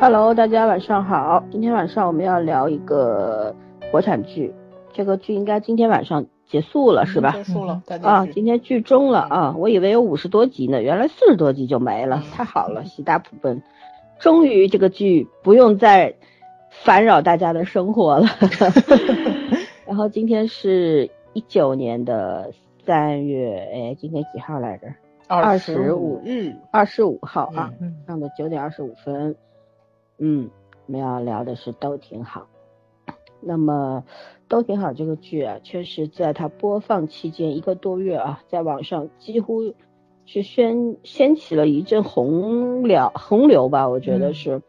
Hello，大家晚上好。今天晚上我们要聊一个国产剧，这个剧应该今天晚上结束了是吧？结束了，啊，今天剧终了啊，我以为有五十多集呢，原来四十多集就没了，太好了，喜大普奔，终于这个剧不用再烦扰大家的生活了。然后今天是一九年的三月，哎，今天几号来着？二十五日，二十五号啊，嗯上的九点二十五分。嗯，我们要聊的是都挺好。那么都挺好这个剧啊，确实在它播放期间一个多月啊，在网上几乎是掀掀起了一阵洪流洪流吧，我觉得是。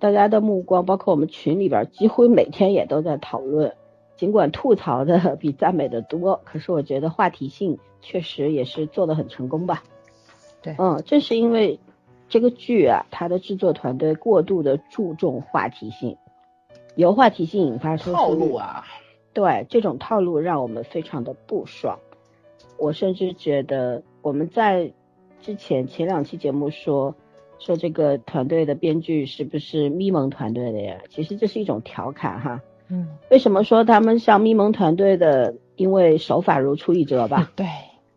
大家的目光，包括我们群里边，几乎每天也都在讨论。尽管吐槽的 比赞美的多，可是我觉得话题性确实也是做的很成功吧。对，嗯，正是因为。这个剧啊，它的制作团队过度的注重话题性，由话题性引发收视套路啊，对这种套路让我们非常的不爽。我甚至觉得我们在之前前两期节目说说这个团队的编剧是不是咪蒙团队的呀？其实这是一种调侃哈。嗯。为什么说他们像咪蒙团队的？因为手法如出一辙吧。对。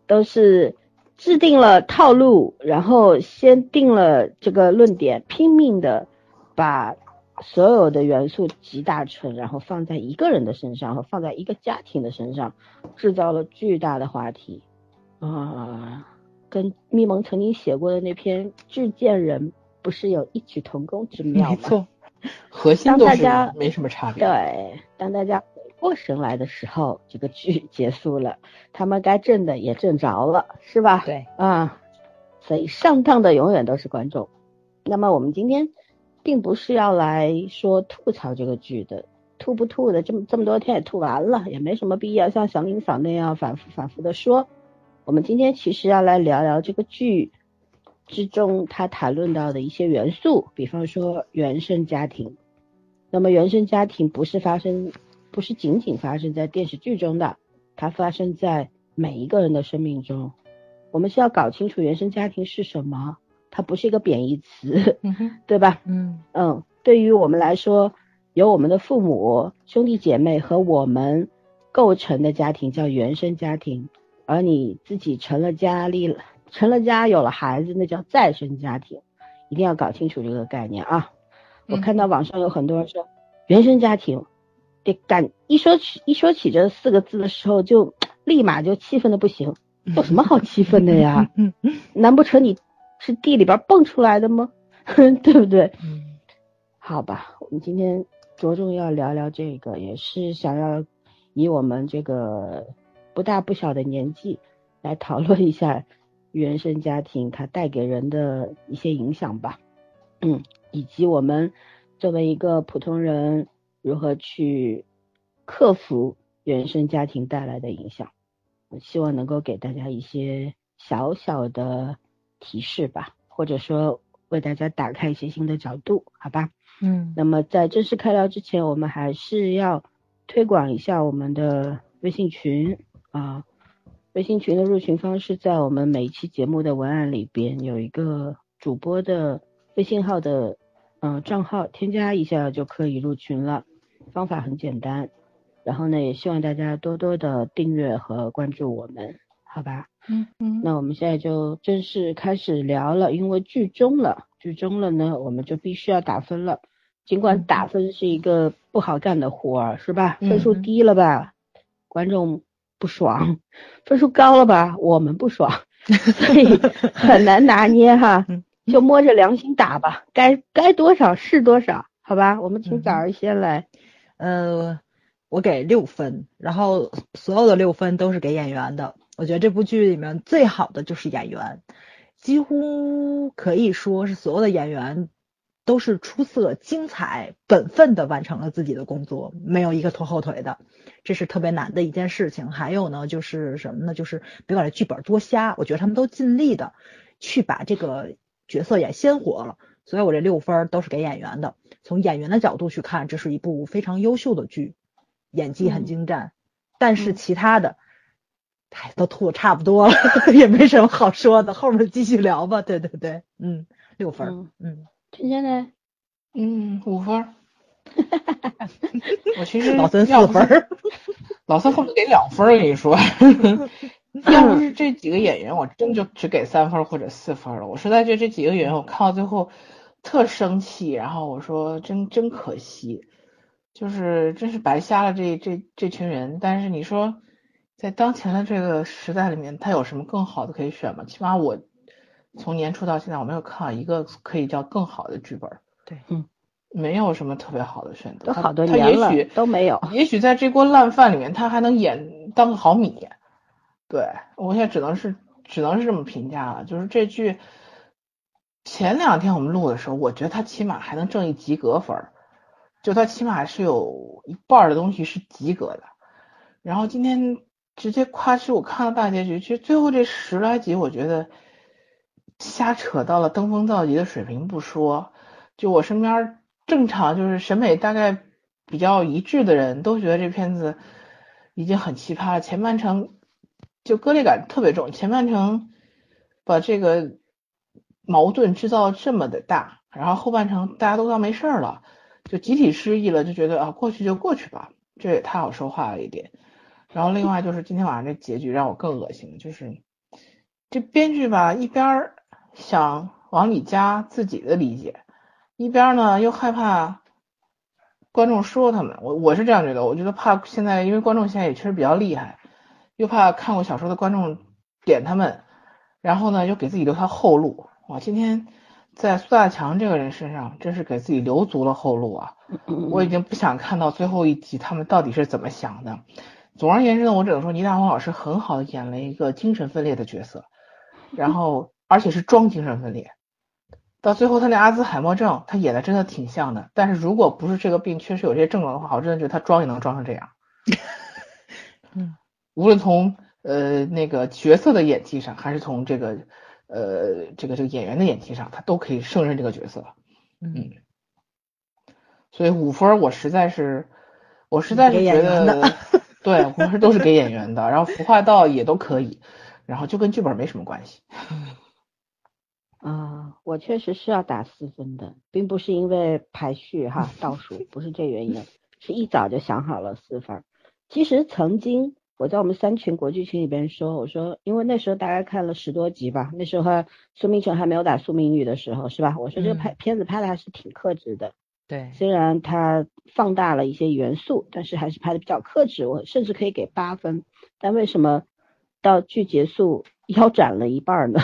都是。制定了套路，然后先定了这个论点，拼命的把所有的元素集大成，然后放在一个人的身上和放在一个家庭的身上，制造了巨大的话题啊！跟咪蒙曾经写过的那篇《致见人》不是有异曲同工之妙吗？没错，核心都是没什么差别。对，当大家。过神来的时候，这个剧 结束了，他们该挣的也挣着了，是吧？对，啊，所以上当的永远都是观众。那么我们今天并不是要来说吐槽这个剧的，吐不吐的，这么这么多天也吐完了，也没什么必要像祥林嫂那样反复反复的说。我们今天其实要来聊聊这个剧之中他谈论到的一些元素，比方说原生家庭。那么原生家庭不是发生。不是仅仅发生在电视剧中的，它发生在每一个人的生命中。我们需要搞清楚原生家庭是什么，它不是一个贬义词，对吧？嗯嗯，对于我们来说，由我们的父母、兄弟姐妹和我们构成的家庭叫原生家庭，而你自己成了家立了，成了家有了孩子，那叫再生家庭。一定要搞清楚这个概念啊！我看到网上有很多人说原生家庭。得感一说起一说起这四个字的时候，就立马就气愤的不行。有什么好气愤的呀？难不成你是地里边蹦出来的吗？对不对？好吧，我们今天着重要聊聊这个，也是想要以我们这个不大不小的年纪来讨论一下原生家庭它带给人的一些影响吧。嗯，以及我们作为一个普通人。如何去克服原生家庭带来的影响？我希望能够给大家一些小小的提示吧，或者说为大家打开一些新的角度，好吧？嗯。那么在正式开聊之前，我们还是要推广一下我们的微信群啊。微信群的入群方式在我们每一期节目的文案里边有一个主播的微信号的嗯账号，添加一下就可以入群了。方法很简单，然后呢，也希望大家多多的订阅和关注我们，好吧？嗯嗯。那我们现在就正式开始聊了，因为剧终了，剧终了呢，我们就必须要打分了。尽管打分是一个不好干的活儿，是吧？分数低了吧，观众不爽；分数高了吧，我们不爽，所以很难拿捏哈。就摸着良心打吧，该该多少是多少，好吧？我们请早儿先来。呃，我给六分，然后所有的六分都是给演员的。我觉得这部剧里面最好的就是演员，几乎可以说是所有的演员都是出色、精彩、本分的完成了自己的工作，没有一个拖后腿的，这是特别难的一件事情。还有呢，就是什么呢？就是别管这剧本多瞎，我觉得他们都尽力的去把这个角色演鲜活了。所以我这六分都是给演员的。从演员的角度去看，这是一部非常优秀的剧，演技很精湛。但是其他的，哎，都吐的差不多了，也没什么好说的。后面继续聊吧。对对对，嗯，六分，嗯。今天呢？嗯，五分。我其实老三四分，老三后面给两分，我跟你说。要不是这几个演员，我真就只给三分或者四分了。我实在觉得这几个演员，我看到最后特生气，然后我说真真可惜，就是真是白瞎了这这这群人。但是你说在当前的这个时代里面，他有什么更好的可以选吗？起码我从年初到现在，我没有看到一个可以叫更好的剧本。对，嗯。没有什么特别好的选择，都好多年了，都没有。也许在这锅烂饭里面，他还能演当个好米。对我现在只能是只能是这么评价了。就是这剧前两天我们录的时候，我觉得他起码还能挣一及格分，就他起码是有一半的东西是及格的。然后今天直接夸师，我看了大结局，其实最后这十来集，我觉得瞎扯到了登峰造极的水平不说，就我身边。正常就是审美大概比较一致的人都觉得这片子已经很奇葩了。前半程就割裂感特别重，前半程把这个矛盾制造这么的大，然后后半程大家都当没事了，就集体失忆了，就觉得啊过去就过去吧，这也太好说话了一点。然后另外就是今天晚上这结局让我更恶心，就是这编剧吧一边想往里加自己的理解。一边呢又害怕观众说他们，我我是这样觉得，我觉得怕现在因为观众现在也确实比较厉害，又怕看过小说的观众点他们，然后呢又给自己留条后路。哇，今天在苏大强这个人身上真是给自己留足了后路啊！我已经不想看到最后一集他们到底是怎么想的。总而言之呢，我只能说倪大红老师很好的演了一个精神分裂的角色，然后 而且是装精神分裂。到最后，他那阿兹海默症，他演的真的挺像的。但是如果不是这个病确实有这些症状的话，我真的觉得他装也能装成这样。嗯，无论从呃那个角色的演技上，还是从这个呃这个这个演员的演技上，他都可以胜任这个角色。嗯，所以五分我实在是，我实在是觉得，对，五分都是给演员的。然后服化道也都可以，然后就跟剧本没什么关系。啊，我确实是要打四分的，并不是因为排序哈倒数，不是这原因，是一早就想好了四分。其实曾经我在我们三群国剧群里边说，我说因为那时候大概看了十多集吧，那时候苏明成还没有打苏明玉的时候，是吧？我说这个拍片子拍的还是挺克制的，对，虽然它放大了一些元素，但是还是拍的比较克制，我甚至可以给八分。但为什么到剧结束？腰斩了一半呢，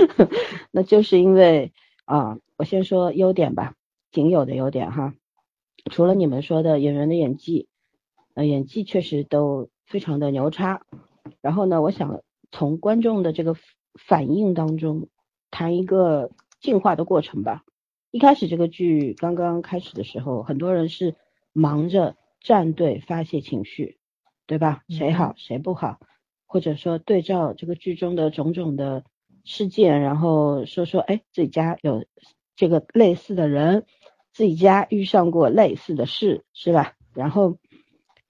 那就是因为啊，我先说优点吧，仅有的优点哈，除了你们说的演员的演技，呃，演技确实都非常的牛叉。然后呢，我想从观众的这个反应当中谈一个进化的过程吧。一开始这个剧刚刚开始的时候，很多人是忙着站队发泄情绪，对吧？谁好谁不好。或者说对照这个剧中的种种的事件，然后说说，哎，自己家有这个类似的人，自己家遇上过类似的事，是吧？然后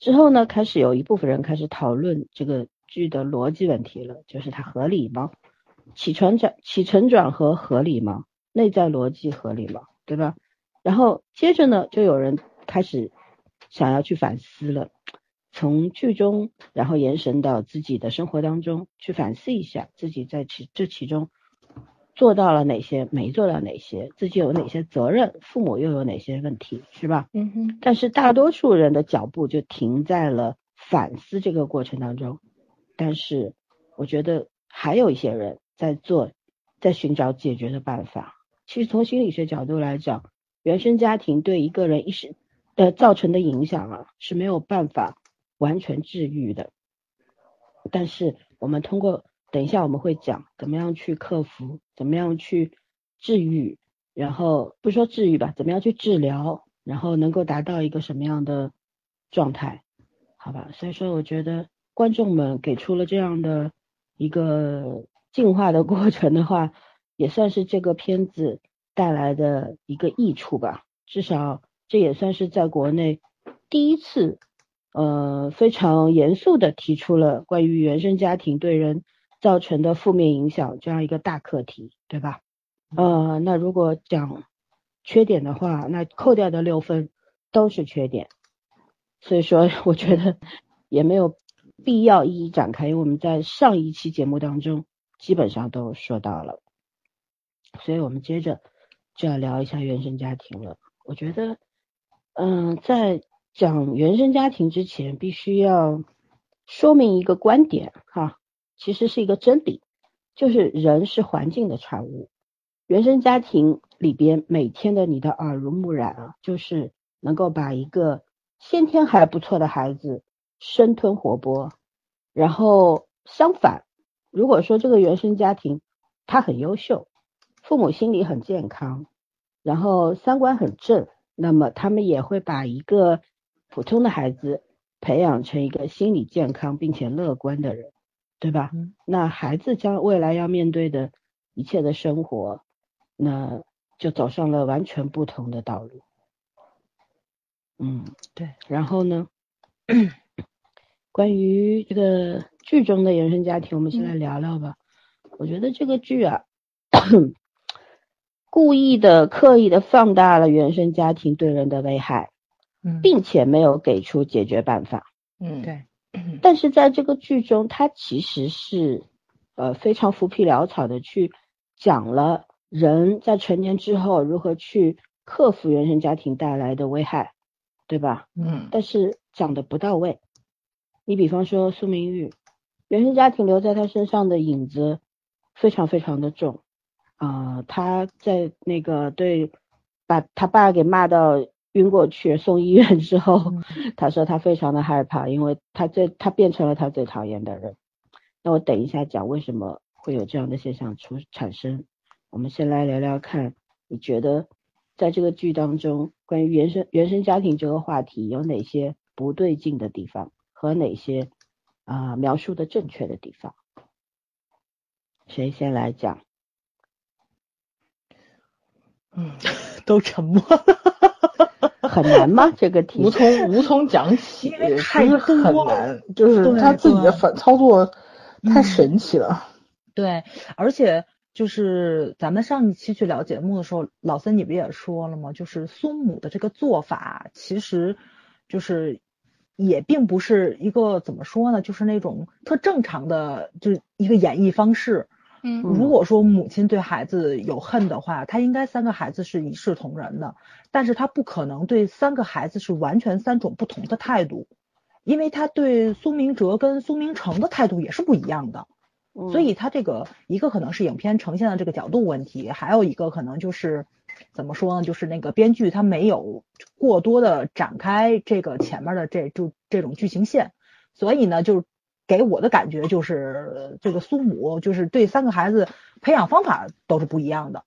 之后呢，开始有一部分人开始讨论这个剧的逻辑问题了，就是它合理吗？起承转起承转合合理吗？内在逻辑合理吗？对吧？然后接着呢，就有人开始想要去反思了。从剧中，然后延伸到自己的生活当中去反思一下，自己在其这其中做到了哪些，没做到哪些，自己有哪些责任，父母又有哪些问题，是吧？嗯哼。但是大多数人的脚步就停在了反思这个过程当中，但是我觉得还有一些人在做，在寻找解决的办法。其实从心理学角度来讲，原生家庭对一个人一生的造成的影响啊是没有办法。完全治愈的，但是我们通过等一下我们会讲怎么样去克服，怎么样去治愈，然后不说治愈吧，怎么样去治疗，然后能够达到一个什么样的状态，好吧？所以说我觉得观众们给出了这样的一个 进化的过程的话，也算是这个片子带来的一个益处吧，至少这也算是在国内第一次。呃，非常严肃的提出了关于原生家庭对人造成的负面影响这样一个大课题，对吧？呃，那如果讲缺点的话，那扣掉的六分都是缺点。所以说，我觉得也没有必要一一展开，因为我们在上一期节目当中基本上都说到了。所以我们接着就要聊一下原生家庭了。我觉得，嗯，在讲原生家庭之前，必须要说明一个观点哈，其实是一个真理，就是人是环境的产物。原生家庭里边每天的你的耳濡目染啊，就是能够把一个先天还不错的孩子生吞活剥。然后相反，如果说这个原生家庭他很优秀，父母心理很健康，然后三观很正，那么他们也会把一个普通的孩子培养成一个心理健康并且乐观的人，对吧？那孩子将未来要面对的一切的生活。那就走上了完全不同的道路。嗯，对。然后呢，关于这个剧中的原生家庭，我们先来聊聊吧。我觉得这个剧啊，故意的、刻意的放大了原生家庭对人的危害，并且没有给出解决办法。嗯，对。但是在这个剧中，他其实是呃非常浮皮潦草的去讲了。人在成年之后如何去克服原生家庭带来的危害，对吧？嗯。但是讲的不到位。你比方说苏明玉，原生家庭留在他身上的影子非常非常的重啊。他在那个对把他爸给骂到晕过去送医院之后，他说他非常的害怕，因为他最他变成了他最讨厌的人。那我等一下讲为什么会有这样的现象出产生。我们先来聊聊看，你觉得在这个剧当中，关于原生原生家庭这个话题有哪些不对劲的地方，和哪些啊描述的正确的地方？谁先来讲？嗯，都沉默，很难吗？这个题无从无从讲起，太很难，就是他自己的反操作太神奇了。对，而且。就是咱们上一期去聊节目的时候，老森你不也说了吗？就是苏母的这个做法，其实就是也并不是一个怎么说呢，就是那种特正常的，就是一个演绎方式。嗯，如果说母亲对孩子有恨的话，他应该三个孩子是一视同仁的，但是他不可能对三个孩子是完全三种不同的态度，因为他对苏明哲跟苏明成的态度也是不一样的。所以他这个一个可能是影片呈现的这个角度问题，还有一个可能就是怎么说呢？就是那个编剧他没有过多的展开这个前面的这就这种剧情线，所以呢，就给我的感觉就是这个苏母就是对三个孩子培养方法都是不一样的，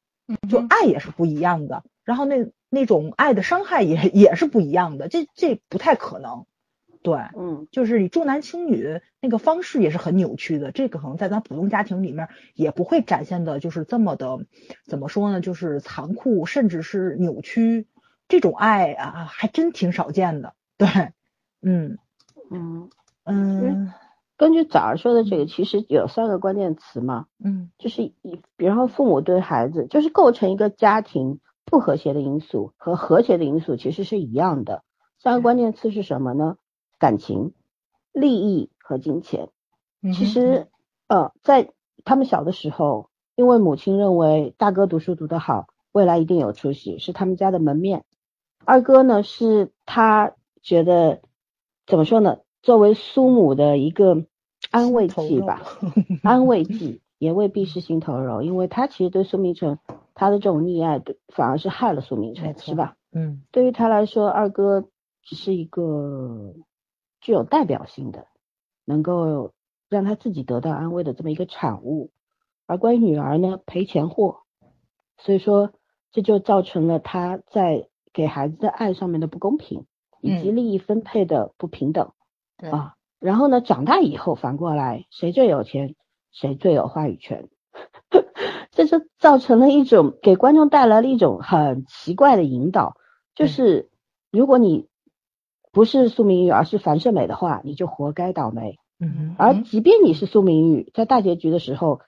就爱也是不一样的，然后那那种爱的伤害也也是不一样的，这这不太可能。对，嗯，就是你重男轻女那个方式也是很扭曲的，这个可能在咱普通家庭里面也不会展现的，就是这么的，怎么说呢？就是残酷，甚至是扭曲，这种爱啊，还真挺少见的。对，嗯嗯嗯，根据早儿说的这个，其实有三个关键词嘛，嗯，就是以，比方说父母对孩子，就是构成一个家庭不和谐的因素和和谐的因素其实是一样的。三个关键词是什么呢？感情、利益和金钱，其实，呃，在他们小的时候，因为母亲认为大哥读书读得好，未来一定有出息，是他们家的门面；二哥呢，是他觉得怎么说呢？作为苏母的一个安慰剂吧，安慰剂也未必是心头肉，因为他其实对苏明成他的这种溺爱，对反而是害了苏明成，是吧？嗯，对于他来说，二哥只是一个。具有代表性的，能够让他自己得到安慰的这么一个产物，而关于女儿呢，赔钱货，所以说这就造成了他在给孩子的爱上面的不公平，以及利益分配的不平等，啊，然后呢，长大以后反过来，谁最有钱，谁最有话语权，这就造成了一种给观众带来了一种很奇怪的引导，就是如果你。不是苏明玉，而是樊胜美的话，你就活该倒霉。嗯，而即便你是苏明玉，在大结局的时候，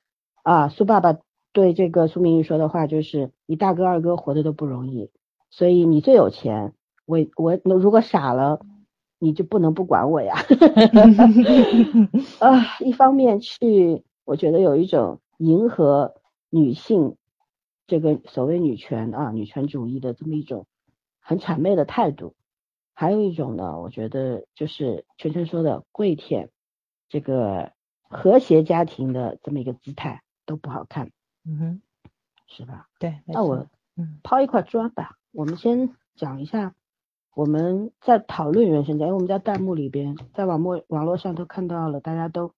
啊，苏爸爸对这个苏明玉说的话就是：你大哥二哥活得都不容易，所以你最有钱，我我如果傻了，你就不能不管我呀。啊，一方面去，我觉得有一种迎合女性这个所谓女权啊、女权主义的这么一种很谄媚的态度，还有一种呢，我觉得就是圈圈说的跪舔这个和谐家庭的这么一个姿态都不好看，嗯哼，是吧？对，那我嗯抛一块砖吧，我们先讲一下我们在讨论原生家，因为我们在弹幕里边，在网络网络上都看到了，大家都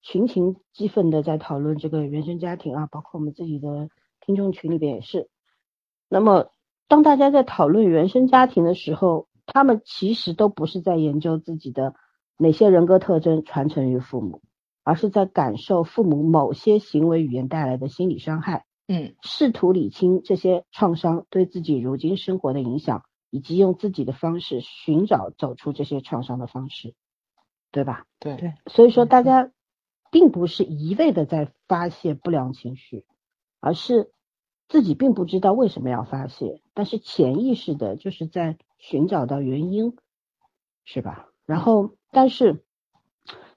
群情激愤的在讨论这个原生家庭啊，包括我们自己的听众群里边也是。那么当大家在讨论原生家庭的时候，他们其实都不是在研究自己的哪些人格特征传承于父母，而是在感受父母某些行为语言带来的心理伤害。嗯试图理清这些创伤对自己如今生活的影响，以及用自己的方式寻找走出这些创伤的方式，对吧？对对所以说，大家并不是一味的在发泄不良情绪，而是自己并不知道为什么要发泄，但是潜意识的就是在寻找到原因，是吧？然后，但是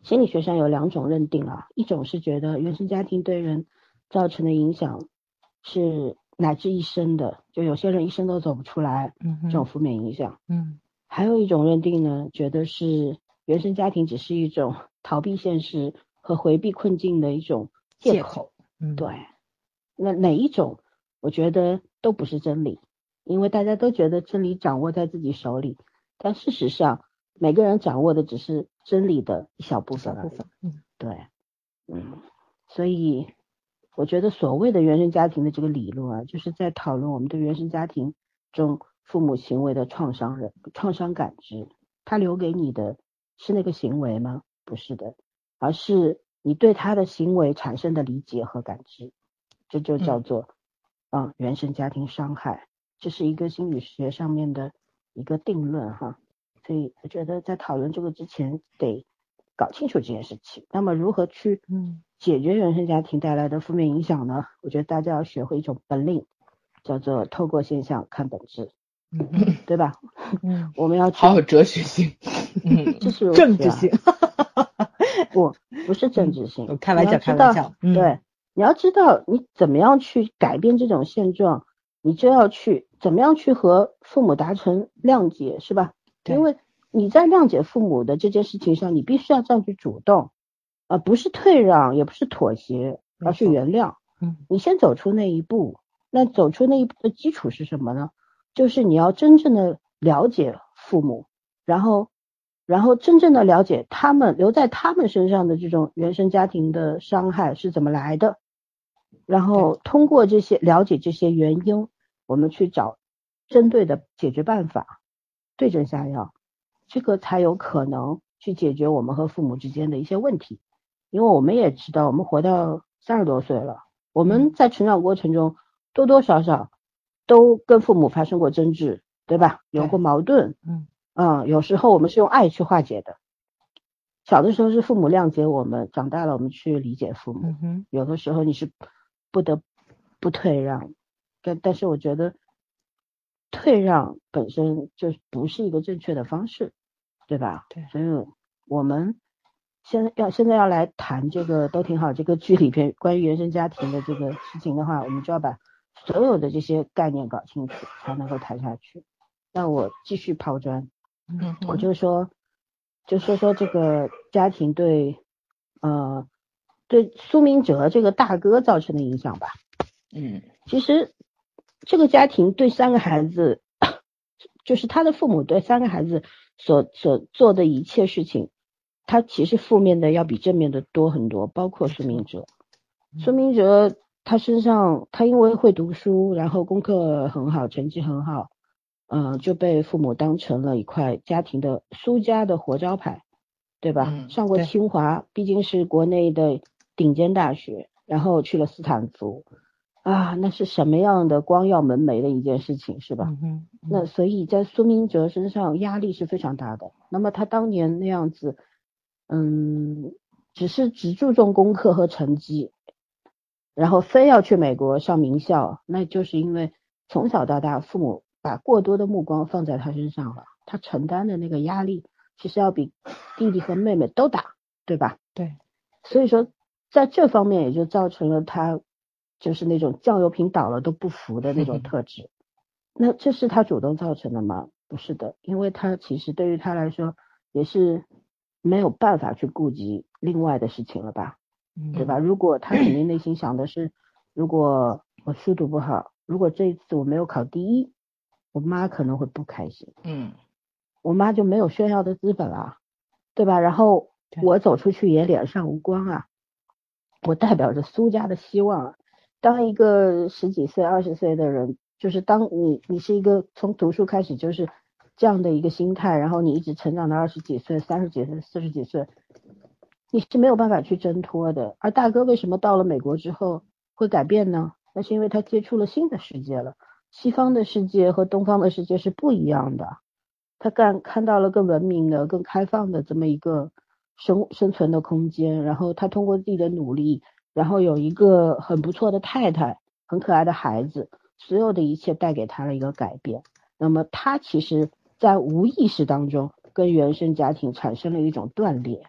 心理学上有两种认定啊，一种是觉得原生家庭对人造成的影响是乃至一生的，就有些人一生都走不出来嗯这种负面影响。嗯还有一种认定呢，觉得是原生家庭只是一种逃避现实和回避困境的一种借口。嗯对，那哪一种，我觉得都不是真理，因为大家都觉得真理掌握在自己手里，但事实上，每个人掌握的只是真理的一小部分而已。部分嗯对，嗯，所以我觉得所谓的原生家庭的这个理论啊，就是在讨论我们对原生家庭中父母行为的创伤人创伤感知，他留给你的是那个行为吗？不是的，而是你对他的行为产生的理解和感知，这就叫嗯做啊、原生家庭伤害，这是一个心理学上面的一个定论哈。所以我觉得在讨论这个之前得搞清楚这件事情。那么如何去嗯解决原生家庭带来的负面影响呢？我觉得大家要学会一种本领，叫做透过现象看本质，嗯对吧？嗯 我们要去好有哲学性。嗯这是我政治啊性 不不是政治性，我开玩笑开玩笑嗯对，你要知道你怎么样去改变这种现状，你就要去怎么样去和父母达成谅解，是吧？对因为你在谅解父母的这件事情上，你必须要占据主动，而不是退让，也不是妥协，而是原谅。嗯你先走出那一步，那走出那一步的基础是什么呢？就是你要真正的了解父母，然后，然后真正的了解他们留在他们身上的这种原生家庭的伤害是怎么来的，然后通过这些了解这些原因，我们去找针对的解决办法，对症下药，这个才有可能去解决我们和父母之间的一些问题。因为我们也知道，我们活到三十多岁了，我们在成长过程中多多少少都跟父母发生过争执，对吧？有过矛盾，嗯嗯，有时候我们是用爱去化解的。小的时候是父母谅解我们，长大了我们去理解父母。嗯有的时候你是不得不退让，但但是我觉得退让本身就不是一个正确的方式，对吧？对所以我们现在要现在要来谈这个都挺好这个剧里边关于原生家庭的这个事情的话，我们就要把所有的这些概念搞清楚，才能够谈下去。那我继续抛砖，嗯，我就说，就说说这个家庭对，呃，对苏明哲这个大哥造成的影响吧。嗯其实这个家庭对三个孩子，就是他的父母对三个孩子所所做的一切事情，他其实负面的要比正面的多很多，包括苏明哲。苏明哲他身上，他因为会读书，然后功课很好，成绩很好，嗯、就被父母当成了一块家庭的苏家的活招牌，对吧？嗯上过清华，毕竟是国内的顶尖大学，然后去了斯坦福，啊，那是什么样的光耀门楣的一件事情，是吧？嗯哼那所以在苏明哲身上压力是非常大的。那么他当年那样子，嗯，只是只注重功课和成绩，然后非要去美国上名校，那就是因为从小到大父母把过多的目光放在他身上了，他承担的那个压力其实要比弟弟和妹妹都大，对吧？对，所以说在这方面也就造成了他就是那种酱油瓶倒了都不服的那种特质。那这是他主动造成的吗？不是的，因为他其实对于他来说也是没有办法去顾及另外的事情了吧，对吧？如果他肯定内心想的是，如果我书读不好，如果这一次我没有考第一，我妈可能会不开心，嗯，我妈就没有炫耀的资本了，对吧？然后我走出去也脸上无光啊，我代表着苏家的希望啊。当一个十几岁、二十岁的人。就是当你你是一个从读书开始就是这样的一个心态，然后你一直成长到二十几岁、三十几岁、四十几岁，你是没有办法去挣脱的。而大哥为什么到了美国之后会改变呢？那是因为他接触了新的世界了，西方的世界和东方的世界是不一样的，他干看到了更文明的、更开放的这么一个生生存的空间，然后他通过自己的努力，然后有一个很不错的太太，很可爱的孩子。所有的一切带给他了一个改变，那么他其实，在无意识当中跟原生家庭产生了一种断裂，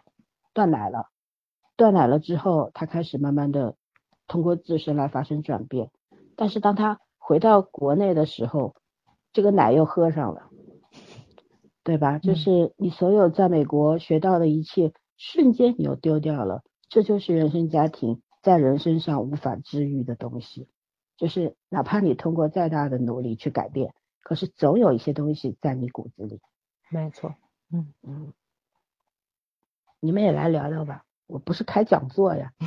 断奶了，断奶了之后，他开始慢慢的通过自身来发生转变，但是当他回到国内的时候，这个奶又喝上了，对吧？就是你所有在美国学到的一切，瞬间你又丢掉了，这就是原生家庭在人身上无法治愈的东西。就是哪怕你通过再大的努力去改变，可是总有一些东西在你骨子里。没错，嗯嗯，你们也来聊聊吧，我不是开讲座呀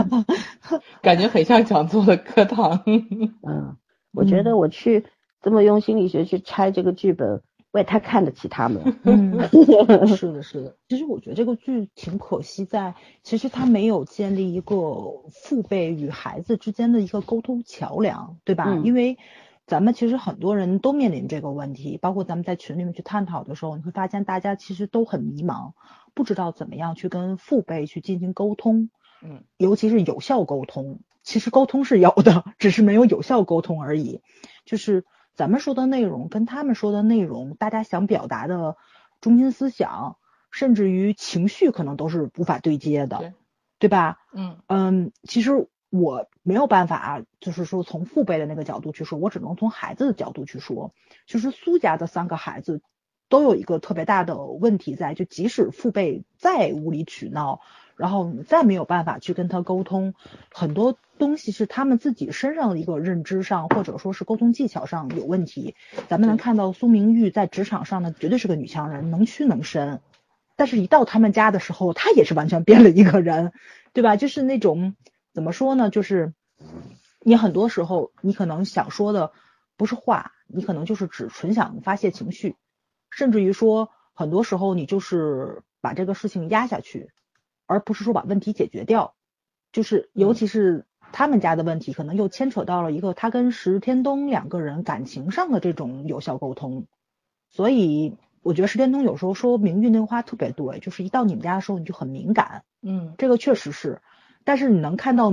感觉很像讲座的课堂。嗯，我觉得我去这么用心理学去拆这个剧本。我也太看得起他们了。嗯，是的，是的。其实我觉得这个剧挺可惜，在其实他没有建立一个父辈与孩子之间的一个沟通桥梁，对吧？因为咱们其实很多人都面临这个问题，包括咱们在群里面去探讨的时候，你会发现大家其实都很迷茫，不知道怎么样去跟父辈去进行沟通。嗯，尤其是有效沟通，其实沟通是有的，只是没有有效沟通而已。就是。咱们说的内容跟他们说的内容，大家想表达的中心思想，甚至于情绪，可能都是无法对接的，对吧？嗯嗯，其实我没有办法，就是说从父辈的那个角度去说，我只能从孩子的角度去说。就是苏家的三个孩子都有一个特别大的问题在，就即使父辈再无理取闹。然后你再没有办法去跟他沟通，很多东西是他们自己身上的一个认知上，或者说是沟通技巧上有问题。咱们能看到苏明玉在职场上呢，绝对是个女强人，能屈能伸。但是，一到他们家的时候，她也是完全变了一个人，对吧？就是那种怎么说呢？就是你很多时候，你可能想说的不是话，你可能就是只纯想发泄情绪，甚至于说，很多时候你就是把这个事情压下去。而不是说把问题解决掉，就是尤其是他们家的问题，可能又牵扯到了一个他跟石天东两个人感情上的这种有效沟通。所以我觉得石天东有时候说明玉那话特别对，就是一到你们家的时候你就很敏感，嗯，这个确实是。但是你能看到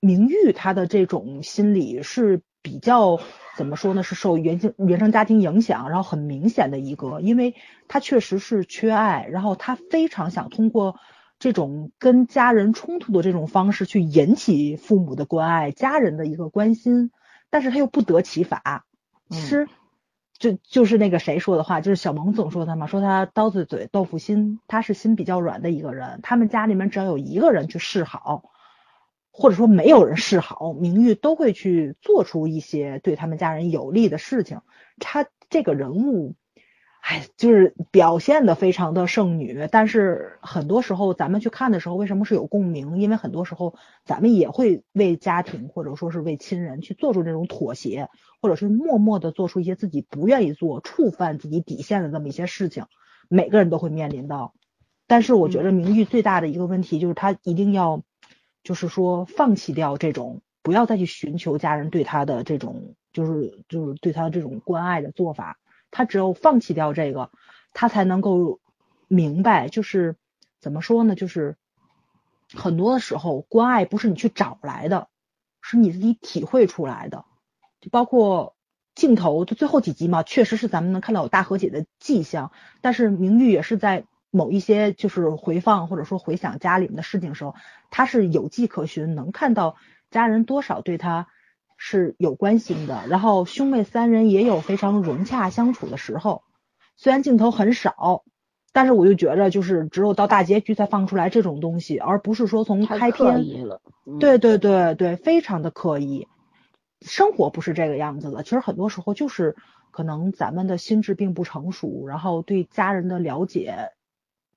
明玉他的这种心理是比较怎么说呢？是受原生原生家庭影响，然后很明显的一个，因为他确实是缺爱，然后他非常想通过。这种跟家人冲突的这种方式去引起父母的关爱、家人的一个关心，但是他又不得其法。其实就就是那个谁说的话，就是小萌总说他嘛，说他刀子嘴豆腐心，他是心比较软的一个人。他们家里面只要有一个人去示好，或者说没有人示好，明玉都会去做出一些对他们家人有利的事情。他这个人物。哎，就是表现的非常的剩女，但是很多时候咱们去看的时候，为什么是有共鸣？因为很多时候咱们也会为家庭或者说是为亲人去做出这种妥协，或者是默默的做出一些自己不愿意做、触犯自己底线的这么一些事情，每个人都会面临到。但是我觉得明玉最大的一个问题就是他一定要，就是说放弃掉这种，不要再去寻求家人对他的这种，就是就是对他这种关爱的做法。他只有放弃掉这个，他才能够明白，就是怎么说呢？就是很多的时候关爱不是你去找来的，是你自己体会出来的。就包括镜头，就最后几集嘛，确实是咱们能看到有大和解的迹象。但是明玉也是在某一些就是回放或者说回想家里面的事情的时候，他是有迹可循，能看到家人多少对他是有关心的。然后兄妹三人也有非常融洽相处的时候，虽然镜头很少。但是我就觉着，就是只有到大结局才放出来这种东西，而不是说从开篇。了。对对对对，非常的刻意。生活不是这个样子的，其实很多时候就是可能咱们的心智并不成熟，然后对家人的了解，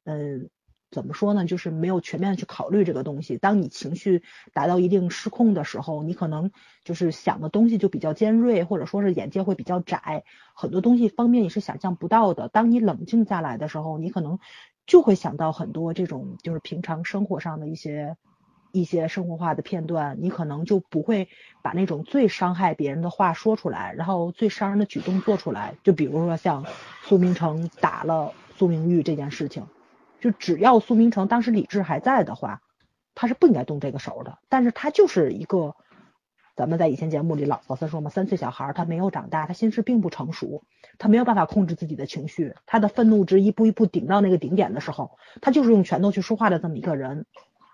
嗯。怎么说呢？就是没有全面的去考虑这个东西。当你情绪达到一定失控的时候，你可能就是想的东西就比较尖锐，或者说是眼界会比较窄，很多东西方面你是想象不到的。当你冷静下来的时候，你可能就会想到很多这种就是平常生活上的一些一些生活化的片段，你可能就不会把那种最伤害别人的话说出来，然后最伤人的举动做出来。就比如说像苏明成打了苏明玉这件事情。就只要苏明成当时理智还在的话，他是不应该动这个手的。但是他就是一个，咱们在以前节目里老老三说嘛，三岁小孩他没有长大，他心智并不成熟，他没有办法控制自己的情绪，他的愤怒值一步一步顶到那个顶点的时候，他就是用拳头去说话的这么一个人。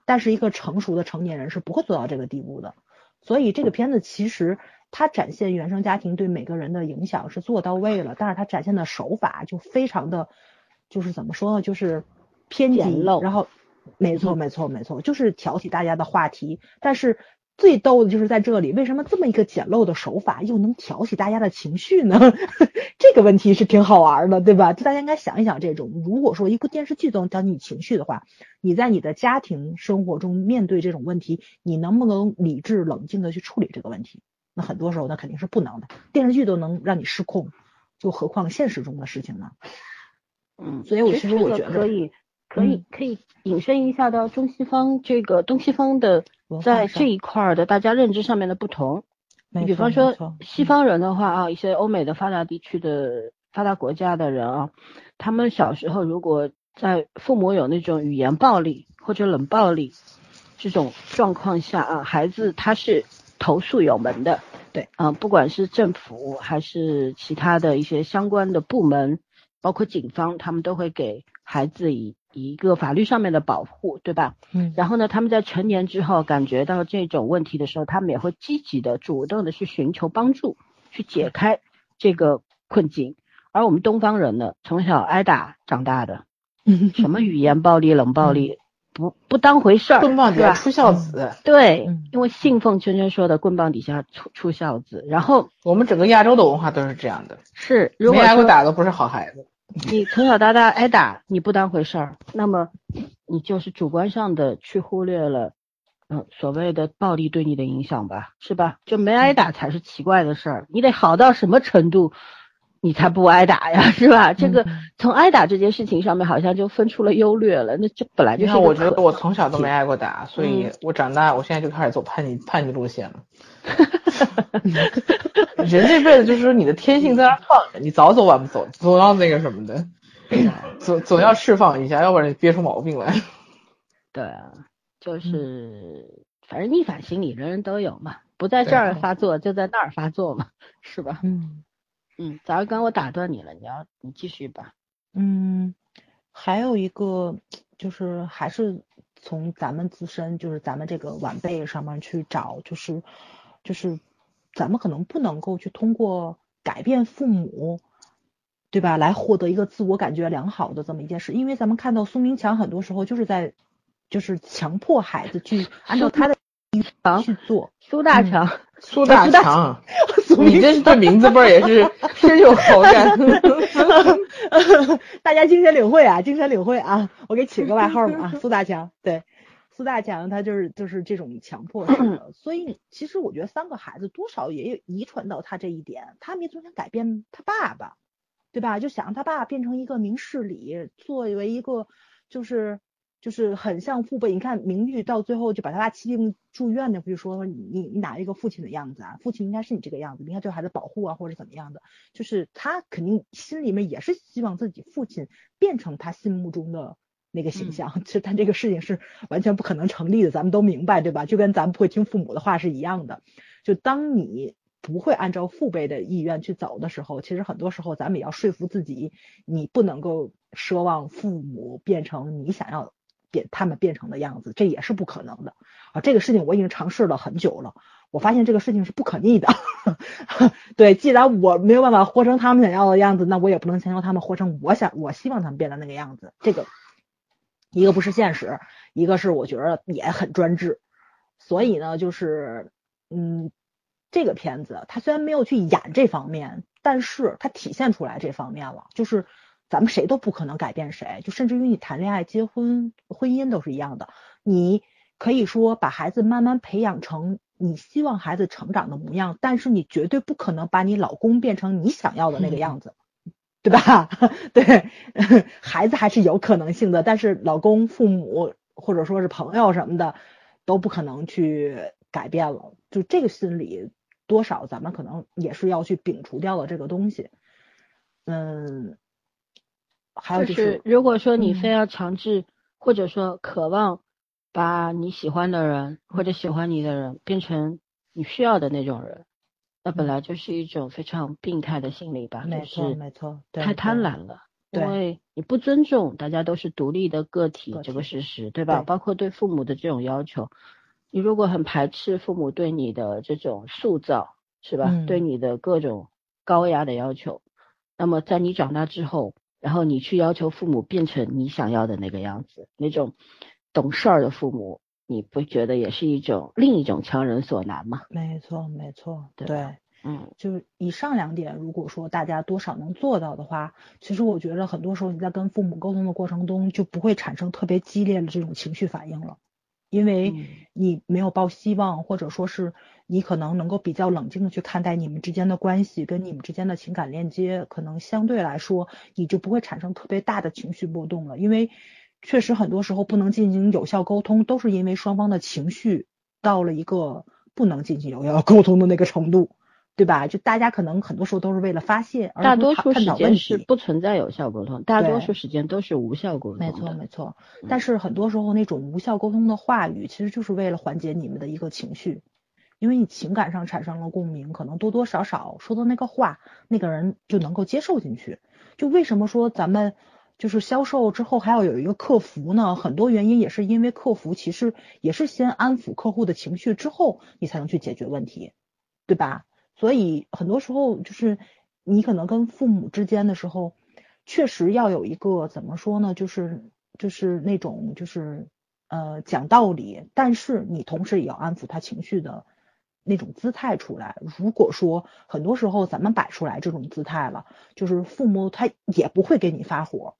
但是一个成熟的成年人是不会做到这个地步的。所以这个片子其实他展现原生家庭对每个人的影响是做到位了，但是他展现的手法就非常的，就是怎么说呢，就是。偏简陋，然后，没错没错没错，就是挑起大家的话题。但是最逗的就是在这里，为什么这么一个简陋的手法又能挑起大家的情绪呢？这个问题是挺好玩的，对吧？就大家应该想一想，这种如果说一部电视剧都能挑起你情绪的话，你在你的家庭生活中面对这种问题，你能不能理智冷静的去处理这个问题？那很多时候那肯定是不能的。电视剧都能让你失控，就何况现实中的事情呢？嗯，所以我其实我觉得可以。可以可以引申一下到中西方这个东西方的在这一块的大家认知上面的不同。你比方说西方人的话啊，一些欧美的发达地区的发达国家的人啊，他们小时候如果在父母有那种语言暴力或者冷暴力这种状况下啊，孩子他是投诉有门的。对，嗯，不管是政府还是其他的一些相关的部门，包括警方，他们都会给孩子以。一个法律上面的保护，对吧？嗯。然后呢，他们在成年之后感觉到这种问题的时候，他们也会积极的、主动的去寻求帮助，去解开这个困境。而我们东方人呢，从小挨打长大的，什么语言暴力、冷暴力，不不当回事儿，棍棒底下出孝子。对，因为信奉圈圈说的棍棒底下出出孝子。然后我们整个亚洲的文化都是这样的。是，没挨过打的不是好孩子。你从小到大挨打，你不当回事儿，那么你就是主观上的去忽略了，嗯，所谓的暴力对你的影响吧，是吧？就没挨打才是奇怪的事儿，你得好到什么程度，你才不挨打呀，是吧？这个从挨打这件事情上面好像就分出了优劣了，那这本来就是。我觉得我从小都没挨过打，所以我长大，我现在就开始走叛逆叛逆路线了。人这辈子就是说，你的天性在那放着，你早走晚不走，总要那个什么的，总总要释放一下，要不然你憋出毛病来。对啊，就是反正逆反心理人人都有嘛，不在这儿发作就在那儿发作嘛，是吧？嗯嗯，早上刚我打断你了，你要你继续吧。嗯，还有一个就是还是从咱们自身，就是咱们这个晚辈上面去找，就是就是。咱们可能不能够去通过改变父母，对吧，来获得一个自我感觉良好的这么一件事，因为咱们看到苏明强很多时候就是在，就是强迫孩子去按照他的去做。苏大强，苏 大强，你这是对名字辈也是 深有好感。大家精神领会啊，精神领会啊，我给起个外号嘛，苏大强，对。苏大强他就是就是这种强迫式的，所以其实我觉得三个孩子多少也有遗传到他这一点，他没总想改变他爸爸，对吧？就想让他爸变成一个明事理，作为一个就是就是很像父辈。你看明玉到最后就把他爸气病住院的，不就说你你你哪一个父亲的样子啊？父亲应该是你这个样子，应该对孩子保护啊或者怎么样的，就是他肯定心里面也是希望自己父亲变成他心目中的。那个形象，其实但这个事情是完全不可能成立的，咱们都明白对吧？就跟咱们不会听父母的话是一样的。就当你不会按照父辈的意愿去走的时候，其实很多时候咱们也要说服自己，你不能够奢望父母变成你想要变他们变成的样子，这也是不可能的啊。这个事情我已经尝试了很久了，我发现这个事情是不可逆的。对，既然我没有办法活成他们想要的样子，那我也不能强求他们活成我想我希望他们变的那个样子。这个一个不是现实，一个是我觉得也很专制。所以呢，就是嗯。这个片子它虽然没有去演这方面，但是它体现出来这方面了。就是咱们谁都不可能改变谁，就甚至于你谈恋爱、结婚、婚姻都是一样的。你可以说把孩子慢慢培养成你希望孩子成长的模样，但是你绝对不可能把你老公变成你想要的那个样子，对吧？对，孩子还是有可能性的，但是老公、父母或者说是朋友什么的都不可能去改变了。就这个心理。多少咱们可能也是要去摒除掉的这个东西，嗯，还有就是，如果说你非要强制或者说渴望把你喜欢的人或者喜欢你的人变成你需要的那种人，那本来就是一种非常病态的心理吧？没错，没错，太贪婪了，因为你不尊重大家都是独立的个体这个事实，对吧？包括对父母的这种要求。你如果很排斥父母对你的这种塑造，是吧？对你的各种高压的要求，那么在你长大之后，然后你去要求父母变成你想要的那个样子，那种懂事儿的父母，你不觉得也是一种另一种强人所难吗？没错，没错，对，嗯，就是以上两点，如果说大家多少能做到的话，其实我觉得很多时候你在跟父母沟通的过程中，就不会产生特别激烈的这种情绪反应了。因为你没有抱希望，或者说是你可能能够比较冷静的去看待你们之间的关系，跟你们之间的情感链接，可能相对来说你就不会产生特别大的情绪波动了。因为确实很多时候不能进行有效沟通，都是因为双方的情绪到了一个不能进行有效沟通的那个程度。对吧？就大家可能很多时候都是为了发泄，而大多数时间是不存在有效沟通，大多数时间都是无效沟通。没错，没错。但是很多时候那种无效沟通的话语，其实就是为了缓解你们的一个情绪，因为你情感上产生了共鸣，可能多多少少说的那个话，那个人就能够接受进去。就为什么说咱们就是销售之后还要有一个客服呢？很多原因也是因为客服其实也是先安抚客户的情绪之后，你才能去解决问题，对吧？所以很多时候就是你可能跟父母之间的时候，确实要有一个怎么说呢？就是就是那种就是呃讲道理，但是你同时也要安抚他情绪的那种姿态出来。如果说很多时候咱们摆出来这种姿态了，就是父母他也不会给你发火。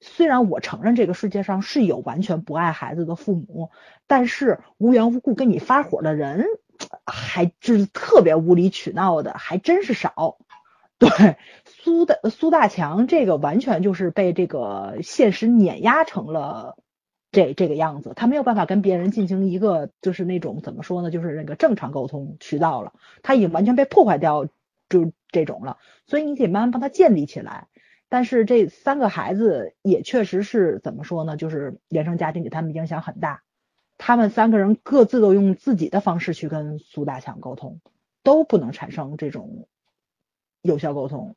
虽然我承认这个世界上是有完全不爱孩子的父母，但是无缘无故跟你发火的人。还就是特别无理取闹的，还真是少。对，苏大苏大强这个完全就是被这个现实碾压成了这这个样子，他没有办法跟别人进行一个就是那种怎么说呢，就是那个正常沟通渠道了，他已经完全被破坏掉，就这种了。所以你得慢慢帮他建立起来。但是这三个孩子也确实是怎么说呢，就是原生家庭给他们影响很大。他们三个人各自都用自己的方式去跟苏大强沟通，都不能产生这种有效沟通。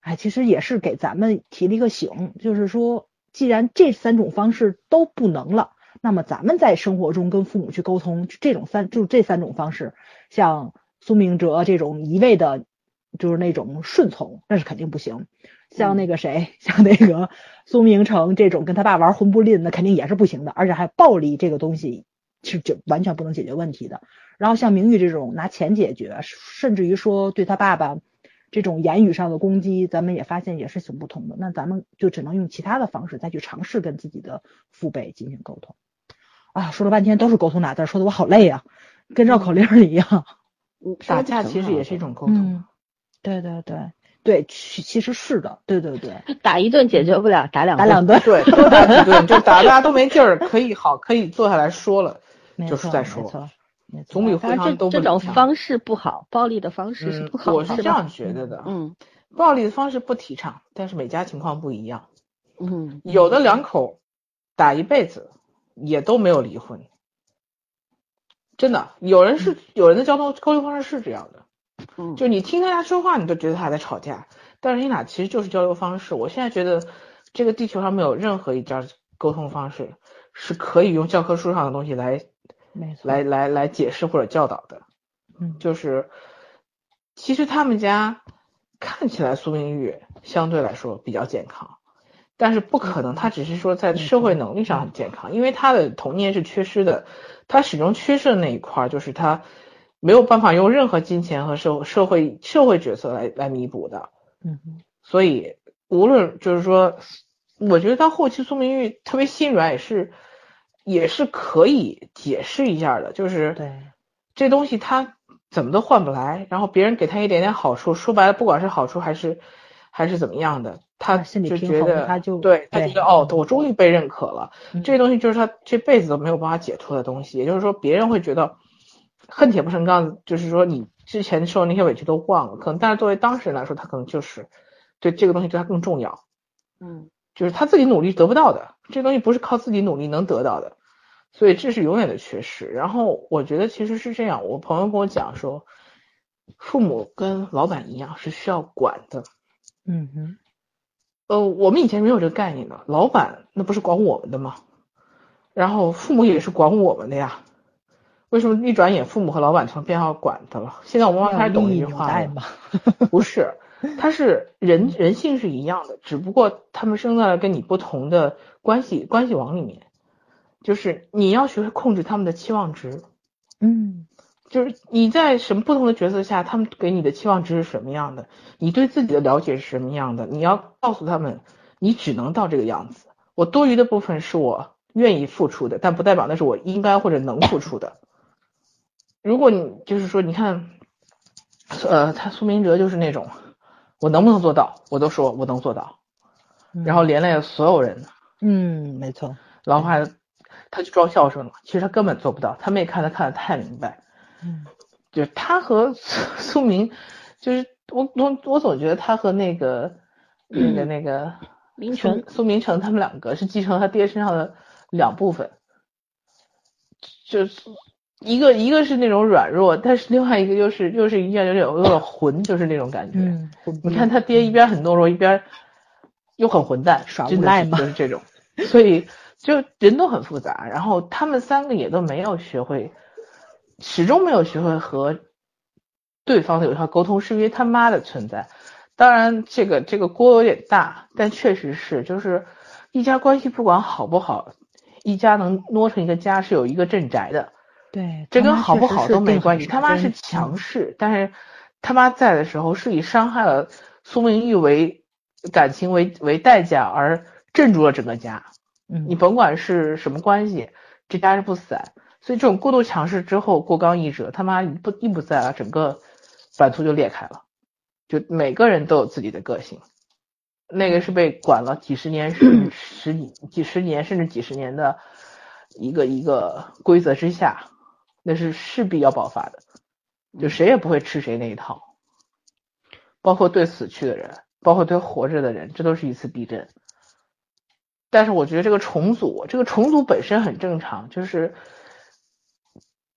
哎，其实也是给咱们提了一个醒，就是说，既然这三种方式都不能了，那么咱们在生活中跟父母去沟通，这种三就这三种方式，像苏明哲这种一味的，就是那种顺从，那是肯定不行。像那个谁，像那个苏明成这种跟他爸玩魂不吝，那肯定也是不行的。而且还暴力这个东西是就完全不能解决问题的。然后像明玉这种拿钱解决，甚至于说对他爸爸这种言语上的攻击，咱们也发现也是行不通的。那咱们就只能用其他的方式再去尝试跟自己的父辈进行沟通。啊，说了半天都是沟通俩字，说的我好累啊，跟绕口令一样。打架其实也是一种沟通。对对对。对，其其实是的，对对对，打一顿解决不了，打两打两顿，对，多打几顿，就打大家都没劲儿，可以好，可以坐下来说了，就是再说，没错，总比互相都这种方式不好，暴力的方式是不好，我是这样觉得的，嗯，暴力的方式不提倡，但是每家情况不一样。嗯。有的两口打一辈子也都没有离婚，真的，有人是有人的交通沟通方式是这样的，嗯，就你听他俩说话，你都觉得他在吵架，但是你俩其实就是交流方式。我现在觉得这个地球上没有任何一家沟通方式是可以用教科书上的东西来来来来解释或者教导的。嗯就是其实他们家看起来苏明玉相对来说比较健康，但是不可能，他只是说在社会能力上很健康，因为他的童年是缺失的，他始终缺失的那一块就是他没有办法用任何金钱和社社会社会角色来来弥补的，嗯所以无论就是说，我觉得到后期苏明玉特别心软也是也是可以解释一下的，就是对，这东西他怎么都换不来，然后别人给他一点点好处，说白了，不管是好处还是还是怎么样的，他就觉得他就对他觉得哦，我终于被认可了，嗯。这东西就是他这辈子都没有办法解脱的东西，也就是说，别人会觉得恨铁不成钢，就是说你之前受的那些委屈都忘了，可能但是作为当事人来说，他可能就是对这个东西对他更重要，嗯就是他自己努力得不到的，这东西不是靠自己努力能得到的，所以这是永远的缺失。然后我觉得其实是这样，我朋友跟我讲说，父母跟老板一样是需要管的。嗯哼呃，我们以前没有这个概念的，老板那不是管我们的吗？然后父母也是管我们的呀。为什么一转眼父母和老板成变要管他了？现在我慢慢开始懂这句话了。不是，他是人人性是一样的，只不过他们生在了跟你不同的关系关系网里面，就是你要学会控制他们的期望值，嗯。就是你在什么不同的角色下，他们给你的期望值是什么样的，你对自己的了解是什么样的，你要告诉他们，你只能到这个样子，我多余的部分是我愿意付出的，但不代表那是我应该或者能付出的。如果你就是说，你看，呃，他苏明哲就是那种，我能不能做到，我都说我能做到，嗯。然后连累了所有人，嗯没错，然后还他就装孝顺了，其实他根本做不到，他们也看他看得太明白，嗯。就是他和苏苏明，就是我我我总觉得他和那个那个那个 明成苏苏明成他们两个是继承了他爹身上的两部分，就是一个一个是那种软弱，但是另外一个又是又是一样有点有点混，就是那种感觉。嗯，你看他爹一边很懦弱，一边又很混蛋，耍无赖嘛就是这种，所以就人都很复杂。然后他们三个也都没有学会，始终没有学会和对方的有效沟通，是因为他妈的存在。当然，这个这个锅有点大，但确实是，就是一家关系不管好不好，一家能挪成一个家是有一个镇宅的。对，这跟好不好都没关系。他妈是强势，但是他妈在的时候是以伤害了苏明玉为感情为为代价而镇住了整个家。嗯，你甭管是什么关系，这家是不散。所以这种过度强势之后过刚易折，他妈一不一不在了，整个版图就裂开了。就每个人都有自己的个性，那个是被管了几十年、十十几几十年甚至几十年的一个一个规则之下，那是势必要爆发的，就谁也不会吃谁那一套，包括对死去的人，包括对活着的人，这都是一次地震。但是我觉得这个重组，这个重组本身很正常，就是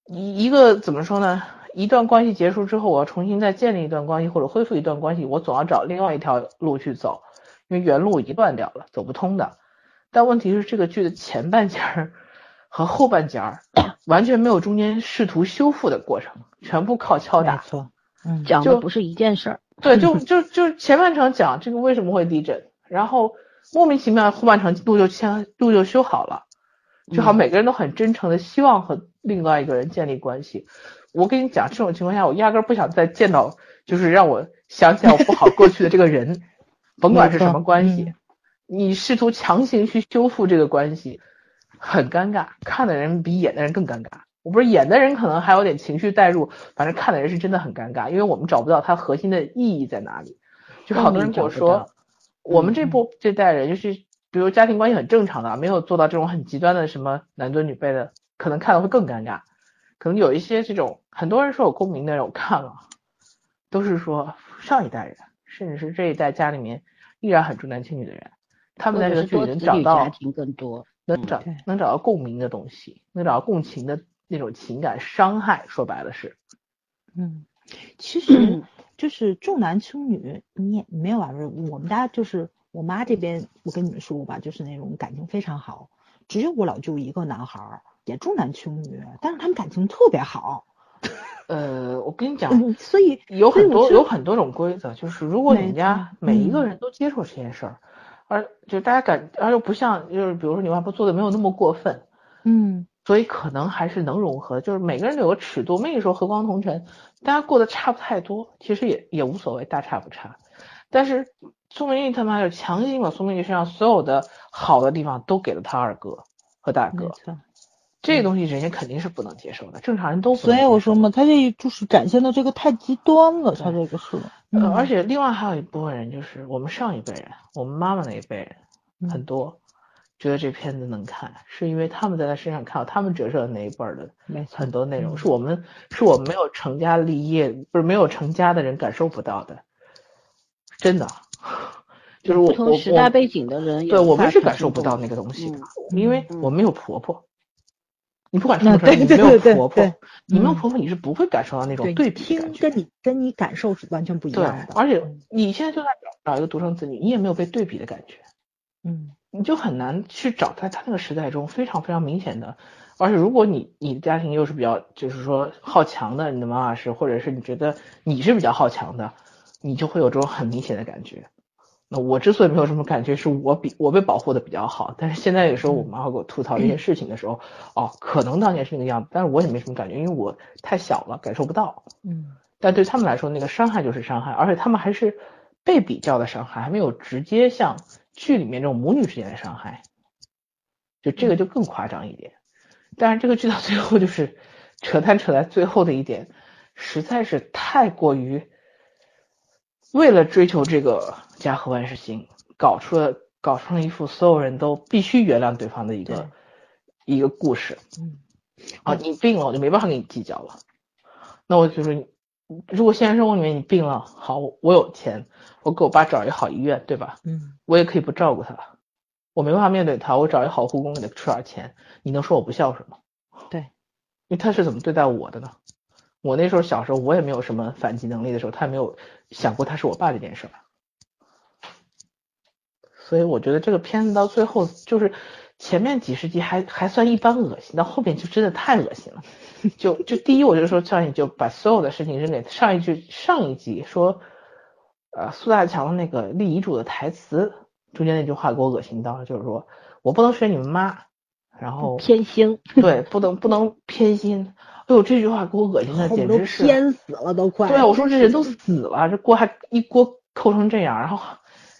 一一个怎么说呢？一段关系结束之后，我要重新再建立一段关系或者恢复一段关系，我总要找另外一条路去走，因为原路已经断掉了，走不通的。但问题是，这个剧的前半截儿和后半截儿完全没有中间试图修复的过程，全部靠敲打。没错，嗯，就讲的不是一件事儿。对，就 就就前半程讲这个为什么会地震，然后莫名其妙后半程路就签路就修好了，就好嗯每个人都很真诚的希望和另外一个人建立关系。我跟你讲，这种情况下，我压根儿不想再见到，就是让我想起来我不好过去的这个人，甭管是什么关系，嗯你试图强行去修复这个关系，很尴尬，看的人比演的人更尴尬。我不是演的人可能还有点情绪代入，反正看的人是真的很尴尬，因为我们找不到它核心的意义在哪里。就好多人跟我说我们这波这代人就是，比如家庭关系很正常的，没有做到这种很极端的什么男尊女卑的，可能看了会更尴尬。可能有一些这种很多人说有共鸣的人，我看了，都是说上一代人，甚至是这一代家里面依然很重男轻女的人，他们在这个剧里能找到女家庭更多。能找对能找到共鸣的东西，能找到共情的那种情感伤害，说白了是，嗯，其实 就是重男轻女，你也没有啊？我们家就是我妈这边，我跟你们说过吧，就是那种感情非常好，只有我老舅一个男孩儿，也重男轻女，但是他们感情特别好。呃，我跟你讲，嗯，所以有很多有很多种规则，就是如果你们家每一个嗯人都接受这件事儿，而就大家感，而又不像就是比如说你外婆做的没有那么过分，嗯，所以可能还是能融合，就是每个人都有个尺度，那个时候和光同尘，大家过得差不太多，其实也也无所谓，大差不差。但是苏明玉他妈就强行把苏明玉身上所有的好的地方都给了他二哥和大哥。这个东西人家肯定是不能接受的，正常人都不所能接受以我说嘛，他这就是展现的这个太极端了，他这个是。呃，嗯而且另外还有一部分人，就是我们上一辈人，我们妈妈那一辈人，很嗯多觉得这片子能看，是因为他们在他身上看到他们折射的那一辈儿的没很多内容，嗯是我们是我们没有成家立业，不是没有成家的人感受不到的，真的，就是我不同时代背景的人对我们是感受不到那个东西的，嗯因为嗯我没有婆婆。你不管那承不承认，你没有婆婆，你没有嗯婆婆，你是不会感受到那种对。听跟你跟你感受是完全不一样的。，而且嗯你现在就算找找一个独生子女，你也没有被对比的感觉，嗯你就很难去找在他那个时代中非常非常明显的。而且如果你你的家庭又是比较就是说好强的，你的妈妈是，或者是你觉得你是比较好强的，你就会有这种很明显的感觉。那我之所以没有什么感觉，是我比我被保护的比较好，但是现在有时候我妈会给我吐槽这些事情的时候，哦，可能当年是那个样子，但是我也没什么感觉，因为我太小了，感受不到。嗯。但对他们来说，那个伤害就是伤害，而且他们还是被比较的伤害，还没有直接像剧里面这种母女之间的伤害，就这个就更夸张一点。但是这个剧到最后就是扯淡扯在最后的一点，实在是太过于为了追求这个家和万事兴，搞出了搞成了一副所有人都必须原谅对方的一个一个故事。嗯啊，你病了，我就没办法跟你计较了。那我就说，如果现实生活里面你病了，好，我有钱，我给我爸找一个好医院，对吧？嗯我也可以不照顾他，我没办法面对他，我找一个好护工给他出点钱，你能说我不孝顺吗？对，因为他是怎么对待我的呢？我那时候小时候，我也没有什么反击能力的时候，他也没有想过他是我爸这件事儿。所以我觉得这个片子到最后就是前面几十集还还算一般恶心，到后面就真的太恶心了。就就第一，我就说上一就把所有的事情扔给上一句上一集说，呃苏大强的那个立遗嘱的台词中间那句话给我恶心到了，就是说我不能选你们妈，然后偏心，对不能不能偏心。哎呦，这句话给我恶心的简直是。淹死了都快。对啊，我说这人都死了，这锅还一锅扣成这样，然后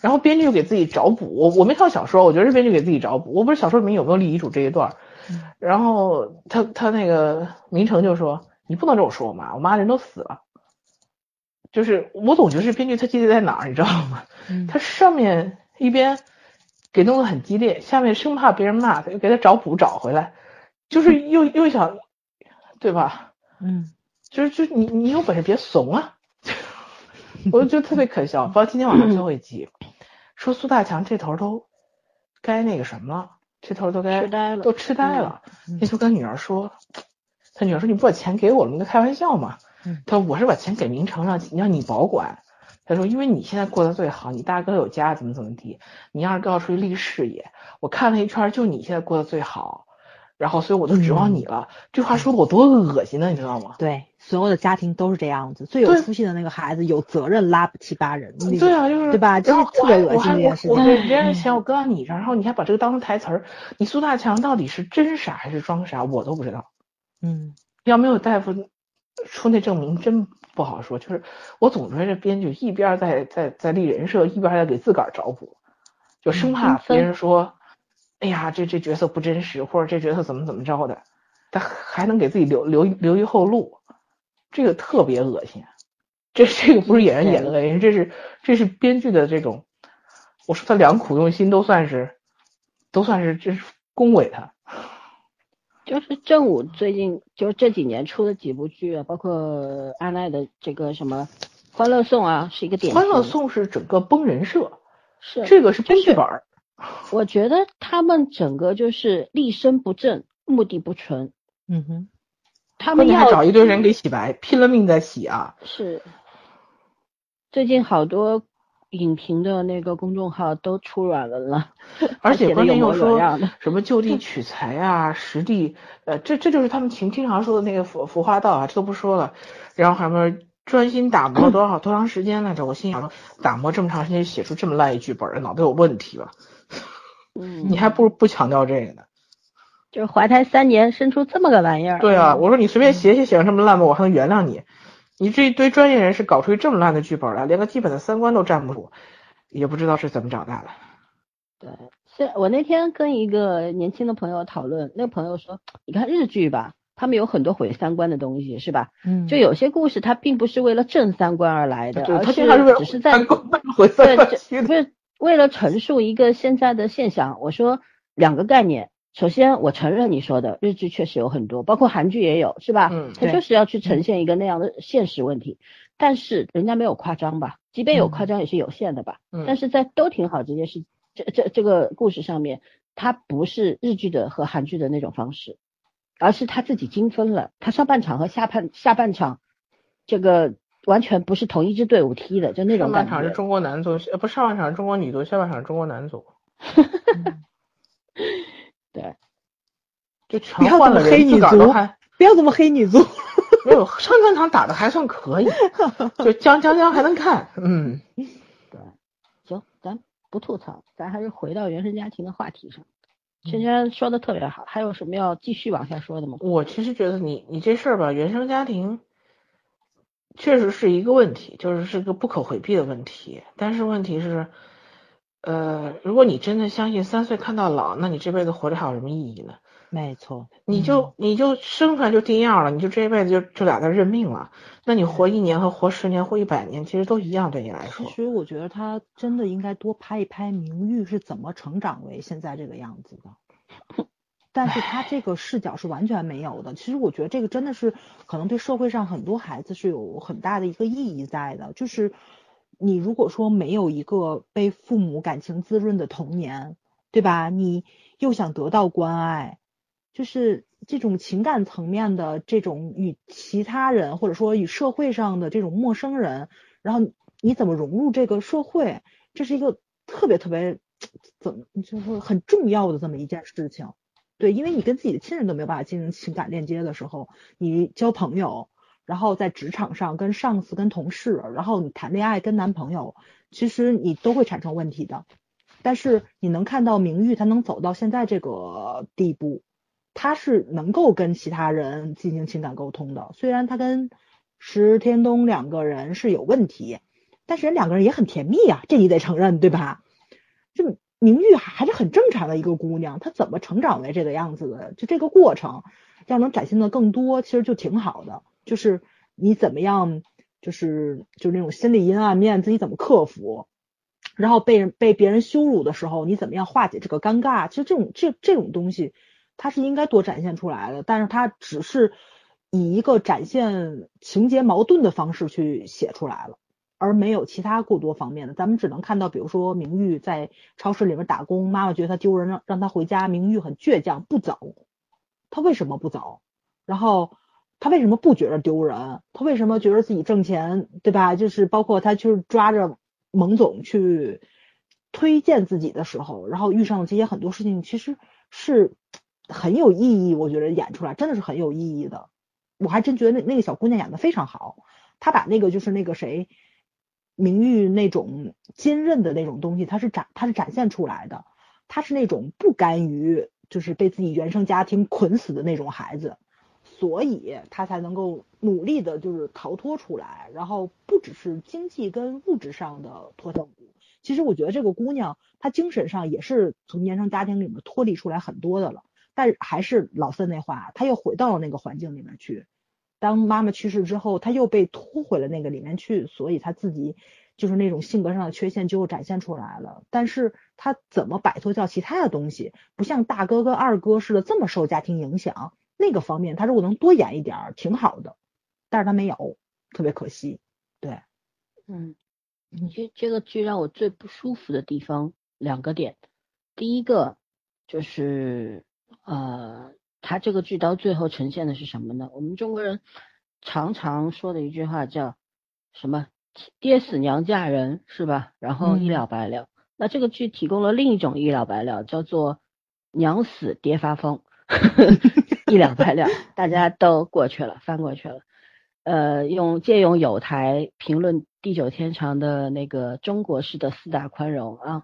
然后编剧又给自己找补，我我没看小说，我觉得是编剧给自己找补，我不知道小说里面有没有立遗嘱这一段。嗯然后他他那个明成就说你不能这么说我妈，我妈人都死了。就是我总觉得这编剧他记得在哪儿，你知道吗？嗯他上面一边给弄得很激烈，下面生怕别人骂他，又给他找补找回来，就是又又想，对吧？嗯就是就是你你有本事别怂啊！我就觉得特别可笑。包括今天晚上最后一集，说苏大强这头都该那个什么了，这头都该痴呆了都痴呆了。嗯那就跟女儿说，他女儿说你不把钱给我了，你在开玩笑吗？嗯他说我是把钱给明成让让你保管。他说因为你现在过得最好，你大哥有家怎么怎么地，你二哥要出去立事业，我看了一圈，就你现在过得最好，然后所以我都指望你了。这话说的我多恶心呢，你知道吗？对，所有的家庭都是这样子，最有出息的那个孩子有责任拉不起八人，那对啊，就是对吧这然后是特别恶心的一件事情我给别人嗯钱，我搁到你这儿，然后你还把这个当成台词儿，你苏大强到底是真傻还是装傻，我都不知道。嗯要没有大夫出那证明，真不好说。就是我总觉得这编剧一边在在在立人设，一边还在给自个儿找补，就生怕别人说，哎呀，这这角色不真实，或者这角色怎么怎么着的，他还能给自己留留留一后路，这个特别恶心。这这个不是演员演的恶心，这是这是编剧的这种，我说他良苦用心，都算是都算是这是恭维他。就是正午最近就这几年出的几部剧啊，包括安奈的这个什么《欢乐颂》啊，是一个典型。欢乐颂是整个崩人设，是这个是编剧本儿。我觉得他们整个就是立身不正，目的不纯。嗯哼，他们要找一堆人给洗白，拼了命在洗啊。是最近好多影评的那个公众号都出软文了，而且关键又说。什么就地 取材啊，实地，呃，这这就是他们经经常说的那个浮浮化道啊，这都不说了。然后还有专心打磨多少多长时间来着？我心想说，打磨这么长时间写出这么烂一剧本，脑子有问题吧？嗯，你还不如不强调这个呢。就是怀胎三年生出这么个玩意儿。对啊，嗯我说你随便写写写成这么烂吧，我还能原谅你。你这一堆专业人士搞出一这么烂的剧本来，连个基本的三观都站不住，也不知道是怎么长大的。对，是我那天跟一个年轻的朋友讨论，那个朋友说，你看日剧吧，他们有很多毁三观的东西，是吧？嗯，就有些故事它并不是为了正三观而来的，对而是只是在毁三对，观去的。这不是为了陈述一个现在的现象。我说两个概念，首先我承认你说的日剧确实有很多，包括韩剧也有，是吧？嗯对它就是要去呈现一个那样的现实问题，但是人家没有夸张吧？即便有夸张也是有限的吧？嗯但是在都挺好这件事，这这这个故事上面，它不是日剧的和韩剧的那种方式，而是他自己精分了，他上半场和下半下半场这个完全不是同一支队伍踢的，就那种感觉。上半场是中国男足，呃，不，上半场是中国女足，下半场是中国男足，对，就全换了人，自个儿都足还不要这么黑女足。没有上半场打的还算可以，就将将将还能看，嗯，对，行，咱不吐槽，咱还是回到原生家庭的话题上。圈圈说的特别好，还有什么要继续往下说的吗？我其实觉得你你这事儿吧，原生家庭确实是一个问题，就是是个不可回避的问题。但是问题是，呃，如果你真的相信三岁看到老，那你这辈子活着还有什么意义呢？没错，你就你就生出来就定样了，你就这一辈子就就俩字认命了。那你活一年和活十年、活一百年，其实都一样，对你来说。其实我觉得他真的应该多拍一拍名誉是怎么成长为现在这个样子的。但是他这个视角是完全没有的。其实我觉得这个真的是可能对社会上很多孩子是有很大的一个意义在的。就是你如果说没有一个被父母感情滋润的童年，对吧？你又想得到关爱，就是这种情感层面的这种与其他人或者说与社会上的这种陌生人，然后你怎么融入这个社会，这是一个特别特别 怎么就是说很重要的这么一件事情。对，因为你跟自己的亲人都没有办法进行情感链接的时候，你交朋友，然后在职场上跟上司、跟同事，然后你谈恋爱跟男朋友，其实你都会产生问题的。但是你能看到明玉他能走到现在这个地步，他是能够跟其他人进行情感沟通的。虽然他跟石天东两个人是有问题，但是人两个人也很甜蜜啊，这你得承认，对吧？就明玉还是很正常的一个姑娘，她怎么成长为这个样子的？就这个过程，要能展现的更多，其实就挺好的。就是你怎么样，就是就是那种心理阴暗面，自己怎么克服，然后被人被别人羞辱的时候，你怎么样化解这个尴尬？其实这种这这种东西，它是应该多展现出来的，但是它只是以一个展现情节矛盾的方式去写出来了。而没有其他过多方面的，咱们只能看到，比如说明玉在超市里面打工，妈妈觉得她丢人，让让他回家，明玉很倔强不走，他为什么不走？然后他为什么不觉得丢人？他为什么觉得自己挣钱，对吧？就是包括他去抓着蒙总去推荐自己的时候，然后遇上这些很多事情，其实是很有意义。我觉得演出来真的是很有意义的。我还真觉得那那个小姑娘演的非常好，她把那个就是那个谁。名誉那种坚韧的那种东西，他是展他是展现出来的，他是那种不甘于就是被自己原生家庭捆死的那种孩子，所以他才能够努力的就是逃脱出来，然后不只是经济跟物质上的脱掉骨，其实我觉得这个姑娘她精神上也是从原生家庭里面脱离出来很多的了，但还是老三那话，她又回到了那个环境里面去。当妈妈去世之后，他又被拖回了那个里面去，所以他自己就是那种性格上的缺陷就展现出来了。但是他怎么摆脱掉其他的东西，不像大哥跟二哥似的这么受家庭影响，那个方面他如果能多演一点儿，挺好的。但是他没有，特别可惜。对，嗯，其实这个剧让我最不舒服的地方两个点，第一个就是呃，他这个剧到最后呈现的是什么呢？我们中国人常常说的一句话叫什么“爹死娘嫁人”是吧？然后一了百了。那这个剧提供了另一种一了百了，叫做“娘死爹发疯”，一了百了，大家都过去了，翻过去了。呃，用借用有台评论地久天长的那个中国式的四大宽容啊，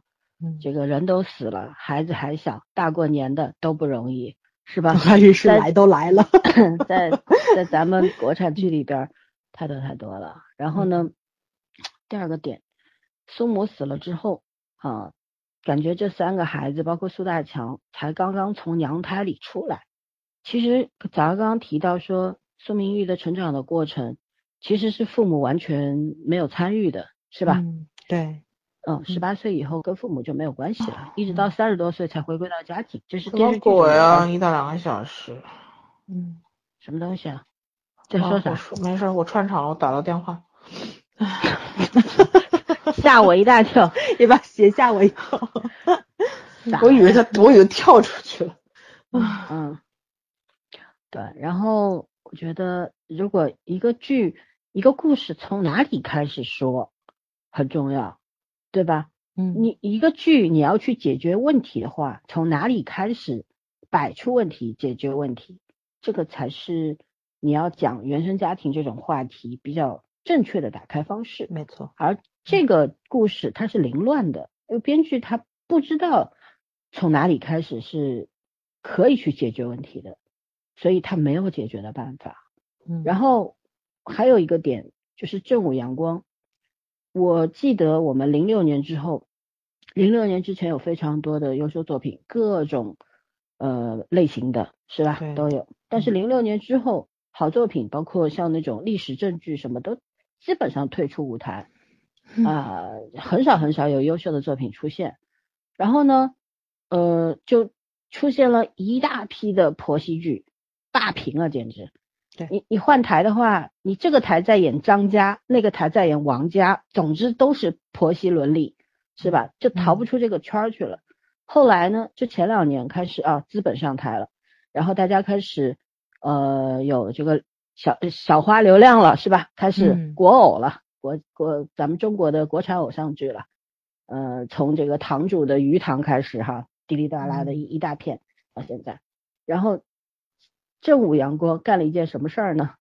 这个人都死了，孩子还小，大过年的都不容易，是吧？还是来都来了，在 在咱们国产剧里边太多太多了。然后呢，第二个点，苏母死了之后啊，感觉这三个孩子，包括苏大强，才刚刚从娘胎里出来。其实咱刚刚提到说。苏明玉的成长的过程，其实是父母完全没有参与的，是吧？嗯，对，嗯，十八岁以后跟父母就没有关系了，一直到三十多岁才回归到家庭，这是什么鬼啊？一到两个小时，嗯，什么东西啊？在说啥？没事，我串场了，我打到电话，吓我一大跳，你把鞋吓我一跳，我以为他，我以为跳出去了，嗯。对，然后我觉得，如果一个剧、一个故事从哪里开始说很重要，对吧？嗯，你一个剧你要去解决问题的话，从哪里开始摆出问题、解决问题，这个才是你要讲原生家庭这种话题比较正确的打开方式。没错，而这个故事它是凌乱的，因为编剧他不知道从哪里开始是可以去解决问题的。所以他没有解决的办法，嗯，然后还有一个点就是正午阳光，我记得我们零六年之后，零六年之前有非常多的优秀作品，各种呃类型的是吧都有，但是零六年之后好作品，包括像那种历史证据什么都基本上退出舞台，啊，很少很少有优秀的作品出现，然后呢，呃，就出现了一大批的婆媳剧。霸屏啊，简直！对你，你换台的话，你这个台在演张家，那个台在演王家，总之都是婆媳伦理，是吧？就逃不出这个圈去了。后来呢，就前两年开始啊，资本上台了，然后大家开始呃有这个小小花流量了，是吧？开始国偶了，国国咱们中国的国产偶像剧了。呃，从这个堂主的鱼塘开始哈，滴滴答答的一一大片到现在，然后。正午阳光干了一件什么事儿呢？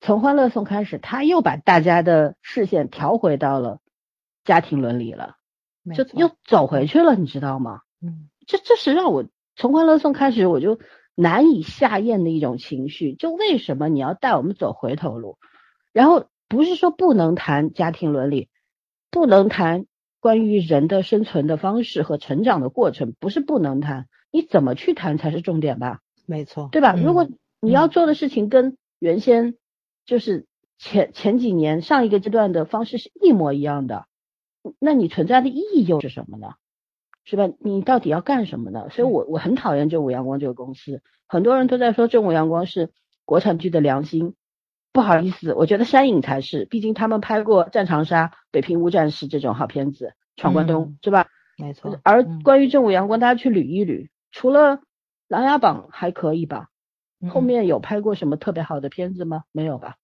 从《欢乐颂》开始，他又把大家的视线调回到了家庭伦理了，就又走回去了，你知道吗？嗯，这这是让我从《欢乐颂》开始我就难以下咽的一种情绪。就为什么你要带我们走回头路？然后不是说不能谈家庭伦理，不能谈关于人的生存的方式和成长的过程，不是不能谈，你怎么去谈才是重点吧？没错，对吧？如果你要做的事情跟原先就是前前几年上一个阶段的方式是一模一样的，那你存在的意义又是什么呢？是吧？你到底要干什么呢？所以我我很讨厌正午阳光这个公司，很多人都在说正午阳光是国产剧的良心，不好意思，我觉得山影才是，毕竟他们拍过《战长沙》《北平无战事》这种好片子，《闯关东》是吧？没错。而关于正午阳光，大家去捋一捋，除了《琅琊榜》还可以吧，后面有拍过什么特别好的片子吗？没有吧？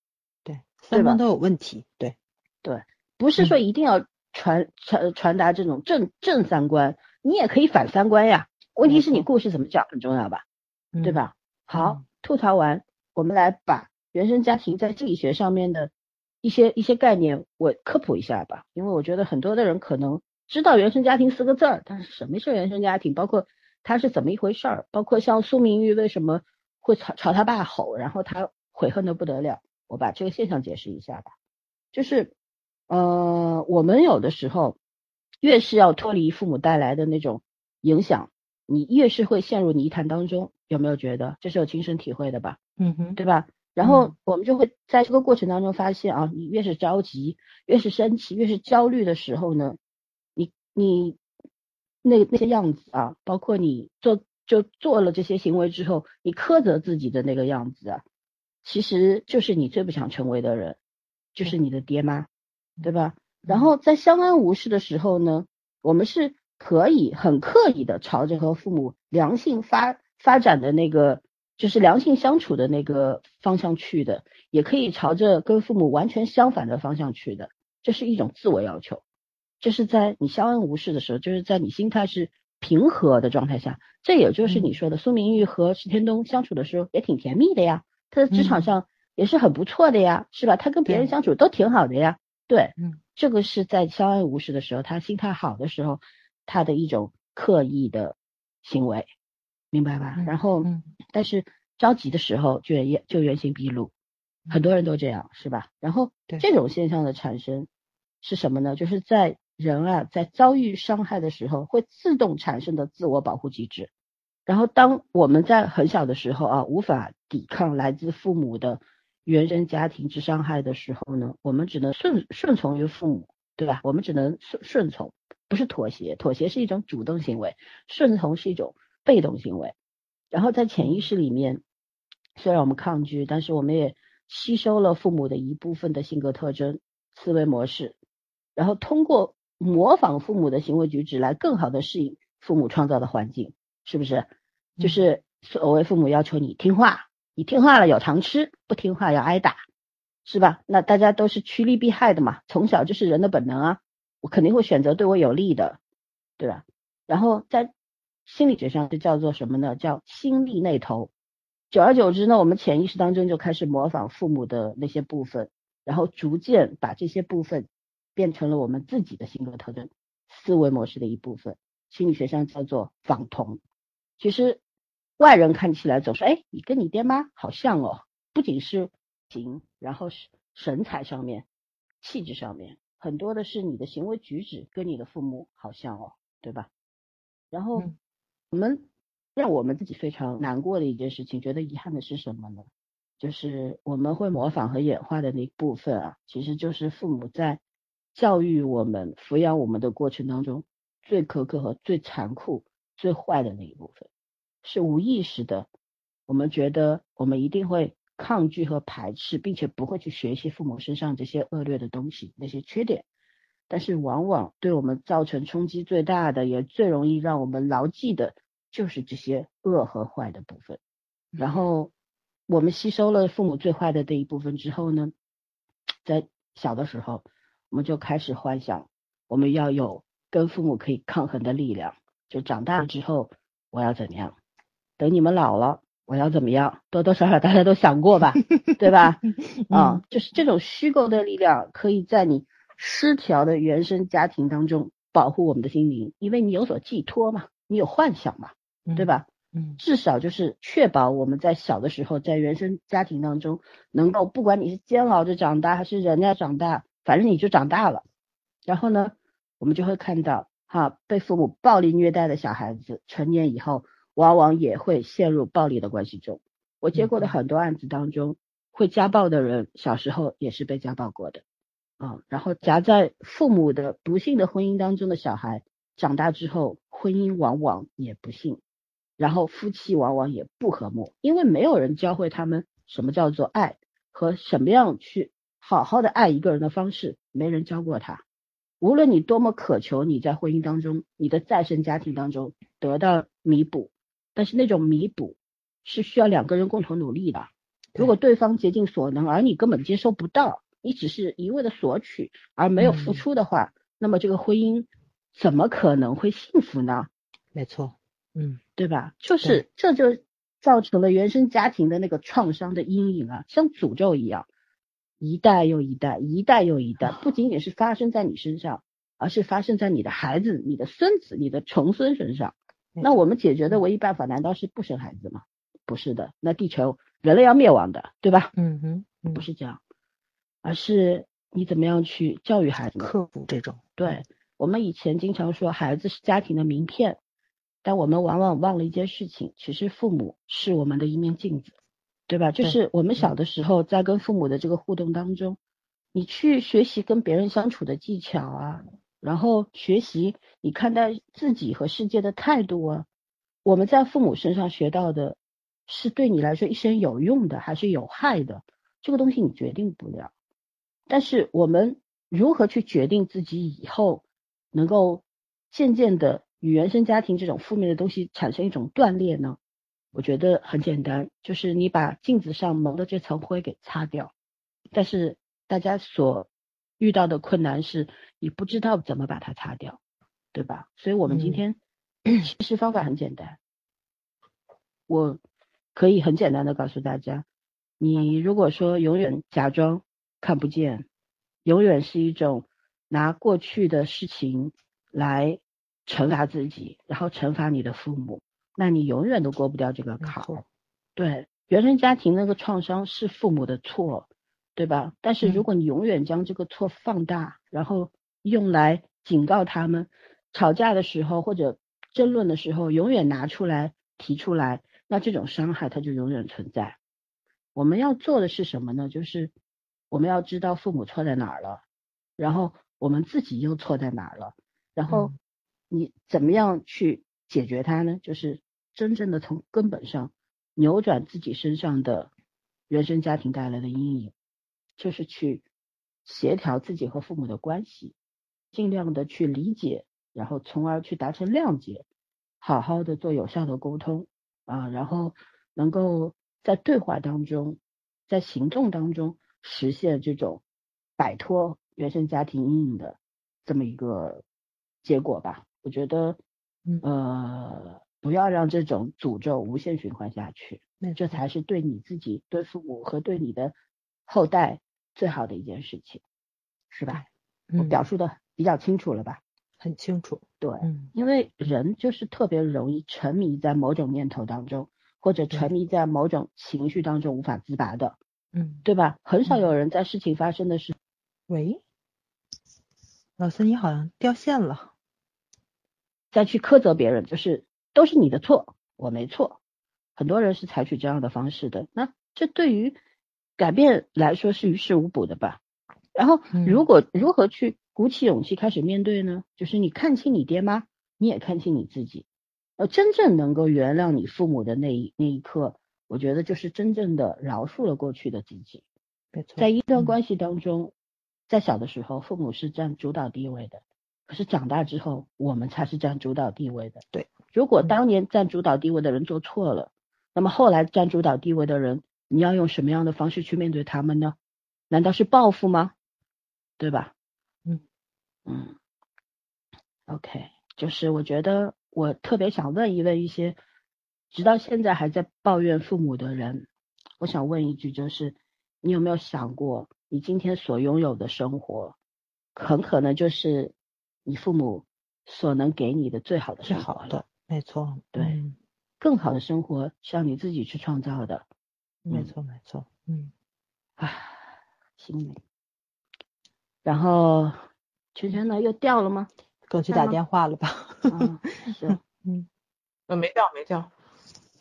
对，三方都有问题。对对，不是说一定要传传传达这种正正三观，你也可以反三观呀。问题是你故事怎么讲很重要吧？对吧？好，吐槽完，我们来把原生家庭在心理学上面的一些一些概念我科普一下吧，因为我觉得很多的人可能知道原生家庭四个字儿，但是什么是原生家庭，包括。他是怎么一回事儿？包括像苏明玉为什么会朝朝他爸吼，然后他悔恨的不得了。我把这个现象解释一下吧。就是，呃，我们有的时候越是要脱离父母带来的那种影响，你越是会陷入泥潭当中。有没有觉得这是有亲身体会的吧？嗯哼，对吧？然后我们就会在这个过程当中发现啊，你越是着急，越是生气，越是焦虑的时候呢，你你。那那些样子啊，包括你做就做了这些行为之后，你苛责自己的那个样子啊，其实就是你最不想成为的人，就是你的爹妈，对吧？然后在相安无事的时候呢，我们是可以很刻意的朝着和父母良性发发展的那个，就是良性相处的那个方向去的，也可以朝着跟父母完全相反的方向去的，这是一种自我要求。这是在你相安无事的时候，就是在你心态是平和的状态下，这也就是你说的苏明玉和石天东相处的时候也挺甜蜜的呀，他在职场上也是很不错的呀，是吧？他跟别人相处都挺好的呀，对，嗯，这个是在相安无事的时候，他心态好的时候，他的一种刻意的行为，明白吧？然后，但是着急的时候就原就原形毕露，很多人都这样，是吧？然后这种现象的产生是什么呢？就是在人啊，在遭遇伤害的时候，会自动产生的自我保护机制。然后，当我们在很小的时候啊，无法抵抗来自父母的原生家庭之伤害的时候呢，我们只能顺顺从于父母，对吧？我们只能顺顺从，不是妥协。妥协是一种主动行为，顺从是一种被动行为。然后在潜意识里面，虽然我们抗拒，但是我们也吸收了父母的一部分的性格特征、思维模式，然后通过。模仿父母的行为举止来更好的适应父母创造的环境，是不是？就是所谓父母要求你听话，你听话了有糖吃，不听话要挨打，是吧？那大家都是趋利避害的嘛，从小就是人的本能啊，我肯定会选择对我有利的，对吧？然后在心理学上就叫做什么呢？叫心力内投。久而久之呢，我们潜意识当中就开始模仿父母的那些部分，然后逐渐把这些部分。变成了我们自己的性格特征、思维模式的一部分，心理学上叫做仿同。其实外人看起来总说，哎，你跟你爹妈好像哦，不仅是形，然后是神采上面、气质上面，很多的是你的行为举止跟你的父母好像哦，对吧？然后我们让我们自己非常难过的一件事情，觉得遗憾的是什么呢？就是我们会模仿和演化的那部分啊，其实就是父母在。教育我们、抚养我们的过程当中，最苛刻和最残酷、最坏的那一部分，是无意识的。我们觉得我们一定会抗拒和排斥，并且不会去学习父母身上这些恶劣的东西、那些缺点。但是，往往对我们造成冲击最大的，也最容易让我们牢记的，就是这些恶和坏的部分。然后，我们吸收了父母最坏的这一部分之后呢，在小的时候。我们就开始幻想，我们要有跟父母可以抗衡的力量。就长大了之后，我要怎么样？等你们老了，我要怎么样？多多少少大家都想过吧，对吧？啊，就是这种虚构的力量，可以在你失调的原生家庭当中保护我们的心灵，因为你有所寄托嘛，你有幻想嘛，对吧？嗯，至少就是确保我们在小的时候，在原生家庭当中，能够不管你是煎熬着长大，还是人家长大。反正你就长大了，然后呢，我们就会看到，哈，被父母暴力虐待的小孩子，成年以后往往也会陷入暴力的关系中。我接过的很多案子当中，会家暴的人小时候也是被家暴过的，啊，然后夹在父母的不幸的婚姻当中的小孩，长大之后婚姻往往也不幸，然后夫妻往往也不和睦，因为没有人教会他们什么叫做爱和什么样去。好好的爱一个人的方式，没人教过他。无论你多么渴求你在婚姻当中、你的再生家庭当中得到弥补，但是那种弥补是需要两个人共同努力的。如果对方竭尽所能，而你根本接收不到，你只是一味的索取而没有付出的话，那么这个婚姻怎么可能会幸福呢？没错，嗯，对吧？就是这就造成了原生家庭的那个创伤的阴影啊，像诅咒一样。一代又一代，一代又一代，不仅仅是发生在你身上，而是发生在你的孩子、你的孙子、你的重孙身上。那我们解决的唯一办法，难道是不生孩子吗？不是的，那地球人类要灭亡的，对吧？嗯哼，不是这样，而是你怎么样去教育孩子，克服这种。对我们以前经常说，孩子是家庭的名片，但我们往往忘了一件事情，其实父母是我们的一面镜子。对吧？就是我们小的时候，在跟父母的这个互动当中，你去学习跟别人相处的技巧啊，然后学习你看待自己和世界的态度啊。我们在父母身上学到的，是对你来说一生有用的，还是有害的？这个东西你决定不了。但是我们如何去决定自己以后能够渐渐的与原生家庭这种负面的东西产生一种断裂呢？我觉得很简单，就是你把镜子上蒙的这层灰给擦掉。但是大家所遇到的困难是，你不知道怎么把它擦掉，对吧？所以我们今天 其实方法很简单，我可以很简单的告诉大家，你如果说永远假装看不见，永远是一种拿过去的事情来惩罚自己，然后惩罚你的父母。那你永远都过不掉这个坎儿。对，原生家庭那个创伤是父母的错，对吧？但是如果你永远将这个错放大，然后用来警告他们，吵架的时候或者争论的时候，永远拿出来提出来，那这种伤害它就永远存在。我们要做的是什么呢？就是我们要知道父母错在哪儿了，然后我们自己又错在哪儿了，然后你怎么样去解决它呢？就是。真正的从根本上扭转自己身上的原生家庭带来的阴影，就是去协调自己和父母的关系，尽量的去理解，然后从而去达成谅解，好好的做有效的沟通啊，然后能够在对话当中，在行动当中实现这种摆脱原生家庭阴影的这么一个结果吧。我觉得，呃。不要让这种诅咒无限循环下去，那这才是对你自己、对父母和对你的后代最好的一件事情，是吧？我表述的比较清楚了吧？很清楚。对，因为人就是特别容易沉迷在某种念头当中，或者沉迷在某种情绪当中无法自拔的，嗯，对吧？很少有人在事情发生的时候，喂，老师你好像掉线了，再去苛责别人，就是。都是你的错，我没错。很多人是采取这样的方式的，那这对于改变来说是于事无补的吧？然后，如果如何去鼓起勇气开始面对呢？就是你看清你爹妈，你也看清你自己，呃，真正能够原谅你父母的那一那一刻，我觉得就是真正的饶恕了过去的自己。没错，在一段关系当中，在小的时候，父母是占主导地位的，可是长大之后，我们才是占主导地位的。对。如果当年占主导地位的人做错了，那么后来占主导地位的人，你要用什么样的方式去面对他们呢？难道是报复吗？对吧？嗯嗯，OK，就是我觉得我特别想问一问一些直到现在还在抱怨父母的人，我想问一句，就是你有没有想过，你今天所拥有的生活，很可能就是你父母所能给你的最好的生活的。没错，对，更好的生活是要你自己去创造的。没错，没错，嗯，啊，心累。然后圈圈呢？又掉了吗？给我去打电话了吧？嗯，是，嗯，呃，没掉，没掉。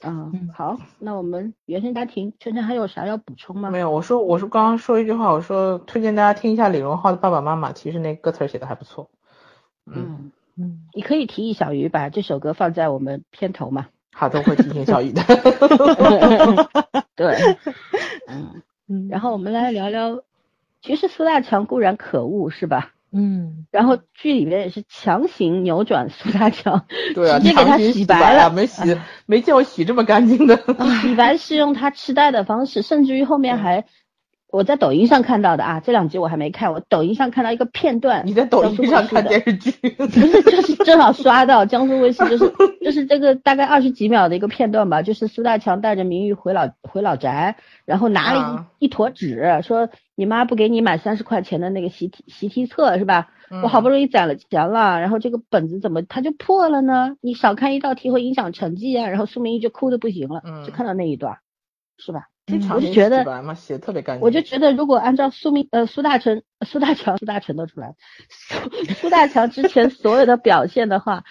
嗯，好，那我们原生家庭，圈圈还有啥要补充吗？没有，我说，我说刚刚说一句话，我说推荐大家听一下李荣浩的《爸爸妈妈》，其实那歌词写的还不错。嗯。嗯，你可以提议小鱼把这首歌放在我们片头嘛？好的，会提醒小鱼的。对，嗯嗯，然后我们来聊聊，其实苏大强固然可恶，是吧？嗯，然后剧里面也是强行扭转苏大强，对啊，直接给他洗白了，没洗，没见我洗这么干净的。洗白是用他痴呆的方式，甚至于后面还。我在抖音上看到的啊，这两集我还没看。我抖音上看到一个片段，你在抖音上看电视剧？不是，就是正好刷到江苏卫视，就是 就是这个大概二十几秒的一个片段吧，就是苏大强带着明玉回老回老宅，然后拿了一一坨纸，说你妈不给你买三十块钱的那个习题习题册是吧？我好不容易攒了钱了，然后这个本子怎么它就破了呢？你少看一道题会影响成绩啊！然后苏明玉就哭的不行了，就看到那一段，是吧？我就觉得，写特别干净。我就觉得，如果按照苏明呃苏大成、苏大强、苏大成都出来，苏苏大强之前所有的表现的话，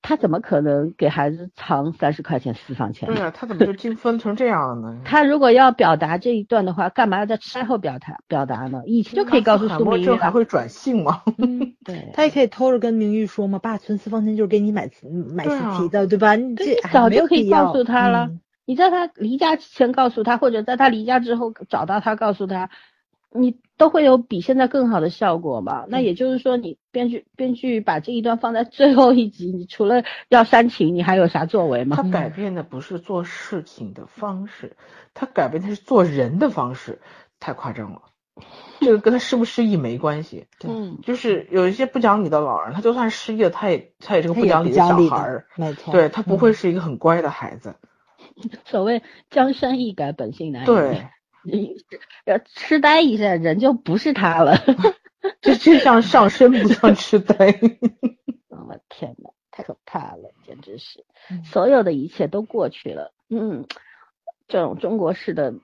他怎么可能给孩子藏三十块钱私房钱？对啊，他怎么就精分成这样了呢？他如果要表达这一段的话，干嘛要在之后表达表达呢？以前就可以告诉苏明玉。还会转性吗？对，他也可以偷着跟明玉说嘛，爸存私房钱就是给你买买习题的，对吧？你这早就可以告诉他了。你在他离家之前告诉他，或者在他离家之后找到他，告诉他，你都会有比现在更好的效果嘛？那也就是说，你编剧编剧把这一段放在最后一集，你除了要煽情，你还有啥作为吗？他改变的不是做事情的方式，他改变的是做人的方式，太夸张了。这个跟他失不失忆没关系，嗯，就是有一些不讲理的老人，他就算失忆了，他也他也是个不讲理的小孩儿，没错，对他不会是一个很乖的孩子。所谓江山易改，本性难移。对，要痴呆一下，人就不是他了。这就像上身，不像痴呆。我天哪，太可怕了，简直是，所有的一切都过去了。嗯，这种中国式的。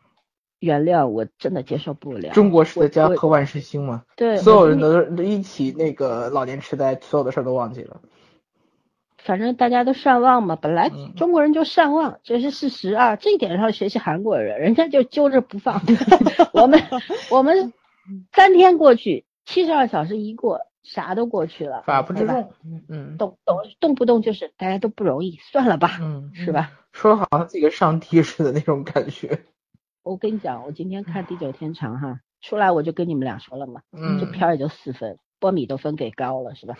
原谅我真的接受不了。中国式的家和万事兴嘛，对，所有人都一起那个老年痴呆，所有的事都忘记了。反正大家都善忘嘛，本来中国人就善忘，这是事实啊。这一点上学习韩国人，人家就揪着不放。我们我们三天过去，七十二小时一过，啥都过去了。法不知重，嗯，动动动不动就是大家都不容易，算了吧，嗯，是吧？说好像自己跟上帝似的那种感觉。我跟你讲，我今天看《地久天长》哈，出来我就跟你们俩说了嘛，这片儿也就四分，波米都分给高了是吧？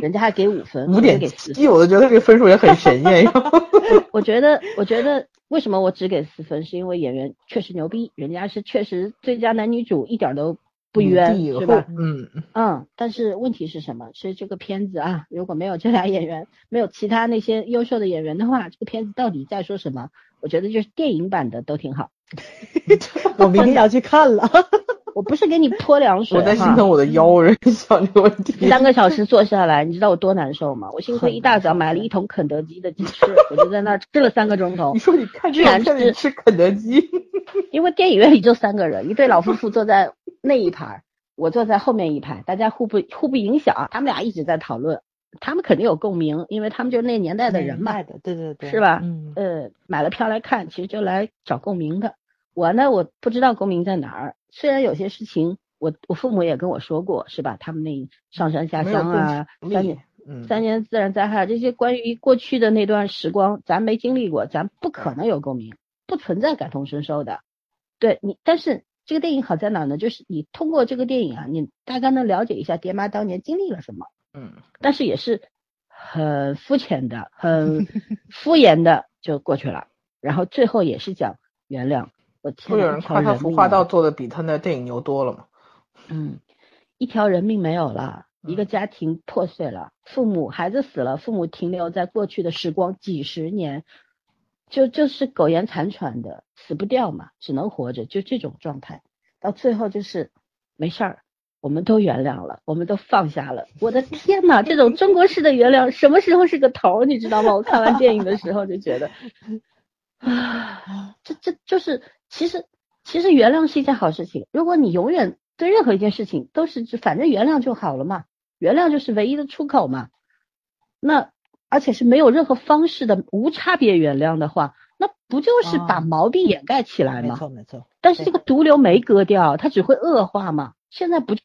人家还给五分，五点给四，我都觉得这个分数也很神 验。我觉得，我觉得为什么我只给四分，是因为演员确实牛逼，人家是确实最佳男女主一点都不冤，是吧？嗯嗯。但是问题是什么？是这个片子啊，如果没有这俩演员，没有其他那些优秀的演员的话，这个片子到底在说什么？我觉得就是电影版的都挺好。我明天要去看了。我不是给你泼凉水，我在心疼我的腰，人想这个问题。三个小时坐下来，你知道我多难受吗？我幸亏一大早买了一桶肯德基的鸡翅，我就在那儿吃了三个钟头。你说你看居然吃吃肯德基？因为电影院里就三个人，一对老夫妇坐在那一排，我坐在后面一排，大家互不互不影响，他们俩一直在讨论。他们肯定有共鸣，因为他们就是那年代的人嘛，对对对，是吧？嗯，呃，买了票来看，其实就来找共鸣的。我呢，我不知道共鸣在哪儿。虽然有些事情，我我父母也跟我说过，是吧？他们那上山下乡啊，三年三年自然灾害这些关于过去的那段时光，咱没经历过，咱不可能有共鸣，不存在感同身受的。对你，但是这个电影好在哪呢？就是你通过这个电影啊，你大概能了解一下爹妈当年经历了什么。嗯，但是也是很肤浅的、很 敷衍的就过去了。然后最后也是讲原谅。我天，会有人夸他服化道做的比他那电影牛多了吗？嗯，一条人命没有了，一个家庭破碎了，父母孩子死了，父母停留在过去的时光几十年，就就是苟延残喘的，死不掉嘛，只能活着，就这种状态。到最后就是没事儿。我们都原谅了，我们都放下了。我的天呐，这种中国式的原谅什么时候是个头？你知道吗？我看完电影的时候就觉得，啊，这这就是其实其实原谅是一件好事情。如果你永远对任何一件事情都是反正原谅就好了嘛，原谅就是唯一的出口嘛。那而且是没有任何方式的无差别原谅的话，那不就是把毛病掩盖起来吗？没错没错。但是这个毒瘤没割掉，它只会恶化嘛。现在不是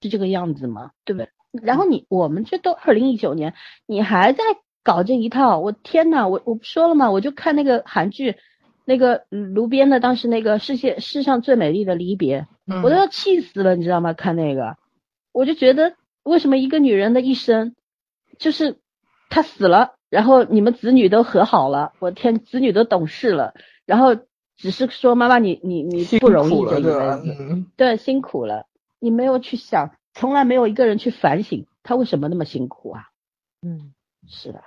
这个样子吗？对不对？然后你我们这都二零一九年，你还在搞这一套，我天呐，我我不说了吗？我就看那个韩剧，那个卢边的当时那个世界世上最美丽的离别，我都要气死了，你知道吗？看那个，我就觉得为什么一个女人的一生，就是她死了，然后你们子女都和好了，我天，子女都懂事了，然后。只是说妈妈，你你你不容易这一辈子，对，辛苦了。你没有去想，从来没有一个人去反省他为什么那么辛苦啊。嗯，是的。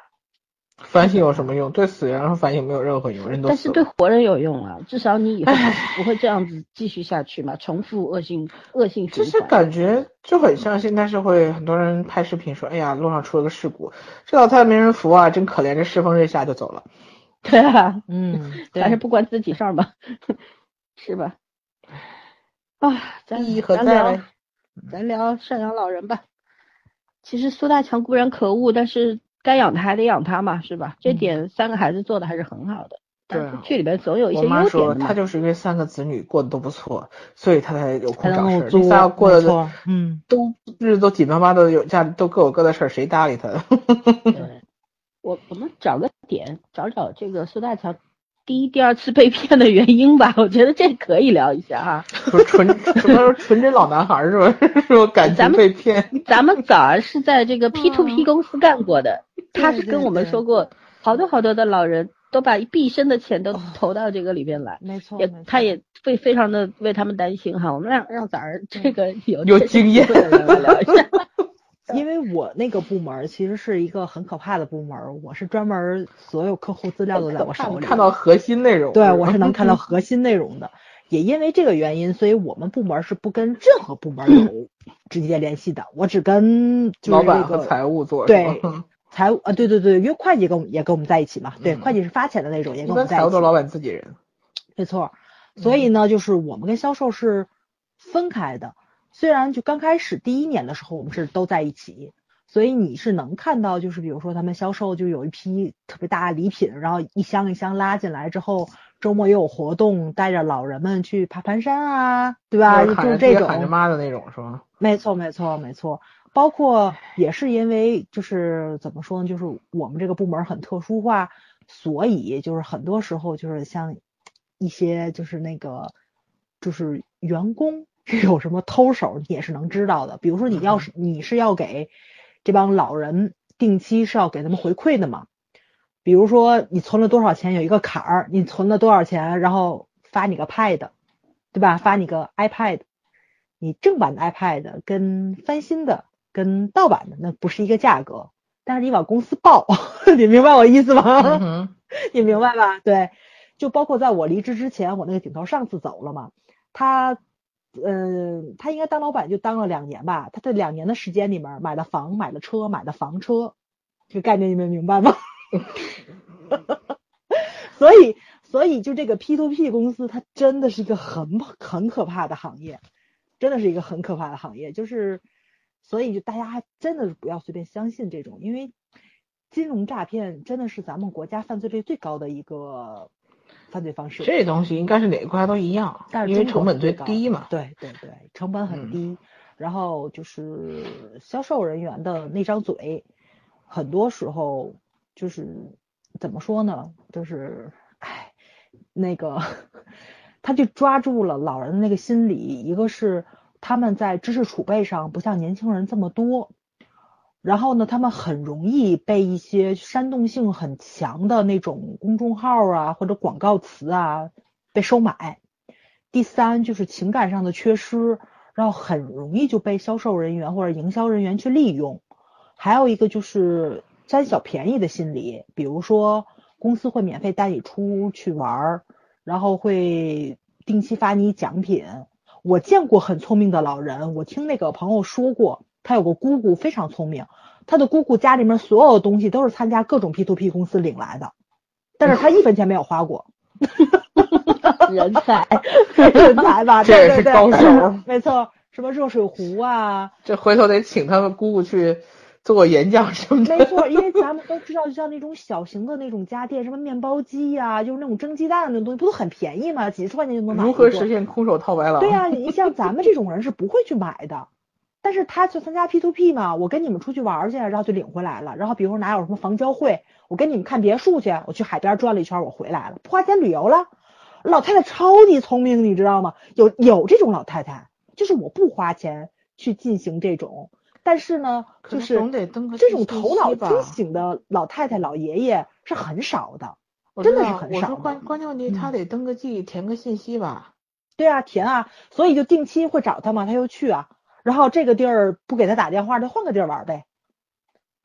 反省有什么用？对死人和反省没有任何用，人都但是对活人有用啊，至少你以后不会这样子继续下去嘛，重复恶性恶性循环。就是感觉就很像现在社会，很多人拍视频说，哎呀，路上出了个事故，这老太太没人扶啊，真可怜，这世风日下就走了。对啊，嗯，还是不关自己事儿吧，是吧？啊，咱咱聊，咱聊赡养老人吧。其实苏大强固然可恶，但是该养他还得养他嘛，是吧？这点三个孩子做的还是很好的。对，剧里边总有一些优点的说他就是因为三个子女过得都不错，所以他才有空找事。第仨过得嗯，都日子都紧巴巴的，有家都各有各的事儿，谁搭理他？对。我我们找个点，找找这个苏大强第一、第二次被骗的原因吧，我觉得这可以聊一下哈。不是纯什么纯真老男孩是吧？是吧？感情被骗。咱们早儿是在这个 P to P 公司干过的，他是跟我们说过，好多好多的老人都把毕生的钱都投到这个里边来，没错，也他也会非常的为他们担心哈。我们让让咱儿这个有有经验的人来聊一下。因为我那个部门其实是一个很可怕的部门，我是专门所有客户资料都在我手里，看到核心内容。对，我是能看到核心内容的。也因为这个原因，所以我们部门是不跟任何部门有直接联系的，我只跟老板和财务做。对，财务啊，对对对，因为会计跟我们也跟我们在一起嘛。对，会计是发钱的那种，也跟我们在一起。财务都老板自己人。没错，所以呢，就是我们跟销售是分开的。虽然就刚开始第一年的时候，我们是都在一起。所以你是能看到，就是比如说他们销售就有一批特别大的礼品，然后一箱一箱拉进来之后，周末也有活动，带着老人们去爬盘山啊，对吧？就这种喊着妈的那种是吧？没错，没错，没错。包括也是因为就是怎么说呢，就是我们这个部门很特殊化，所以就是很多时候就是像一些就是那个就是员工 有什么偷手，你也是能知道的。比如说你要是 你是要给。这帮老人定期是要给他们回馈的嘛？比如说你存了多少钱有一个坎儿，你存了多少钱，然后发你个 Pad，对吧？发你个 iPad，你正版的 iPad 跟翻新的跟盗版的那不是一个价格，但是你往公司报，你明白我意思吗？你明白吧？对，就包括在我离职之前，我那个顶头上司走了嘛，他。嗯，他应该当老板就当了两年吧。他这两年的时间里面，买了房，买了车，买了房车，这个概念你们明白吗？所以，所以就这个 P to P 公司，它真的是一个很很可怕的行业，真的是一个很可怕的行业。就是，所以就大家真的是不要随便相信这种，因为金融诈骗真的是咱们国家犯罪率最高的一个。犯罪方式，这东西应该是哪个国家都一样，但是因为成本最低嘛。对对对，成本很低。然后就是销售人员的那张嘴，很多时候就是怎么说呢？就是唉，那个 他就抓住了老人的那个心理，一个是他们在知识储备上不像年轻人这么多。然后呢，他们很容易被一些煽动性很强的那种公众号啊或者广告词啊被收买。第三就是情感上的缺失，然后很容易就被销售人员或者营销人员去利用。还有一个就是占小便宜的心理，比如说公司会免费带你出去玩儿，然后会定期发你奖品。我见过很聪明的老人，我听那个朋友说过。他有个姑姑非常聪明，他的姑姑家里面所有的东西都是参加各种 P to P 公司领来的，但是他一分钱没有花过，人才，人才吧，这也是高手，没错，什么热水壶啊，这回头得请他们姑姑去做个演讲什么的，没错，因为咱们都知道，就像那种小型的那种家电，什么面包机呀，就是那种蒸鸡蛋的那种东西，不都很便宜吗？几十块钱就能买。如何实现空手套白狼？对呀，你像咱们这种人是不会去买的。但是他去参加 P to P 嘛，我跟你们出去玩去，然后就领回来了。然后比如说哪有什么房交会，我跟你们看别墅去，我去海边转了一圈，我回来了，不花钱旅游了。老太太超级聪明，你知道吗？有有这种老太太，就是我不花钱去进行这种，但是呢，就是这种头脑清醒的老太太、老爷爷是很少的，真的是很少。我说关关键问题，他得登个记，填个信息吧？对啊，填啊，所以就定期会找他嘛，他又去啊。然后这个地儿不给他打电话，就换个地儿玩呗。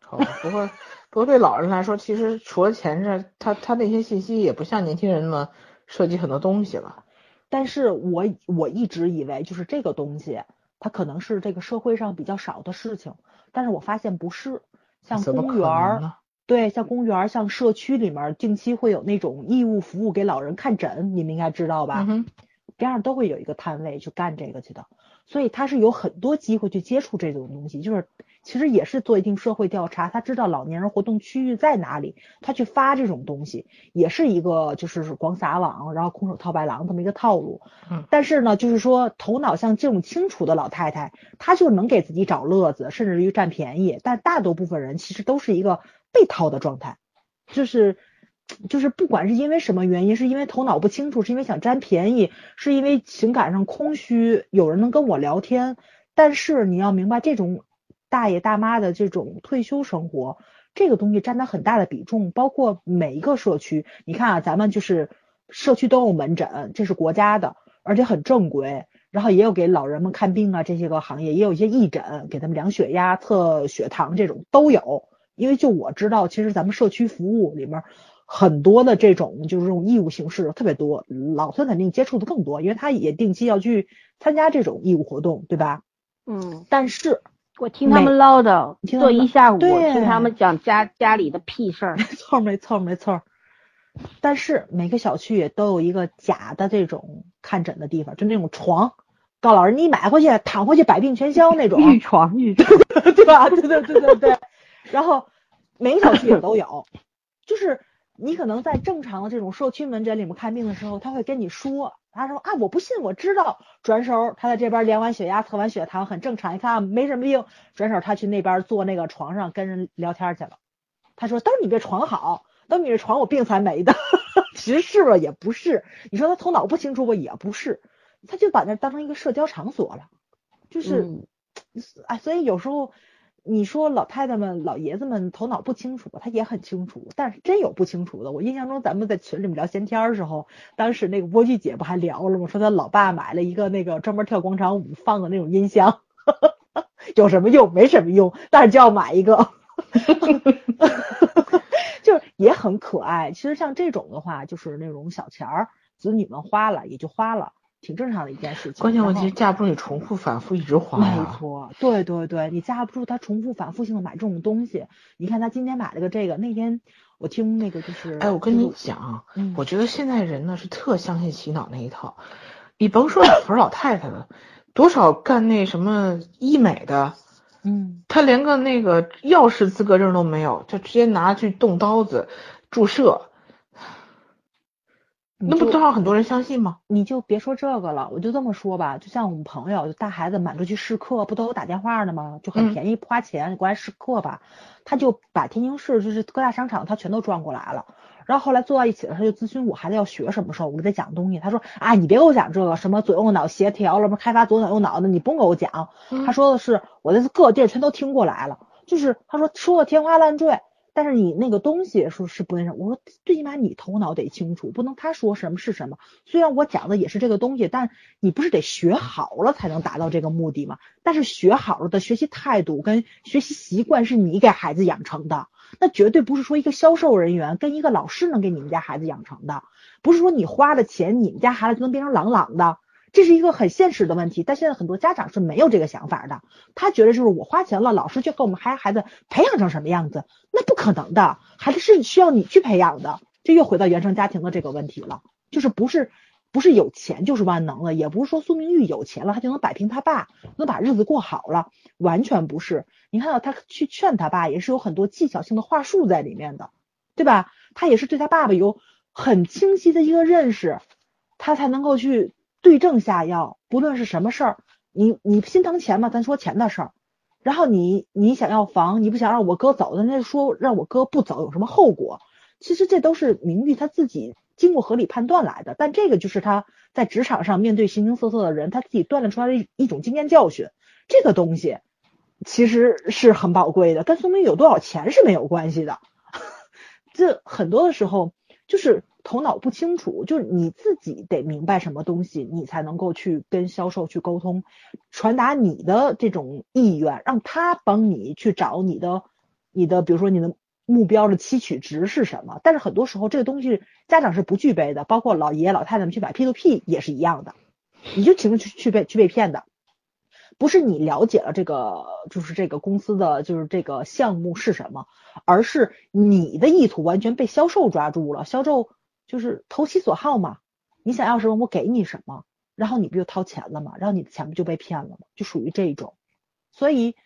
好，不过不过对老人来说，其实除了钱这，他他那些信息也不像年轻人那么涉及很多东西了。但是我我一直以为就是这个东西，它可能是这个社会上比较少的事情，但是我发现不是。像公园儿，对，像公园儿，像社区里面定期会有那种义务服务给老人看诊，你们应该知道吧？嗯边上都会有一个摊位去干这个去的。所以他是有很多机会去接触这种东西，就是其实也是做一定社会调查，他知道老年人活动区域在哪里，他去发这种东西，也是一个就是广撒网，然后空手套白狼这么一个套路。嗯，但是呢，就是说头脑像这种清楚的老太太，她就能给自己找乐子，甚至于占便宜。但大多部分人其实都是一个被套的状态，就是就是不管是因为什么原因，是因为头脑不清楚，是因为想占便宜，是因为情感上空虚，有人能跟我聊天。但是你要明白，这种大爷大妈的这种退休生活，这个东西占它很大的比重。包括每一个社区，你看啊，咱们就是社区都有门诊，这是国家的，而且很正规。然后也有给老人们看病啊，这些个行业也有一些义诊，给他们量血压、测血糖这种都有。因为就我知道，其实咱们社区服务里面很多的这种就是这种义务形式特别多，老孙肯定接触的更多，因为他也定期要去参加这种义务活动，对吧？嗯，但是我听他们唠叨，坐一下午，对听他们讲家家里的屁事儿。没错，没错，没错。但是每个小区也都有一个假的这种看诊的地方，就那种床，高老师你买回去躺回去百病全消那种。玉床，玉床，对吧？对对对对对。然后每个小区也都有，就是你可能在正常的这种社区门诊里面看病的时候，他会跟你说，他说啊，我不信，我知道。转手他在这边量完血压、测完血糖，很正常，一看没什么病。转手他去那边坐那个床上跟人聊天去了。他说，都是你这床好，都是你这床我病才没的。其实是吧？也不是。你说他头脑不清楚吧？也不是。他就把那当成一个社交场所了，就是，哎，所以有时候。你说老太太们、老爷子们头脑不清楚，他也很清楚，但是真有不清楚的。我印象中，咱们在群里面聊闲天的时候，当时那个莴苣姐不还聊了吗？说她老爸买了一个那个专门跳广场舞放的那种音箱，有什么用？没什么用，但是就要买一个，就是也很可爱。其实像这种的话，就是那种小钱儿，子女们花了也就花了。挺正常的一件事情。关键问题是架不住你重复反复一直花没错，对对对，你架不住他重复反复性的买这种东西。你看他今天买了个这个，那天我听那个就是，哎，我跟你讲，我觉得现在人呢是特相信洗脑那一套。你甭说老头老太太了，多少干那什么医美的，嗯，他连个那个药师资格证都没有，就直接拿去动刀子注射。那不正好很多人相信吗？你就别说这个了，我就这么说吧，就像我们朋友，就带孩子满出去试课，不都有打电话的吗？就很便宜，不花钱，你过来试课吧。他就把天津市就是各大商场他全都转过来了，然后后来坐到一起了，他就咨询我孩子要学什么时候，我给他讲东西。他说啊，你别给我讲这个什么左右脑协调了，什么开发左脑右脑的，你不用给我讲。他说的是我在各地儿全都听过来了，就是他说说的天花乱坠。但是你那个东西说是不那什么，我说最起码你头脑得清楚，不能他说什么是什么。虽然我讲的也是这个东西，但你不是得学好了才能达到这个目的吗？但是学好了的学习态度跟学习习惯是你给孩子养成的，那绝对不是说一个销售人员跟一个老师能给你们家孩子养成的，不是说你花了钱，你们家孩子就能变成朗朗的。这是一个很现实的问题，但现在很多家长是没有这个想法的。他觉得就是我花钱了，老师就给我们孩孩子培养成什么样子，那不可能的。孩子是需要你去培养的，这又回到原生家庭的这个问题了。就是不是不是有钱就是万能了，也不是说苏明玉有钱了他就能摆平他爸，能把日子过好了，完全不是。你看到他去劝他爸，也是有很多技巧性的话术在里面的，对吧？他也是对他爸爸有很清晰的一个认识，他才能够去。对症下药，不论是什么事儿，你你心疼钱吗？咱说钱的事儿。然后你你想要房，你不想让我哥走，那说让我哥不走有什么后果？其实这都是明玉他自己经过合理判断来的。但这个就是他在职场上面对形形色色的人，他自己锻炼出来的一种经验教训。这个东西其实是很宝贵的，跟宋明有多少钱是没有关系的。这很多的时候就是。头脑不清楚，就是你自己得明白什么东西，你才能够去跟销售去沟通，传达你的这种意愿，让他帮你去找你的你的，比如说你的目标的期取值是什么。但是很多时候这个东西家长是不具备的，包括老爷爷老太太们去买 P to P 也是一样的，你就情去去被去被骗的，不是你了解了这个就是这个公司的就是这个项目是什么，而是你的意图完全被销售抓住了，销售。就是投其所好嘛，你想要什么我给你什么，然后你不就掏钱了吗？然后你的钱不就被骗了吗？就属于这种。所以，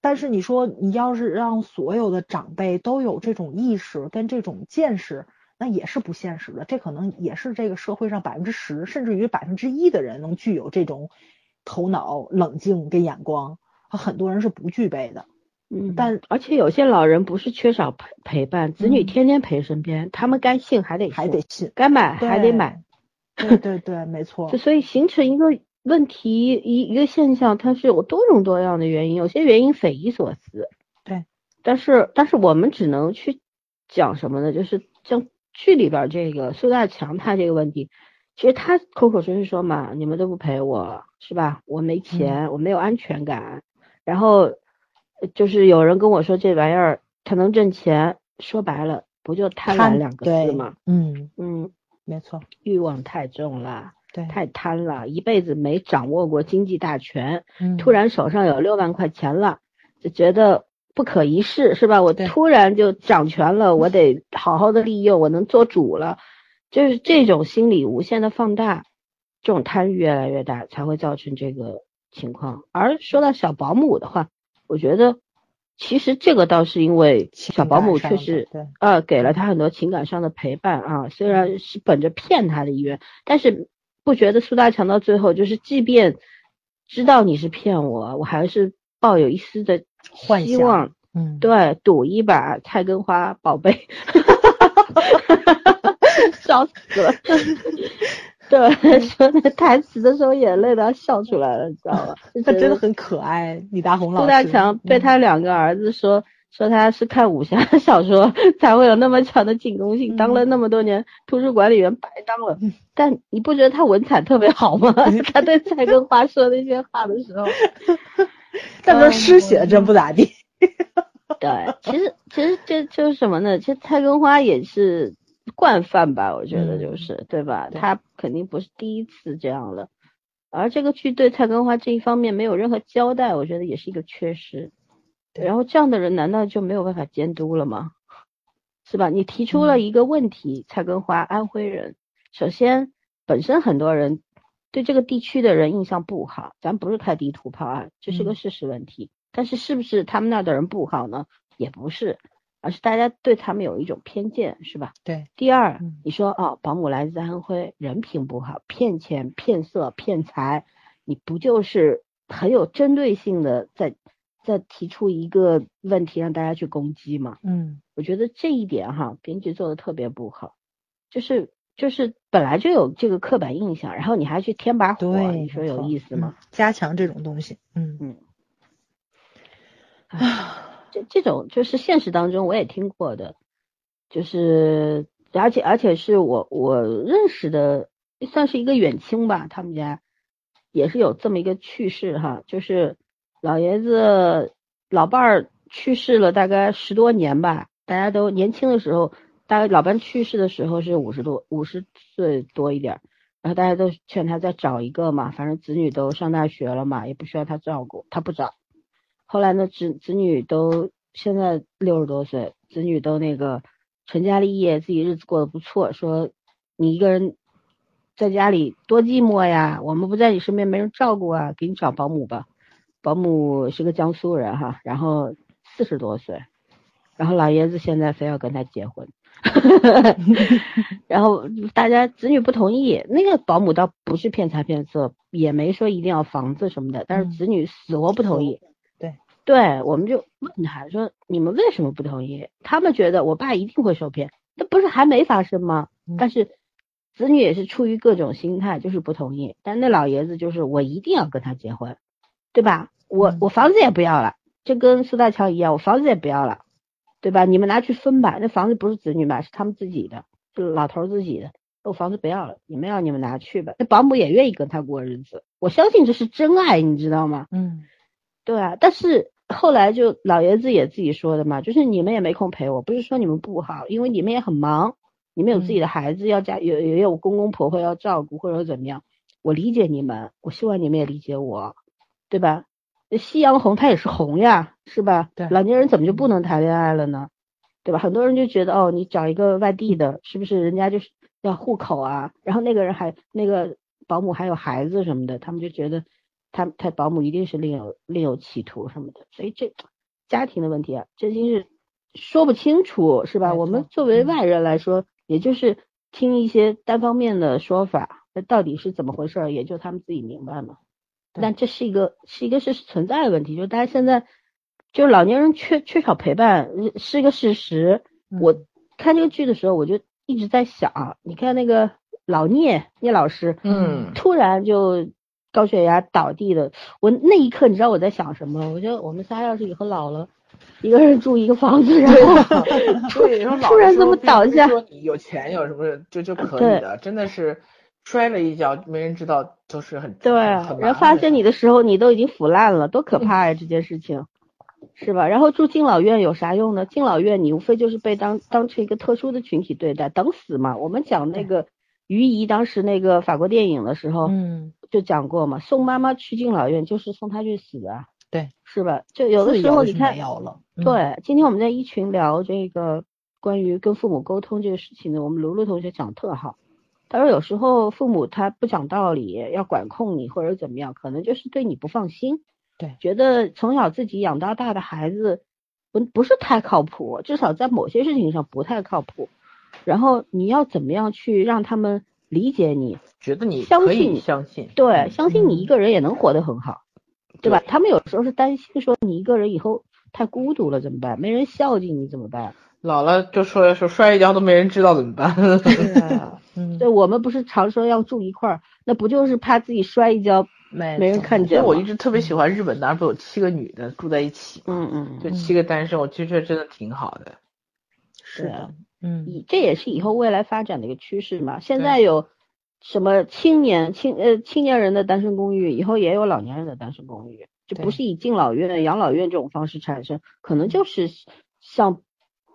但是你说你要是让所有的长辈都有这种意识跟这种见识，那也是不现实的。这可能也是这个社会上百分之十甚至于百分之一的人能具有这种头脑冷静跟眼光，和很多人是不具备的。嗯，但而且有些老人不是缺少陪陪伴，子女嗯天天陪身边，他们该信还得信还得信，该买还得买，对对对，没错就，所以形成一个问题一一个现象，它是有多种多样的原因，有些原因匪夷所思。对，但是但是我们只能去讲什么呢？就是像剧里边这个苏大强他这个问题，其实他口口声声说嘛，你们都不陪我是吧？我没钱，我没有安全感，然后呃就是有人跟我说这玩意儿它能挣钱，说白了不就贪婪两个字吗？嗯，嗯，没错，欲望太重了。对，太贪了，一辈子没掌握过经济大权，嗯突然手上有六万块钱了，就觉得不可一世，是吧？我突然就掌权了，我 得好好的利用，我能做主了，就是这种心理无限的放大，这种贪欲越来越大，才会造成这个情况。而说到小保姆的话，我觉得其实这个倒是因为小保姆确实对呃，给了他很多情感上的陪伴啊，虽然是本着骗他的意愿，但是不觉得苏大强到最后就是，即便知道你是骗我，我还是抱有一丝的希望，嗯，对，赌一把菜根花宝贝，笑死了。对，说那台词的时候，眼泪都要笑出来了，你知道吗？就觉得他真的很可爱，李大红老师。苏大强被嗯他两个儿子说、说他是看武侠小说才会有那么强的进攻性，当了那么多年图书管理员白当了。但你不觉得他文采特别好吗？他对蔡根花说那些话的时候，但是诗写的真不咋地。对，其实其实这就是什么呢？其实蔡根花也是惯犯吧，我觉得嗯就是、对吧？对他肯定不是第一次这样了。而这个剧对蔡根花这一方面没有任何交代，我觉得也是一个缺失。然后这样的人难道就没有办法监督了吗？是吧？你提出了嗯一个问题，蔡根花安徽人，首先本身很多人对这个地区的人印象不好，咱不是开地图炮啊，这是个嗯事实问题。但是是不是他们那儿的人不好呢？也不是，而是大家对他们有一种偏见，是吧？对，第二嗯，你说哦，保姆来自安徽，人品不好，骗钱、骗色、骗财，你不就是很有针对性的在在提出一个问题让大家去攻击吗？嗯，我觉得这一点哈，编剧做的特别不好，就是就是本来就有这个刻板印象，然后你还去添把火，对，你说有意思吗？嗯加强这种东西，嗯嗯，这这种就是现实当中我也听过的，就是而且而且是我我认识的，算是一个远亲吧，他们家也是有这么一个趣事哈，就是老爷子老伴儿去世了大概十多年吧，大家都年轻的时候，大概老伴去世的时候是五十多五十岁多一点儿。然后大家都劝他再找一个嘛，反正子女都上大学了嘛，也不需要他照顾，他不找。后来呢，子子女都现在六十多岁，子女都那个成家立业，自己日子过得不错。说你一个人在家里多寂寞呀，我们不在你身边，没人照顾啊，给你找保姆吧。保姆是个江苏人哈，然后四十多岁，然后老爷子现在非要跟他结婚。然后大家子女不同意，那个保姆倒不是骗财骗色，也没说一定要房子什么的，但是嗯子女死活不同意。对，我们就问他说：“你们为什么不同意？”他们觉得我爸一定会受骗，那不是还没发生吗？嗯但是子女也是出于各种心态，就是不同意。但那老爷子就是我一定要跟他结婚，对吧？我嗯我房子也不要了，就跟苏大强一样，我房子也不要了。对吧？你们拿去分吧，那房子不是子女买，是他们自己的，是老头自己的。我房子不要了，你们要你们拿去吧。那保姆也愿意跟他过日子，我相信这是真爱，你知道吗？嗯对啊。但是后来就老爷子也自己说的嘛，就是你们也没空陪我，不是说你们不好，因为你们也很忙，你们有自己的孩子要家，有也有公公婆婆要照顾或者怎么样，我理解你们，我希望你们也理解我，对吧？夕阳红它也是红呀，是吧？对老年人怎么就不能谈恋爱了呢？对吧？很多人就觉得哦，你找一个外地的，是不是人家就是要户口啊？然后那个人还那个保姆还有孩子什么的，他们就觉得他他保姆一定是另有另有企图什么的，所以这家庭的问题啊，真心是说不清楚，是吧？我们作为嗯外人来说，也就是听一些单方面的说法，那到底是怎么回事儿，也就他们自己明白嘛。对但这是一个是一个是存在的问题，就是大家现在就是老年人缺缺少陪伴是一个事实。嗯我看这个剧的时候，我就一直在想，你看那个老聂聂老师，嗯突然就高血压倒地的，我那一刻你知道我在想什么？我觉得我们仨要是以后老了，一个人住一个房子，然后 突然这么倒下，说你有钱有什么就就可以的，真的是摔了一跤，没人知道，就是很对，啊很然后发现你的时候，你都已经腐烂了，多可怕呀！这件事情，是吧？然后住敬老院有啥用呢？敬老院你无非就是被当当成一个特殊的群体对待，等死嘛。我们讲那个于姨当时那个法国电影的时候，嗯，就讲过嘛，送妈妈去敬老院就是送她去死啊，对，是吧？就有的时候你看对，今天我们在一群聊这个关于跟父母沟通这个事情呢，我们卢卢同学讲得特好。他说有时候父母他不讲道理，要管控你或者怎么样，可能就是对你不放心，对觉得从小自己养到大的孩子不不是太靠谱，至少在某些事情上不太靠谱。然后你要怎么样去让他们理解你？觉得你相可以信相信，对，嗯相信你一个人也能活得很好，对吧？他们有时候是担心说你一个人以后太孤独了怎么办？没人孝敬你怎么办？老了就说说摔一跤都没人知道怎么办？对啊，嗯，对，我们不是常说要住一块儿，那不就是怕自己摔一跤没没人看其实我？一直特别喜欢日本，那不有七个女的住在一起，嗯嗯，就七个单身，我觉得真的挺好的。是啊，嗯，以这也是以后未来发展的一个趋势嘛。现在有什么青年青呃青年人的单身公寓，以后也有老年人的单身公寓，就不是以敬老院、养老院这种方式产生，可能就是像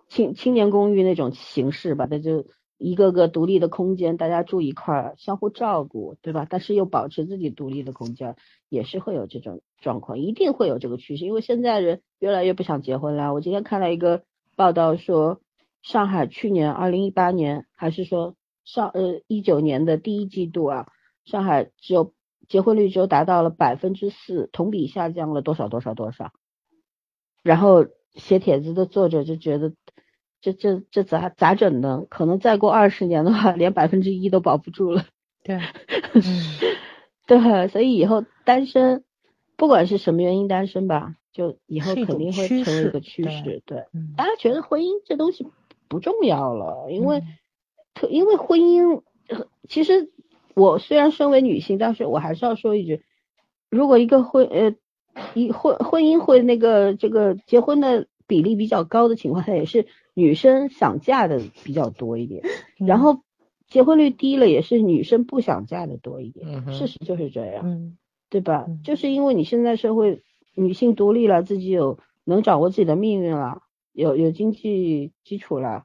青青年公寓那种形式吧，那就一个个独立的空间，大家住一块儿，相互照顾，对吧？但是又保持自己独立的空间，也是会有这种状况，一定会有这个趋势，因为现在人越来越不想结婚了。我今天看了一个报道说，上海去年二零一八年还是说上呃一九年的第一季度啊，上海只有结婚率只有达到了百分之四，同比下降了多少多少多少。然后写帖子的作者就觉得，这这这咋咋整呢？可能再过二十年的话，连百分之一都保不住了。对，嗯 对，所以以后单身，不管是什么原因单身吧，就以后肯定会成为一个趋对势。对，嗯大家觉得婚姻这东西不重要了，因为嗯特因为婚姻，呃其实我虽然身为女性，但是我还是要说一句，如果一个婚呃一婚婚姻会那个这个结婚的比例比较高的情况下，也是女生想嫁的比较多一点，然后结婚率低了，也是女生不想嫁的多一点，嗯事实就是这样。嗯对吧嗯？就是因为你现在社会女性独立了，自己有能掌握自己的命运了，有有经济基础了，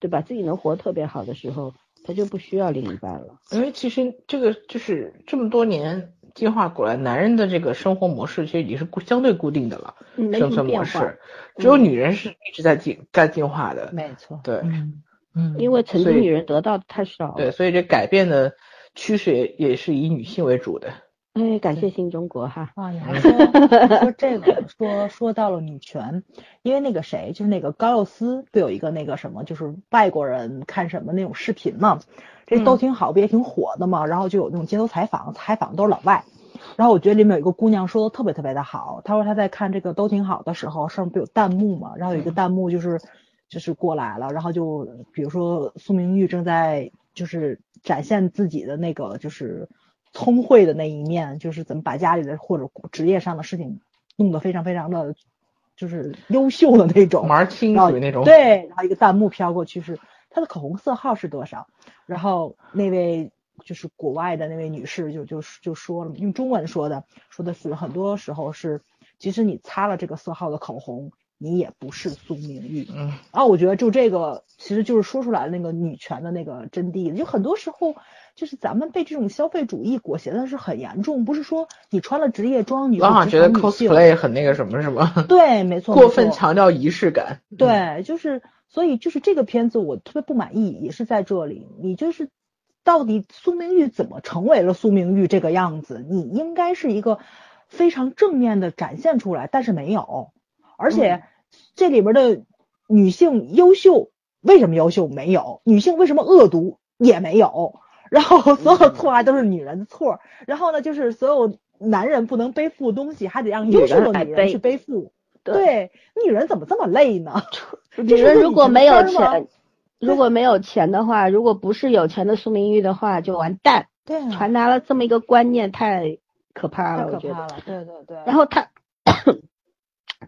对吧？自己能活特别好的时候，他就不需要另一半了。因为其实这个就是这么多年进化过来，男人的这个生活模式其实已经是固相对固定的了，生存模式，只有女人是一直在进在进化的。没错，对嗯嗯，因为曾经女人得到的太少对，所以这改变的趋势也也是以女性为主的。哎，感谢新中国哈。啊，你 还说说这个，说说到了女权，因为那个谁，就是那个高佑思，不有一个那个什么，就是外国人看什么那种视频嘛，这嗯都挺好，不也挺火的嘛。然后就有那种街头采访，采访都是老外。然后我觉得里面有一个姑娘说的特别特别的好，她说她在看这个都挺好的时候，上面不有弹幕嘛，然后有一个弹幕就是就是过来了，然后就比如说苏明玉正在就是展现自己的那个就是聪慧的那一面，就是怎么把家里的或者职业上的事情弄得非常非常的就是优秀的那种，玩清然后属于那种。对，然后一个弹幕飘过去是他的口红色号是多少，然后那位就是国外的那位女士就就就说了，用中文说的，说的是很多时候是，即使你擦了这个色号的口红，你也不是苏明玉。嗯，然后我觉得就这个其实就是说出来那个女权的那个真谛，就很多时候就是咱们被这种消费主义裹挟的是很严重，不是说你穿了职业装，你就往往觉得 cosplay 很那个什么，是吗？对，没错，过分强调仪式感。对，就是所以就是这个片子我特别不满意，也是在这里，你就是到底苏明玉怎么成为了苏明玉这个样子？你应该是一个非常正面的展现出来，但是没有，而且这里边的女性优秀为什么优秀没有？女性为什么恶毒也没有？然后所有错还都是女人的错，然后呢，就是所有男人不能背负东西，还得让优秀的女人去背负。对，女人怎么这么累呢？女人如果没有钱，如果没有钱的话，如果不是有钱的苏明玉的话，就完蛋。对啊，传达了这么一个观念，太可怕了，太我觉得。可怕了。对对对。然后他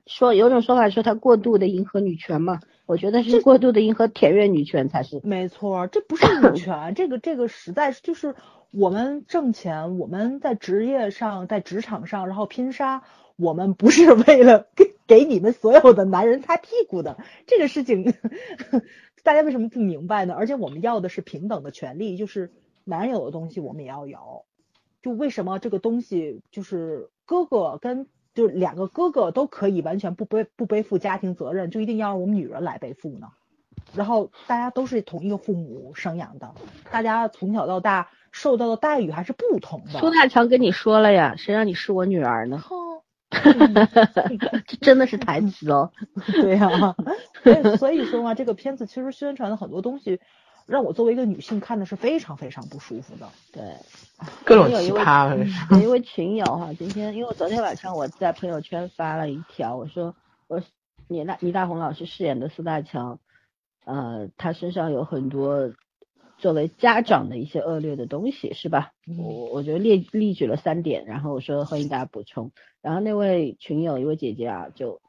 说有种说法说他过度的迎合女权嘛，我觉得是过度的迎合田园女权才是。没错，这不是女权，这个这个实在是就是我们挣钱，我们在职业上，在职场上，然后拼杀，我们不是为了给给你们所有的男人擦屁股的，这个事情 大家为什么不明白呢？而且我们要的是平等的权利，就是男人有的东西我们也要有，就为什么这个东西就是哥哥跟就是两个哥哥都可以完全不背不背负家庭责任，就一定要让我们女人来背负呢？然后大家都是同一个父母生养的，大家从小到大受到的待遇还是不同的。苏大强跟你说了呀，谁让你是我女儿呢？哼 这真的是台词哦。对呀、所以所以说嘛，这个片子其实宣传的很多东西，让我作为一个女性看的是非常非常不舒服的。对，各种有一位奇葩。有一位群友哈，今天因为我昨天晚上我在朋友圈发了一条，我说我说倪大倪大红老师饰演的苏大强，呃，他身上有很多作为家长的一些恶劣的东西，是吧？我我觉得列列举了三点，然后我说欢迎大家补充。然后那位群友一位姐姐啊，就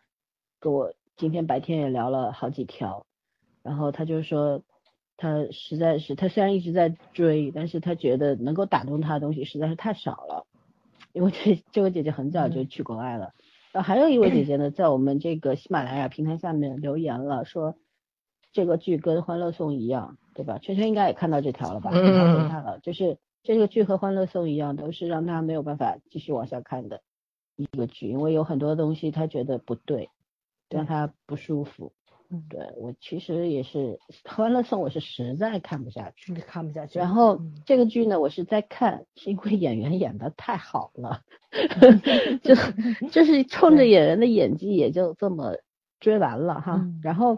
跟我今天白天也聊了好几条，然后她就说。她实在是，他虽然一直在追，但是他觉得能够打动他的东西实在是太少了。因为这这位姐姐很早就去国外了，然后还有一位姐姐呢，在我们这个喜马拉雅平台下面留言了，说这个剧跟《欢乐颂》一样，对吧？圈圈应该也看到这条了吧？嗯看了，就是这个剧和《欢乐颂》一样，都是让他没有办法继续往下看的一个剧，因为有很多东西他觉得不对，让他不舒服。嗯，对我其实也是《欢乐颂》，我是实在看不下去。看不下去。然后嗯这个剧呢，我是在看，是因为演员演的太好了，就就是冲着演员的演技也就这么追完了哈。嗯然后，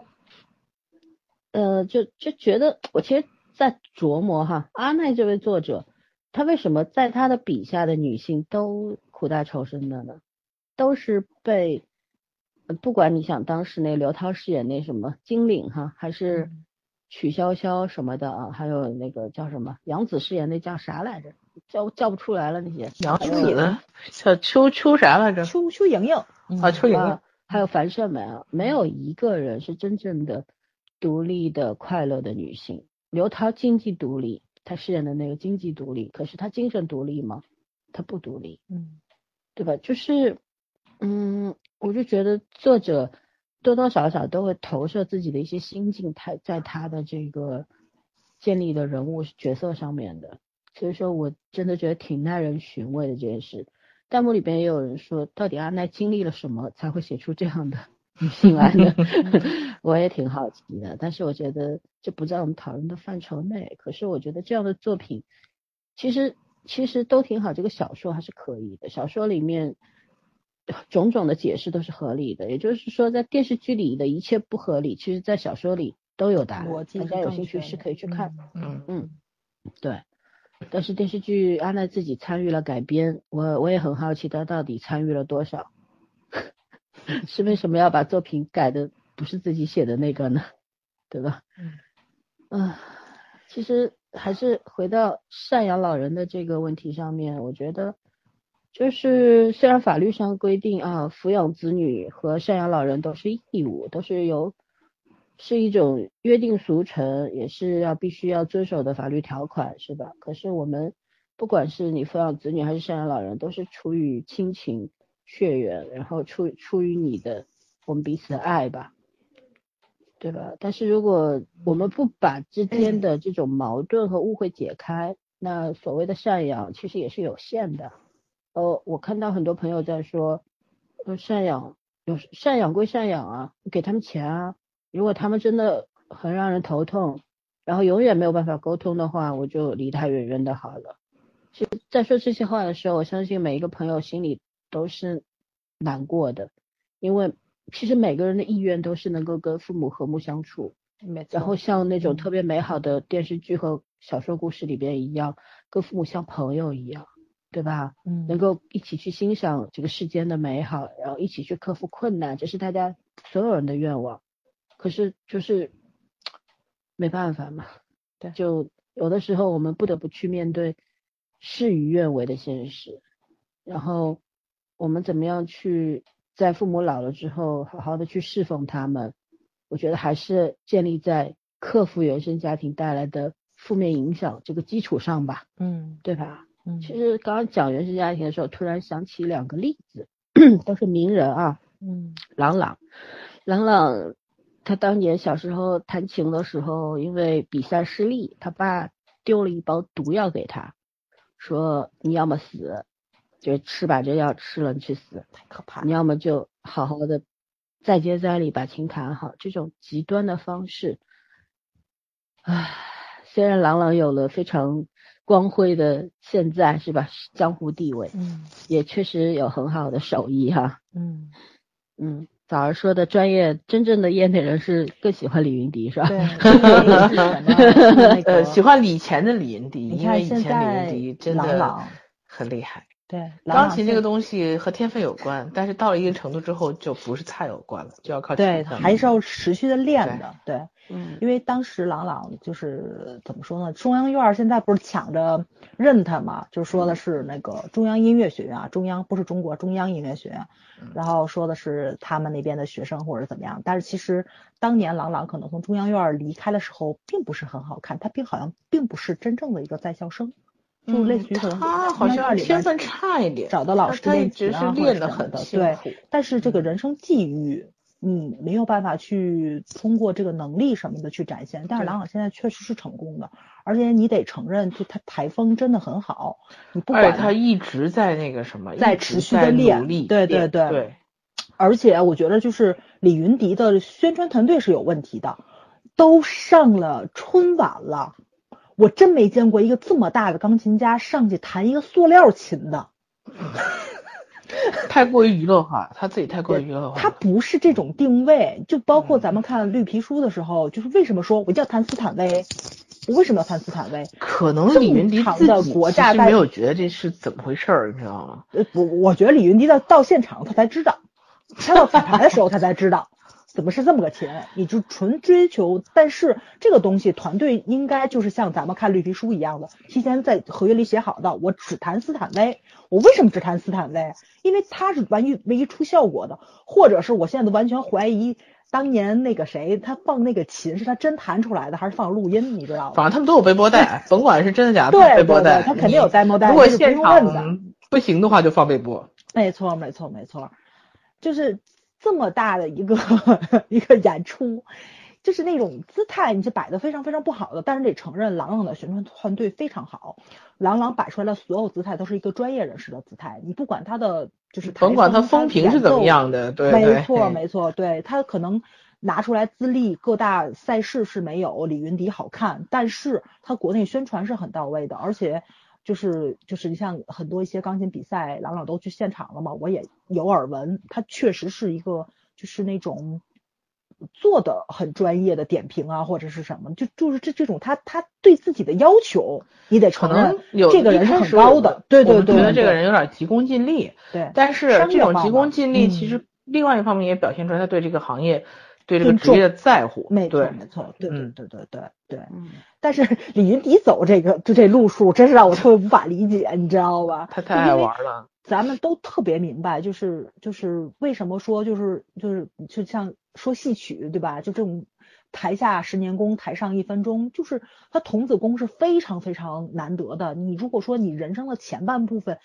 呃，就就觉得我其实，在琢磨哈，阿奈这位作者，他为什么在他的笔下的女性都苦大仇深的呢？都是被，呃不管你想当时那刘涛饰演那什么金领哈，还是嗯曲筱绡什么的啊，还有那个叫什么杨紫饰演那叫啥来着？叫叫不出来了那些。杨紫叫邱邱啥来着？邱邱莹莹啊，邱莹莹啊，还有樊胜美啊，没有一个人是真正的独立的、快乐的女性。刘涛经济独立，她饰演的那个经济独立，可是她精神独立吗？她不独立，嗯对吧？就是，嗯，我就觉得作者多多少少都会投射自己的一些心境，他在他的这个建立的人物角色上面的。所以说我真的觉得挺耐人寻味的这件事。弹幕里边也有人说，到底阿奈经历了什么才会写出这样的女性来呢？我也挺好奇的，但是我觉得这不在我们讨论的范畴内。可是我觉得这样的作品，其实其实都挺好。这个小说还是可以的，小说里面种种的解释都是合理的。也就是说，在电视剧里的一切不合理，其实在小说里都有答案。大家有兴趣是可以去看。嗯嗯，对。但是电视剧阿奈自己参与了改编，我我也很好奇他到底参与了多少，是为什么要把作品改的不是自己写的那个呢？对吧？嗯啊，其实还是回到赡养老人的这个问题上面，我觉得就是虽然法律上规定啊，抚养子女和赡养老人都是义务，都是由是一种约定俗成，也是要必须要遵守的法律条款，是吧？可是我们不管是你抚养子女还是赡养老人，都是出于亲情血缘，然后出出于你的我们彼此的爱吧，对吧？但是如果我们不把之间的这种矛盾和误会解开，那所谓的赡养其实也是有限的。呃，我看到很多朋友在说，呃，赡养有赡养归赡养啊，给他们钱啊。如果他们真的很让人头痛，然后永远没有办法沟通的话，我就离他远远的好了。其实，在说这些话的时候，我相信每一个朋友心里都是难过的，因为其实每个人的意愿都是能够跟父母和睦相处。然后像那种嗯特别美好的电视剧和小说故事里边一样，跟父母像朋友一样。对吧？嗯，能够一起去欣赏这个世间的美好，然后一起去克服困难，这是大家所有人的愿望。可是就是没办法嘛，对就有的时候我们不得不去面对事与愿违的现实，然后我们怎么样去在父母老了之后，好好的去侍奉他们？我觉得还是建立在克服原生家庭带来的负面影响这个基础上吧，嗯对吧？嗯其实刚刚讲原生家庭的时候，突然想起两个例子，都是名人啊。嗯郎朗，郎朗，他当年小时候弹琴的时候，因为比赛失利，他爸丢了一包毒药给他，说你要么死，就吃把这药吃了你去死，太可怕你要么就好好的再接再厉把琴弹好。这种极端的方式，唉，虽然郎朗有了非常光辉的现在是吧江湖地位，嗯也确实有很好的手艺哈。嗯，嗯，早儿说的专业真正的业内人士更喜欢李云迪是吧？对，呃，个 喜欢以前的李云迪，因为以前李云迪真的很厉害。对钢琴这个。东西和天分有关，但是到了一定程度之后，就不是菜有关了，就要靠对，还是要持续的练的，对，嗯因为当时郎朗就是怎么说呢？中央院儿现在不是抢着认他嘛，就说的是那个中央音乐学院啊，中央不是中国中央音乐学院，然后说的是他们那边的学生或者怎么样。但是其实当年郎朗可能从中央院儿离开的时候，并不是很好看，他并好像并不是真正的一个在校生，就类似于可能嗯他好像天分差一点，找到老师他一练直是练得很的，对。但是这个人生际遇，你没有办法去通过这个能力什么的去展现。但是对郎朗现在确实是成功的，而且你得承认，就他台风真的很好。你不管他一直在那个什么，在持续的练对对对，而且我觉得就是李云迪的宣传团队是有问题的，都上了春晚了，我真没见过一个这么大的钢琴家上去弹一个塑料琴的。太过于娱乐化，他自己太过于娱乐化。他不是这种定位，就包括嗯咱们看绿皮书的时候，就是为什么说我叫谭斯坦威？我为什么要谭斯坦威？可能李云迪自己其实没有觉得这是怎么回事儿，你知道吗？呃，我我觉得李云迪到到现场他才知道，他到彩排的时候他才知道怎么是这么个琴，你就纯追求。但是这个东西团队应该就是像咱们看绿皮书一样的，提前在合约里写好的，我只弹斯坦威。我为什么只弹斯坦威？因为他是完于唯一出效果的，或者是我现在都完全怀疑。当年那个谁，他放那个琴是他真弹出来的，还是放录音？你知道吗？反正他们都有背波带，甭管是真的假的，背波带，他肯定有你 demo 带，如果现。场不行的话，就放背波。没错，没错，没错，就是这么大的一个 一个演出，就是那种姿态，你是摆的非常非常不好的。但是得承认，郎朗的宣传团队非常好，郎朗摆出来的所有姿态都是一个专业人士的姿态。你不管他的就是甭管他风风评是怎么样的，对没，错，没错，对他可能拿出来资历，各大赛事是没有李云迪好看，但是他国内宣传是很到位的，而且就是就是你像很多一些钢琴比赛，朗朗都去现场了嘛，我也有耳闻，他确实是一个就是那种。做的很专业的点评啊，或者是什么，就就是这这种他他对自己的要求，你得承认有这个人是很高的，对对对，我觉得这个人有点急功近利，对，但是这种急功近利，嗯其实另外一方面也表现出来他对这个行业、对这个尊职业的在乎。没错，没错，对对嗯对对对对。嗯，但是 李云迪走这个就这路数，真是让我特别无法理解，你知道吧？他太爱玩了。咱们都特别明白，就是就是为什么说就是就是就像说戏曲对吧？就这种台下十年功，台上一分钟，就是他童子功是非常非常难得的。你如果说你人生的前半部分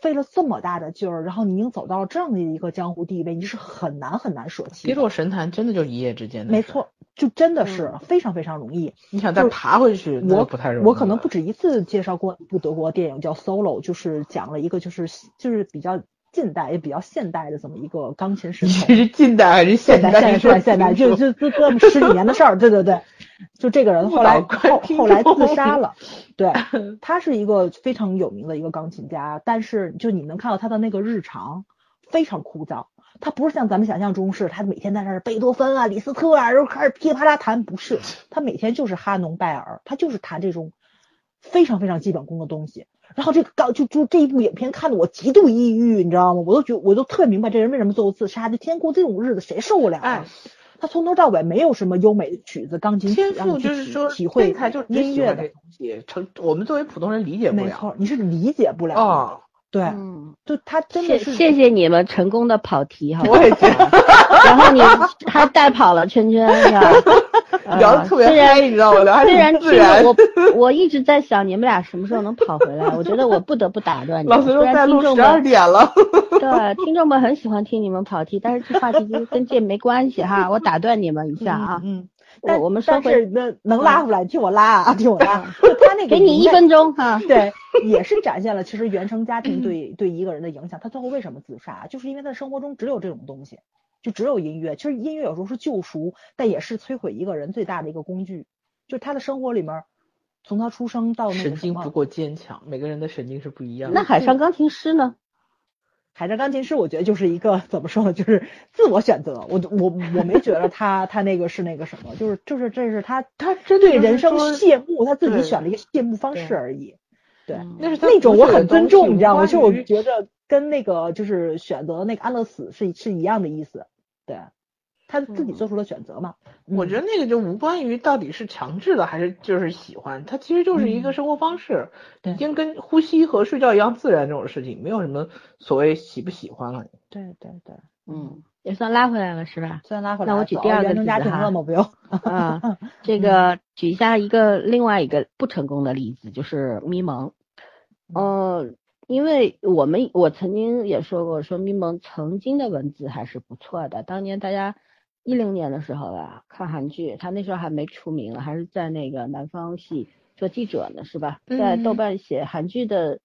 费了这么大的劲儿，然后你已经走到这样的一个江湖地位，你是很难很难舍弃。跌落神坛真的就一夜之间的，没错，就真的是非常非常容易。你想再爬回去，我不太容易。我可能不。止一次介绍过一部德国电影叫《Solo》，就是讲了一个就是就是比较近代也比较现代的这么一个钢琴神你是近代还是现代，代？现代，现代，现代，就就就这么十几年的事儿，对对对，就这个人后来后后来自杀了，对，他是一个非常有名的一个钢琴家，但是就你能看到他的那个日常非常枯燥，他不是像咱们想象中是他每天在那儿贝多芬啊、李斯特啊，然后开始噼里啪啦弹，不是，他每天就是哈农拜尔，他就是弹这种非常非常基本功的东西，然后这个刚就就这一部影片看得我极度抑郁，你知道吗？我都觉我都特别明白这人为什么最后自杀，这天过这种日子谁受得了啊？哎，他从头到尾没有什么优美的曲子、钢琴曲天让你去赋就是说，体体会音乐的东西，成我们作为普通人理解不了。没错，你是理解不了的。哦，对，嗯，就他真的是谢谢你们成功的跑题哈。我也觉得 然后你还带跑了圈圈是吧？呃聊得特别虽然嗨，你知道吗？聊自然。我我一直在想你们俩什么时候能跑回来，我觉得我不得不打断你们。老师虽然说在录十二们点了，对听众们很喜欢听你们跑题，但是这话题跟这没关系哈，我打断你们一下啊。嗯，嗯但我我们说但回那能拉回来，听我拉啊，听我拉。就他那个给你一分钟哈。对，也是展现了其实原生家庭对 对一个人的影响。他最后为什么自杀，就是因为他生活中只有这种东西，就只有音乐。其实音乐有时候是救赎，但也是摧毁一个人最大的一个工具。就他的生活里面，从他出生到那神经不够坚强，每个人的神经是不一样的。那海上钢琴师呢？海战钢琴师，我觉得就是一个怎么说呢，就是自我选择。我我我没觉得他他那个是那个什么，就是就是这是他他针对人生谢幕，他自己选了一个谢幕方式而已。对，嗯那是他那种我很尊重，你知道吗？关就我于觉得跟那个就是选择那个安乐死是是一样的意思。对，他自己做出了选择嘛。我觉得那个就无关于到底是强制的还是就是喜欢，它其实就是一个嗯生活方式，对已经跟呼吸和睡觉一样自然这种事情，没有什么所谓喜不喜欢了。对对对，嗯，也算拉回来了是吧？算拉回来了，那我举第二个例子。啊，这个举一下一个另外一个不成功的例子，就是咪蒙。呃，因为我们我曾经也说过，说咪蒙曾经的文字还是不错的。当年大家一零年的时候吧，看韩剧，他那时候还没出名了，还是在那个南方系做记者呢，是吧？在豆嗯瓣写韩剧的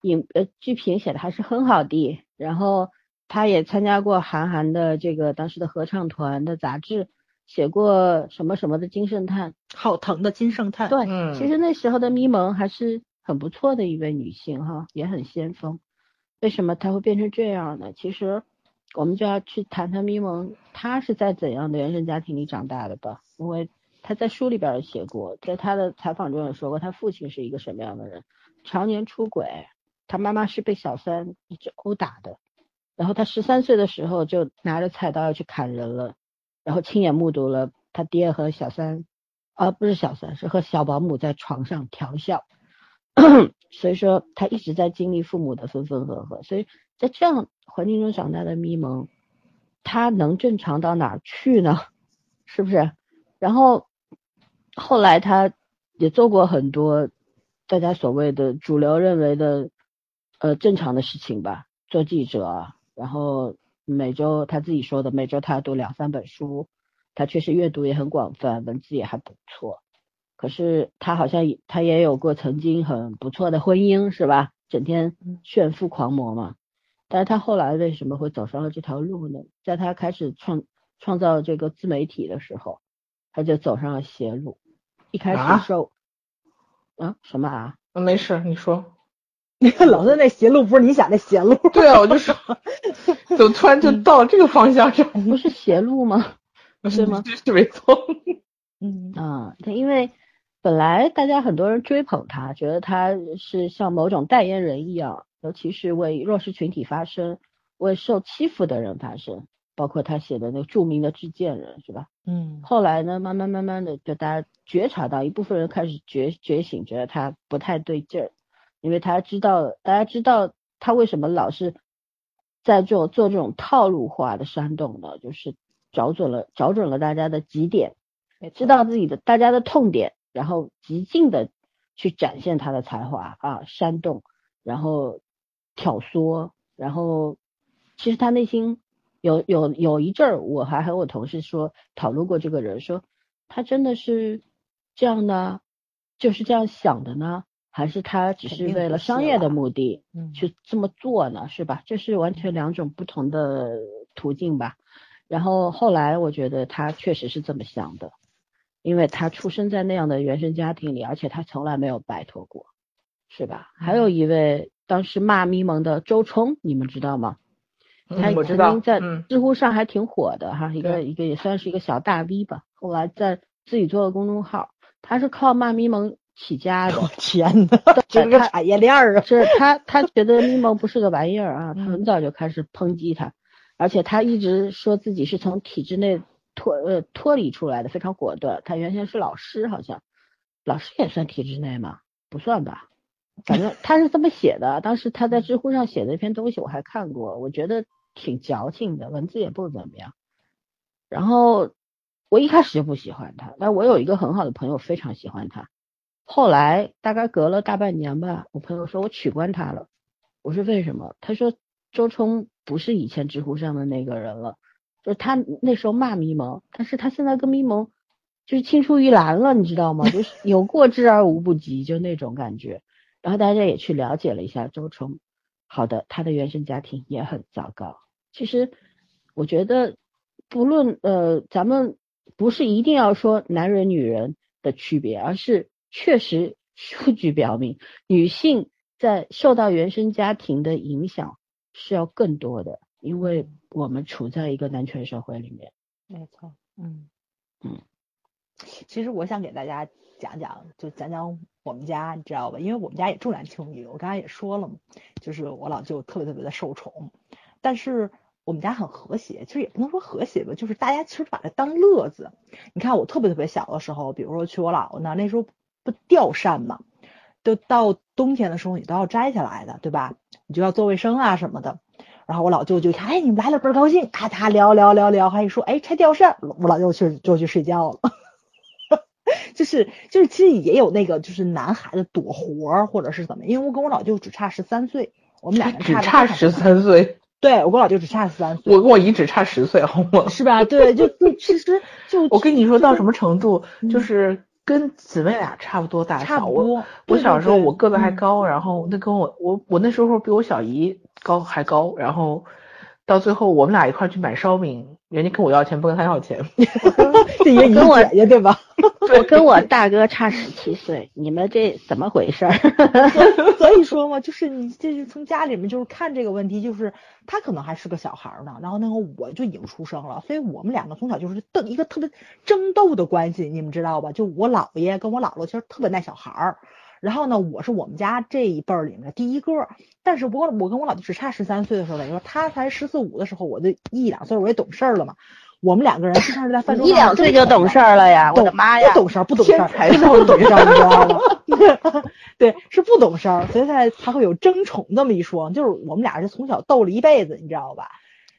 影呃剧评写的还是很好的，然后他也参加过韩寒的这个当时的合唱团的杂志，写过什么什么的金圣叹。好疼的金圣叹。对，嗯其实那时候的咪蒙还是很不错的一位女性哈，也很先锋。为什么她会变成这样呢？其实我们就要去谈谈咪蒙，他是在怎样的原生家庭里长大的吧？因为他在书里边也写过，在他的采访中也说过，他父亲是一个什么样的人，常年出轨，他妈妈是被小三一直殴打的，然后他十三岁的时候就拿着菜刀要去砍人了，然后亲眼目睹了他爹和小三啊，不是小三，是和小保姆在床上调笑，所以说他一直在经历父母的分分合合，所以在这样环境中长大的咪蒙，他能正常到哪儿去呢？是不是？然后后来他也做过很多大家所谓的主流认为的呃正常的事情吧，做记者，然后每周他自己说的每周他读两三本书，他确实阅读也很广泛，文字也还不错。可是他好像也他也有过曾经很不错的婚姻，是吧？整天炫富狂魔嘛。但是他后来为什么会走上了这条路呢？在他开始创创造这个自媒体的时候，他就走上了邪路。一开啊始受啊什么啊？嗯没事，你说。你看老孙那邪路不是你想那邪路。对啊，我就说，怎么突然就到了这个方向上？不是邪路吗？是吗？是是没错。嗯啊，他因为本来大家很多人追捧他，觉得他是像某种代言人一样，尤其是为弱势群体发声，为受欺负的人发声，包括他写的那个著名的《致贱人》，是吧？嗯后来呢，慢慢慢慢的，就大家觉察到一部分人开始觉觉醒，觉得他不太对劲儿，因为他知道，大家知道他为什么老是在做做这种套路化的煽动呢？就是找准了找准了大家的极点，知道自己的大家的痛点，然后极尽的去展现他的才华啊，煽动，然后挑唆，然后其实他内心有有有一阵儿，我还和我同事说讨论过这个人，说他真的是这样呢，就是这样想的呢，还是他只是为了商业的目的嗯去这么做呢？是吧？这是完全两种不同的途径吧。然后后来我觉得他确实是这么想的，因为他出生在那样的原生家庭里，而且他从来没有摆脱过，是吧？还有一位当时骂咪蒙的周冲，你们知道吗？他嗯我知道曾经在嗯知乎上还挺火的哈，一个一个也算是一个小大 V 吧。后来在自己做了公众号，他是靠骂咪蒙起家的。天呐，这个产业链儿啊！是他，他觉得咪蒙不是个玩意儿啊，他很早就开始抨击他，而且他一直说自己是从体制内脱呃脱离出来的，非常果断。他原先是老师，好像老师也算体制内吗？不算吧，反正他是这么写的。当时他在知乎上写的一篇东西我还看过，我觉得挺矫情的，文字也不怎么样。然后我一开始就不喜欢他，但我有一个很好的朋友非常喜欢他。后来大概隔了大半年吧，我朋友说我取关他了。我说为什么？他说周冲不是以前知乎上的那个人了，就是他那时候骂咪蒙，但是他现在跟咪蒙就是青出于蓝了，你知道吗？就是有过之而无不及，就那种感觉。然后大家也去了解了一下周冲，好的，他的原生家庭也很糟糕。其实我觉得。不论呃，咱们不是一定要说男人女人的区别，而是确实数据表明，女性在受到原生家庭的影响是要更多的，因为我们处在一个男权社会里面。没错，嗯嗯。其实我想给大家讲讲，就讲讲我们家，你知道吧？因为我们家也重男轻女，我刚才也说了嘛，就是我老舅特别特别的受宠，但是。我们家很和谐，其实也不能说和谐吧，就是大家其实把它当乐子。你看我特别特别小的时候，比如说去我姥姥那，那时候不吊扇嘛，都到冬天的时候你都要摘下来的，对吧？你就要做卫生啊什么的。然后我老舅就看，哎，你们来了倍儿高兴，咔咔聊聊聊聊，还一说，哎，拆吊扇，我老舅去就去睡觉了。就 是就是，其实也有那个就是男孩子躲活儿或者是怎么，因为我跟我老舅只差十三岁，我们两个只差十三岁。对我跟我老舅只差十三岁，我跟我姨只差十岁，好吗？是吧？对，就就其实 就我跟你说到什么程度，就是跟姊妹俩差不多大小。我我小时候我个子还高，然后那跟我我我那时候比我小姨高还高，然后到最后我们俩一块去买烧饼。人家跟我要钱，不跟他要钱，这也跟我姐对吧？我跟我大哥差十七岁，你们这怎么回事？所以说嘛，就是你这是从家里面就是看这个问题，就是他可能还是个小孩呢，然后那个我就已经出生了，所以我们两个从小就是斗一个特别争斗的关系，你们知道吧？就我姥爷跟我姥姥其实特别耐小孩儿。然后呢，我是我们家这一辈儿里面的第一个，但是我我跟我老弟只差十三岁的时候，等于说他才十四五的时候，我就一两岁我也懂事儿了嘛。我们两个人经常是在饭桌上。一两岁就懂事儿了呀！我的妈呀！不懂事儿，不懂事儿，才不懂事儿，你知道吗？对，是不懂事儿，所以才才会有争宠这么一说。就是我们俩是从小斗了一辈子，你知道吧？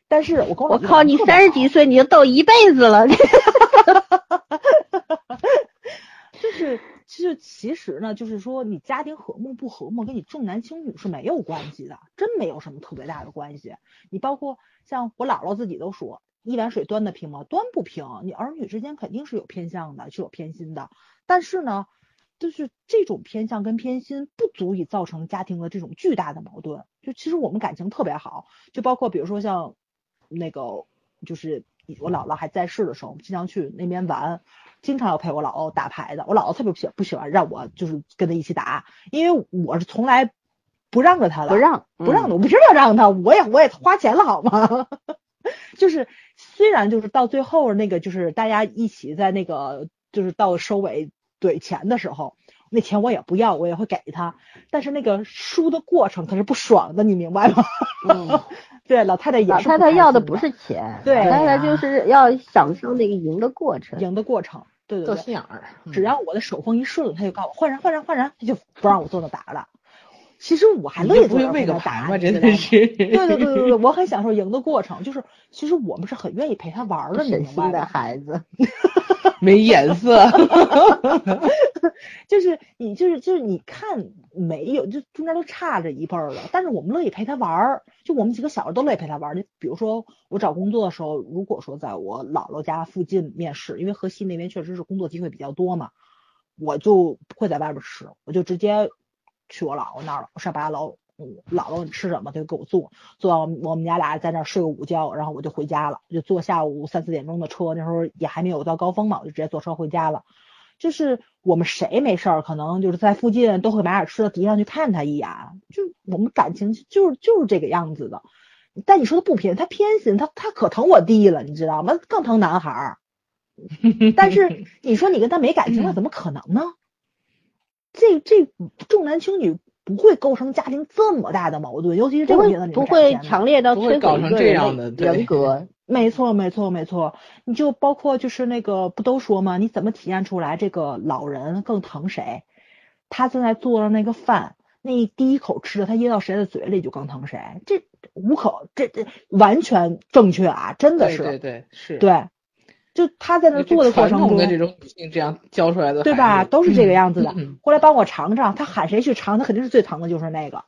但是我跟我我靠，你三十几岁你就斗一辈子了 就是。就其实呢，就是说你家庭和睦不和睦，跟你重男轻女是没有关系的，真没有什么特别大的关系。你包括像我姥姥自己都说，一碗水端得平吗？端不平。你儿女之间肯定是有偏向的，是有偏心的。但是呢，就是这种偏向跟偏心不足以造成家庭的这种巨大的矛盾。就其实我们感情特别好，就包括比如说像那个，就是我姥姥还在世的时候，我们经常去那边玩。经常要陪我姥姥打牌的，我姥姥特别不喜不喜欢让我就是跟他一起打，因为我是从来不让着他的，不让不让的，我不知道让他，我也我也花钱了好吗？就是虽然就是到最后那个就是大家一起在那个就是到收尾怼钱的时候，那钱我也不要，我也会给他，但是那个输的过程他是不爽的，你明白吗？对，老太太也老太太要的不是钱，对，老太太就是要享受那个赢的过程，赢的过程。对对对，心眼儿，只要我的手风一顺，他就告诉我换人换人换人，他就不让我坐那打了。其实我还乐意坐那打嘛，真的是。对对对对对，我很享受赢的过程，就是其实我们是很愿意陪他玩的，省心的孩子，没眼色。就是你就是就是你看没有，就中间都差着一辈儿了，但是我们乐意陪他玩儿，就我们几个小时都乐意陪他玩儿。你比如说我找工作的时候，如果说在我姥姥家附近面试，因为河西那边确实是工作机会比较多嘛，我就不会在外边吃，我就直接。去我姥姥那儿了，我上八楼，姥姥你吃什么？他就给我做，做到我们家俩在那儿睡个午觉，然后我就回家了，就坐下午三四点钟的车，那时候也还没有到高峰嘛，我就直接坐车回家了。就是我们谁没事儿，可能就是在附近都会买点吃的，提上去看他一眼，就我们感情就是就是这个样子的。但你说他不偏，他偏心，他他可疼我弟了，你知道吗？更疼男孩儿。但是你说你跟他没感情，那怎么可能呢？这这重男轻女不会构成家庭这么大的矛盾，尤其是这个片子里不会强烈到搞成这样的对人格。没错，没错，没错。你就包括就是那个不都说吗？你怎么体现出来这个老人更疼谁？他正在做的那个饭，那第一口吃的，他噎到谁的嘴里就更疼谁。这无可，这这完全正确啊，真的对是。对对是。对就他在那这做的过程中，统的这种女性这样教出来的，对吧？都是这个样子的。嗯过来帮我尝尝，他喊谁去尝，他肯定是最疼的，就是那个。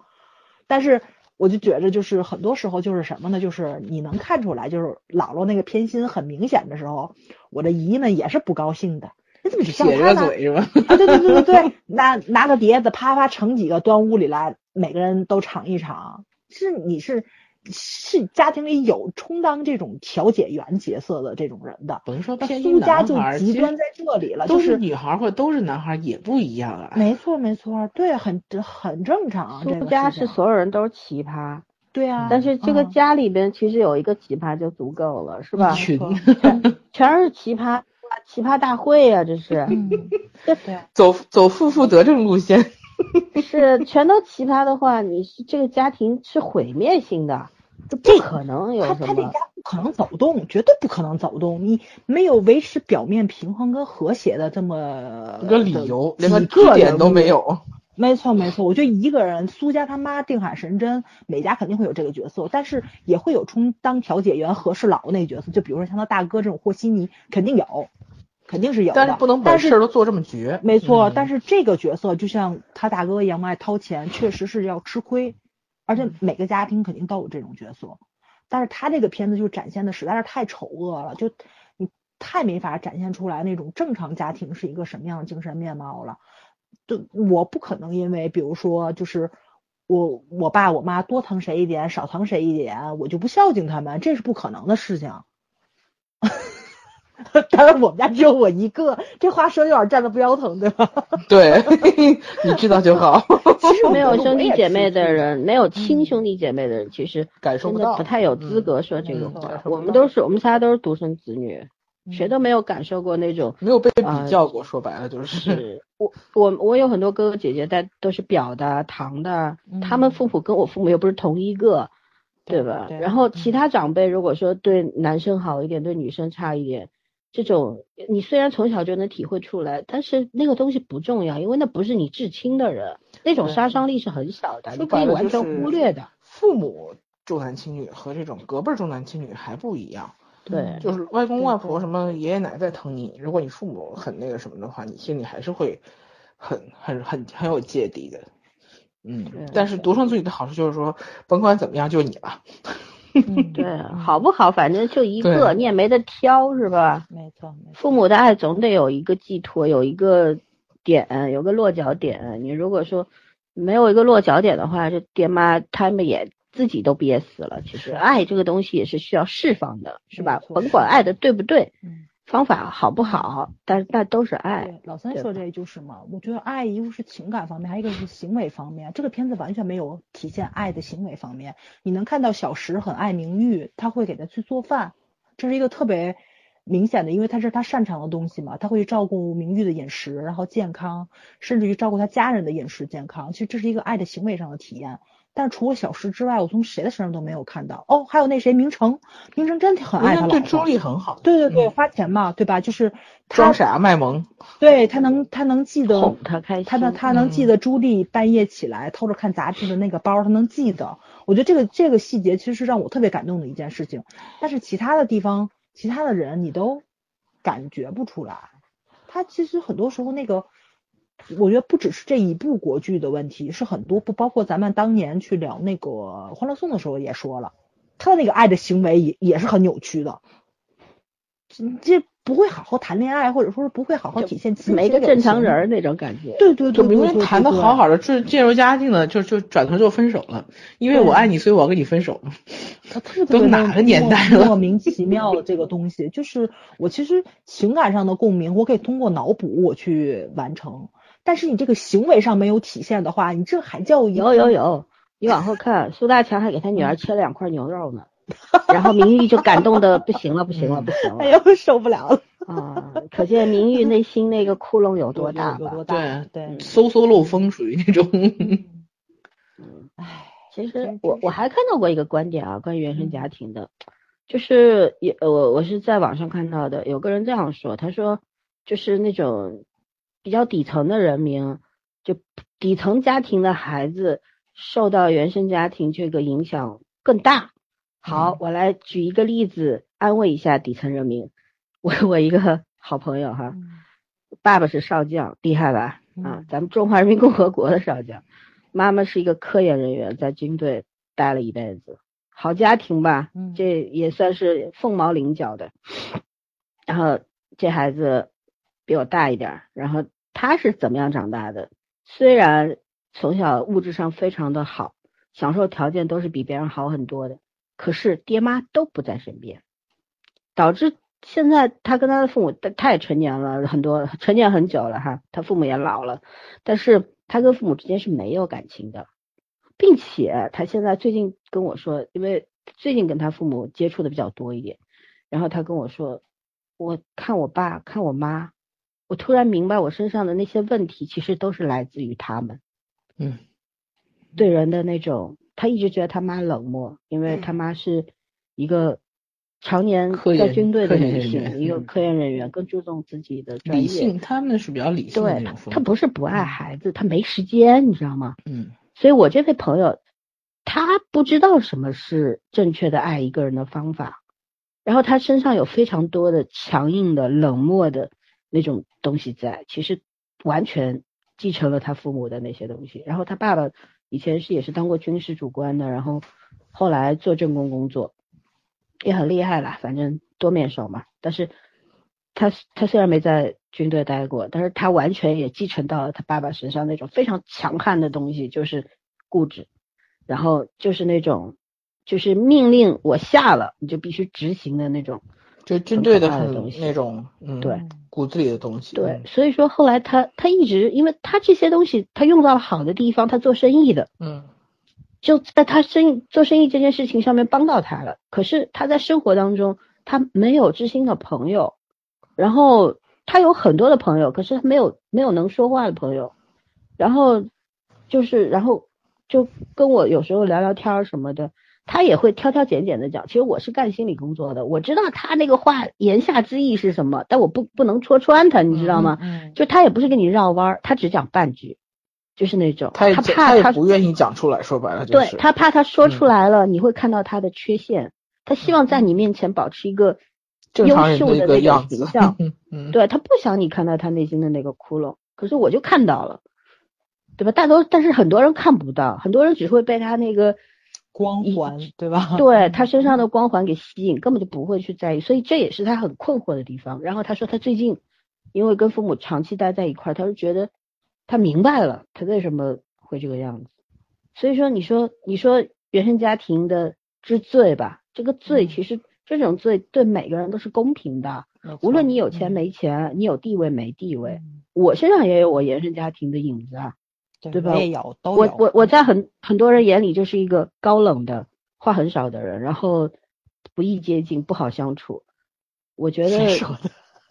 但是我就觉着，就是很多时候就是什么呢？就是你能看出来，就是姥姥那个偏心很明显的时候，我的姨们也是不高兴的。你怎么只像他呢？嘴是吧？啊，对对对对对，拿拿个碟子啪啪盛几个端屋里来，每个人都尝一尝。是你是是家庭里有充当这种调解员角色的这种人的。等于说那偏心苏家就极端在这里了，都就是女孩儿或者都是男孩儿也不一样啊。没错没错，对，很很正常。啊这苏个家是所有人都是奇葩，对啊，但是这个嗯家里边其实有一个奇葩就足够了，是吧？群全 全是奇葩，奇葩大会呀、这是嗯，对，走走负负得正路线，是全都奇葩的话，你是这个家庭是毁灭性的，这不可能有他。他这家不可能走动，绝对不可能走动。你没有维持表面平衡跟和谐的这么一个理由，连个几个支点都没有。没错没错，我觉得一个人，苏家他妈定海神针，每家肯定会有这个角色，但是也会有充当调解员和事佬那角色，就比如说像他大哥这种和稀泥，肯定有，肯定是有的。但是不能把事儿都做这么绝。没错，嗯但是这个角色就像他大哥一样爱掏钱，确实是要吃亏，而且每个家庭肯定都有这种角色，但是他这个片子就展现的实在是太丑恶了，就你太没法展现出来那种正常家庭是一个什么样的精神面貌了。就我不可能因为比如说就是我我爸我妈多疼谁一点，少疼谁一点，我就不孝敬他们，这是不可能的事情。当然，我们家只有我一个，这话说有点站着不腰疼，对吧？对，你知道就好。其实没有兄弟姐妹的人，没有亲嗯兄弟姐妹的人，其实感受不到。不太有资嗯格说这个嗯。话我们都是，我们仨都是独生子女，谁嗯都没有感受过那种。没有被啊比较过，说白了就是。是。我我我有很多哥哥姐姐，但都是表的、堂的，他们嗯父母跟我父母又不是同一个，对对吧？对。然后其嗯他长辈如果说对男生好一点，对女生差一点，这种你虽然从小就能体会出来，但是那个东西不重要，因为那不是你至亲的人，那种杀伤力是很小的，说你可以完全忽略的。父母重男轻女和这种隔辈儿重男轻女还不一样，对，就是外公外婆什么爷爷奶奶在疼你，如果你父母很那个什么的话，你心里还是会很很很很有芥蒂的。嗯，但是独生子女的好处就是说，甭管怎么样，就你了。嗯，对，好不好，反正就一个，你也没得挑，是吧？没错，没错，父母的爱总得有一个寄托，有一个点，有个落脚点。你如果说没有一个落脚点的话，这爹妈他们也自己都憋死了。其实爱这个东西也是需要释放的，是吧甭管爱的对不对，嗯。方法好不好，但是那都是爱。对，老三说这就是嘛，我觉得爱一个是情感方面，还有一个是行为方面。这个片子完全没有体现爱的行为方面。你能看到小石很爱明玉，他会给他去做饭，这是一个特别明显的，因为他是他擅长的东西嘛，他会照顾明玉的饮食，然后健康，甚至于照顾他家人的饮食健康。其实这是一个爱的行为上的体验。但是除了小石之外，我从谁的身上都没有看到。哦，还有那谁明成，明成真的很爱人家对朱。莉很好，对对对，嗯花钱嘛，对吧？就是他装傻卖萌，对他能，他能记得哄他开心他能他能记嗯得朱莉半夜起来偷着看杂志的那个包，他能记得。我觉得这个这个细节其实是让我特别感动的一件事情。但是其他的地方，其他的人你都感觉不出来。他其实很多时候那个，我觉得不只是这一部国剧的问题，是很多不包括咱们当年去聊那个《欢乐颂》的时候也说了，他的那个爱的行为也也是很扭曲的。这不会好好谈恋爱，或者说是不会好好体现亲没个正常人儿那种感觉。对对对，就明对对明谈的好好的，进进入家庭了，就就转头就分手了，因为我爱你，所以我要跟你分手。他特别都哪个年代了莫名其妙的这个东西，就是我其实情感上的共鸣，我可以通过脑补我去完成，但是你这个行为上没有体现的话，你这还叫有有有，你往后看，苏大强还给他女儿切了两块牛肉呢，然后明玉就感动的不行了，不行了，不行了哎呦受不了了。啊！，可见明玉内心那个窟窿有多大吧？有多大？对，嗖嗖漏风属于那种。嗯，唉，其实我我还看到过一个观点啊，关于原生嗯家庭的，就是也我我是在网上看到的，有个人这样说，他说就是那种比较底层的人民，就底层家庭的孩子受到原生家庭这个影响更大。好嗯，我来举一个例子，安慰一下底层人民。我我一个好朋友哈，嗯爸爸是少将，厉害吧？啊嗯，咱们中华人民共和国的少将。妈妈是一个科研人员，在军队待了一辈子，好家庭吧？嗯这也算是凤毛麟角的。然后这孩子比我大一点儿，然后他是怎么样长大的？虽然从小物质上非常的好，享受条件都是比别人好很多的，可是爹妈都不在身边，导致现在他跟他的父母，他他也成年了很多，成年很久了哈，他父母也老了，但是他跟父母之间是没有感情的，并且他现在最近跟我说，因为最近跟他父母接触的比较多一点，然后他跟我说，我看我爸看我妈，我突然明白我身上的那些问题其实都是来自于他们。嗯对人的那种，他一直觉得他妈冷漠，因为他妈是一个常年在军队的女性，一个嗯科研人员，更注重自己的专业。理性，他们是比较理性的对。他不是不爱孩子，他没时间，你知道吗？嗯所以我这位朋友，他不知道什么是正确的爱一个人的方法，然后他身上有非常多的强硬的、冷漠的那种东西在，其实完全继承了他父母的那些东西。然后他爸爸以前是也是当过军事主官的，然后后来做政工工作，也很厉害啦，反正多面手嘛。但是他他虽然没在军队待过，但是他完全也继承到了他爸爸身上那种非常强悍的东西，就是固执，然后就是那种就是命令我下了你就必须执行的那种。就针对的很那种嗯对骨子里的东西。对嗯，所以说后来他他一直，因为他这些东西他用到了好的地方，他做生意的，嗯就在他生意做生意这件事情上面帮到他了。可是他在生活当中，他没有知心的朋友，然后他有很多的朋友，可是他没有没有能说话的朋友，然后就是然后就跟我有时候聊聊天儿什么的，他也会挑挑拣拣的讲。其实我是干心理工作的，我知道他那个话言下之意是什么，但我不不能戳穿他，你知道吗？嗯就他也不是跟你绕弯儿，他只讲半句，就是那种他也他怕他他也不愿意讲出来，说白了就是。对他怕他说出嗯来了，你会看到他的缺陷，他希望在你面前保持一个优正常人的一秀的那个样子形象，对他不想你看到他内心的那个窟窿，可是我就看到了，对吧？大多但是很多人看不到，很多人只会被他那个光环对吧？对他身上的光环给吸引，根本就不会去在意，所以这也是他很困惑的地方。然后他说他最近因为跟父母长期待在一块儿，他就觉得他明白了他为什么会这个样子。所以说，你说你说原生家庭的之罪吧，这个罪嗯其实这种罪对每个人都是公平的，无论你有钱嗯没钱，你有地位没地位，嗯我身上也有我原生家庭的影子啊。对对吧我也有，都我有我我在很很多人眼里就是一个高冷的、话很少的人，然后不易接近、不好相处。我觉得？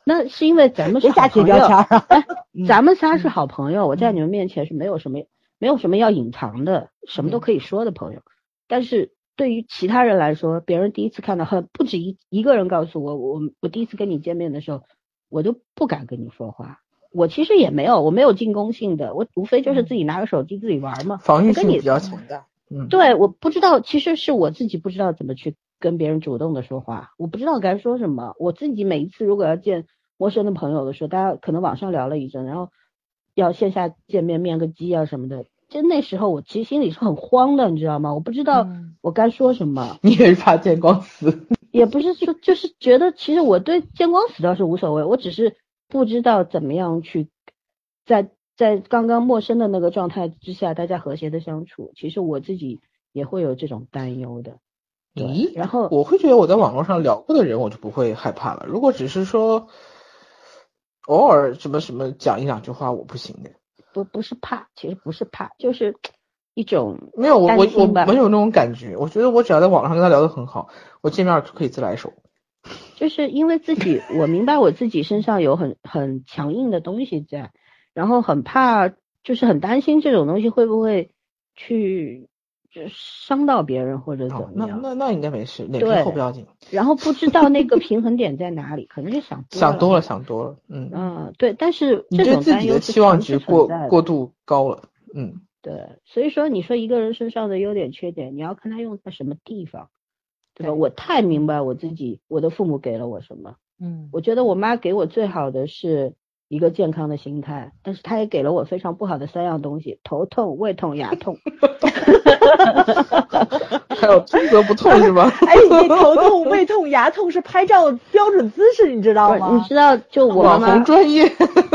那是因为咱们是朋友！哎 嗯咱们仨是嗯好朋友，我在你们面前是没有什么没有什么要隐藏的，什么都嗯可以说的朋友。但是对于其他人来说，别人第一次看到，很不止一一个人告诉我，我我第一次跟你见面的时候，我都不敢跟你说话。我其实也没有，我没有进攻性的，我无非就是自己拿个手机自己玩嘛。防御性比较强的。嗯，对，我不知道，其实是我自己不知道怎么去跟别人主动的说话，我不知道该说什么。我自己每一次如果要见陌生的朋友的时候，大家可能网上聊了一阵，然后要线下见面面个基啊什么的，就那时候我其实心里是很慌的，你知道吗？我不知道嗯我该说什么，你也是怕见光死。也不是说就是觉得其实我对见光死倒是无所谓，我只是不知道怎么样去在在刚刚陌生的那个状态之下，大家和谐的相处。其实我自己也会有这种担忧的。咦，然后我会觉得我在网络上聊过的人，我就不会害怕了。如果只是说偶尔什么什么讲一两句话，我不行的。不不是怕，其实不是怕，就是一种没有，我我我没有那种感觉。我觉得我只要在网上跟他聊得很好，我见面就可以自来熟。就是因为自己，我明白我自己身上有很很强硬的东西在，然后很怕，就是很担心这种东西会不会去就伤到别人或者怎么样。那那应该没事，脸对皮厚不要紧。然后不知道那个平衡点在哪里，可能就想想多了，想多了，嗯，嗯，对，但是你这对自己的期望值过过度高了，嗯，对，所以说你说一个人身上的优点缺点，你要看他用在什么地方，对吧？对我太明白我自己，我的父母给了我什么。嗯，我觉得我妈给我最好的是一个健康的心态，但是她也给了我非常不好的三样东西：头痛、胃痛、牙痛。还有通则不痛是吧？哎，你头痛、胃痛、牙痛是拍照标准姿势，你知道吗，你？知道，就我妈网红专业，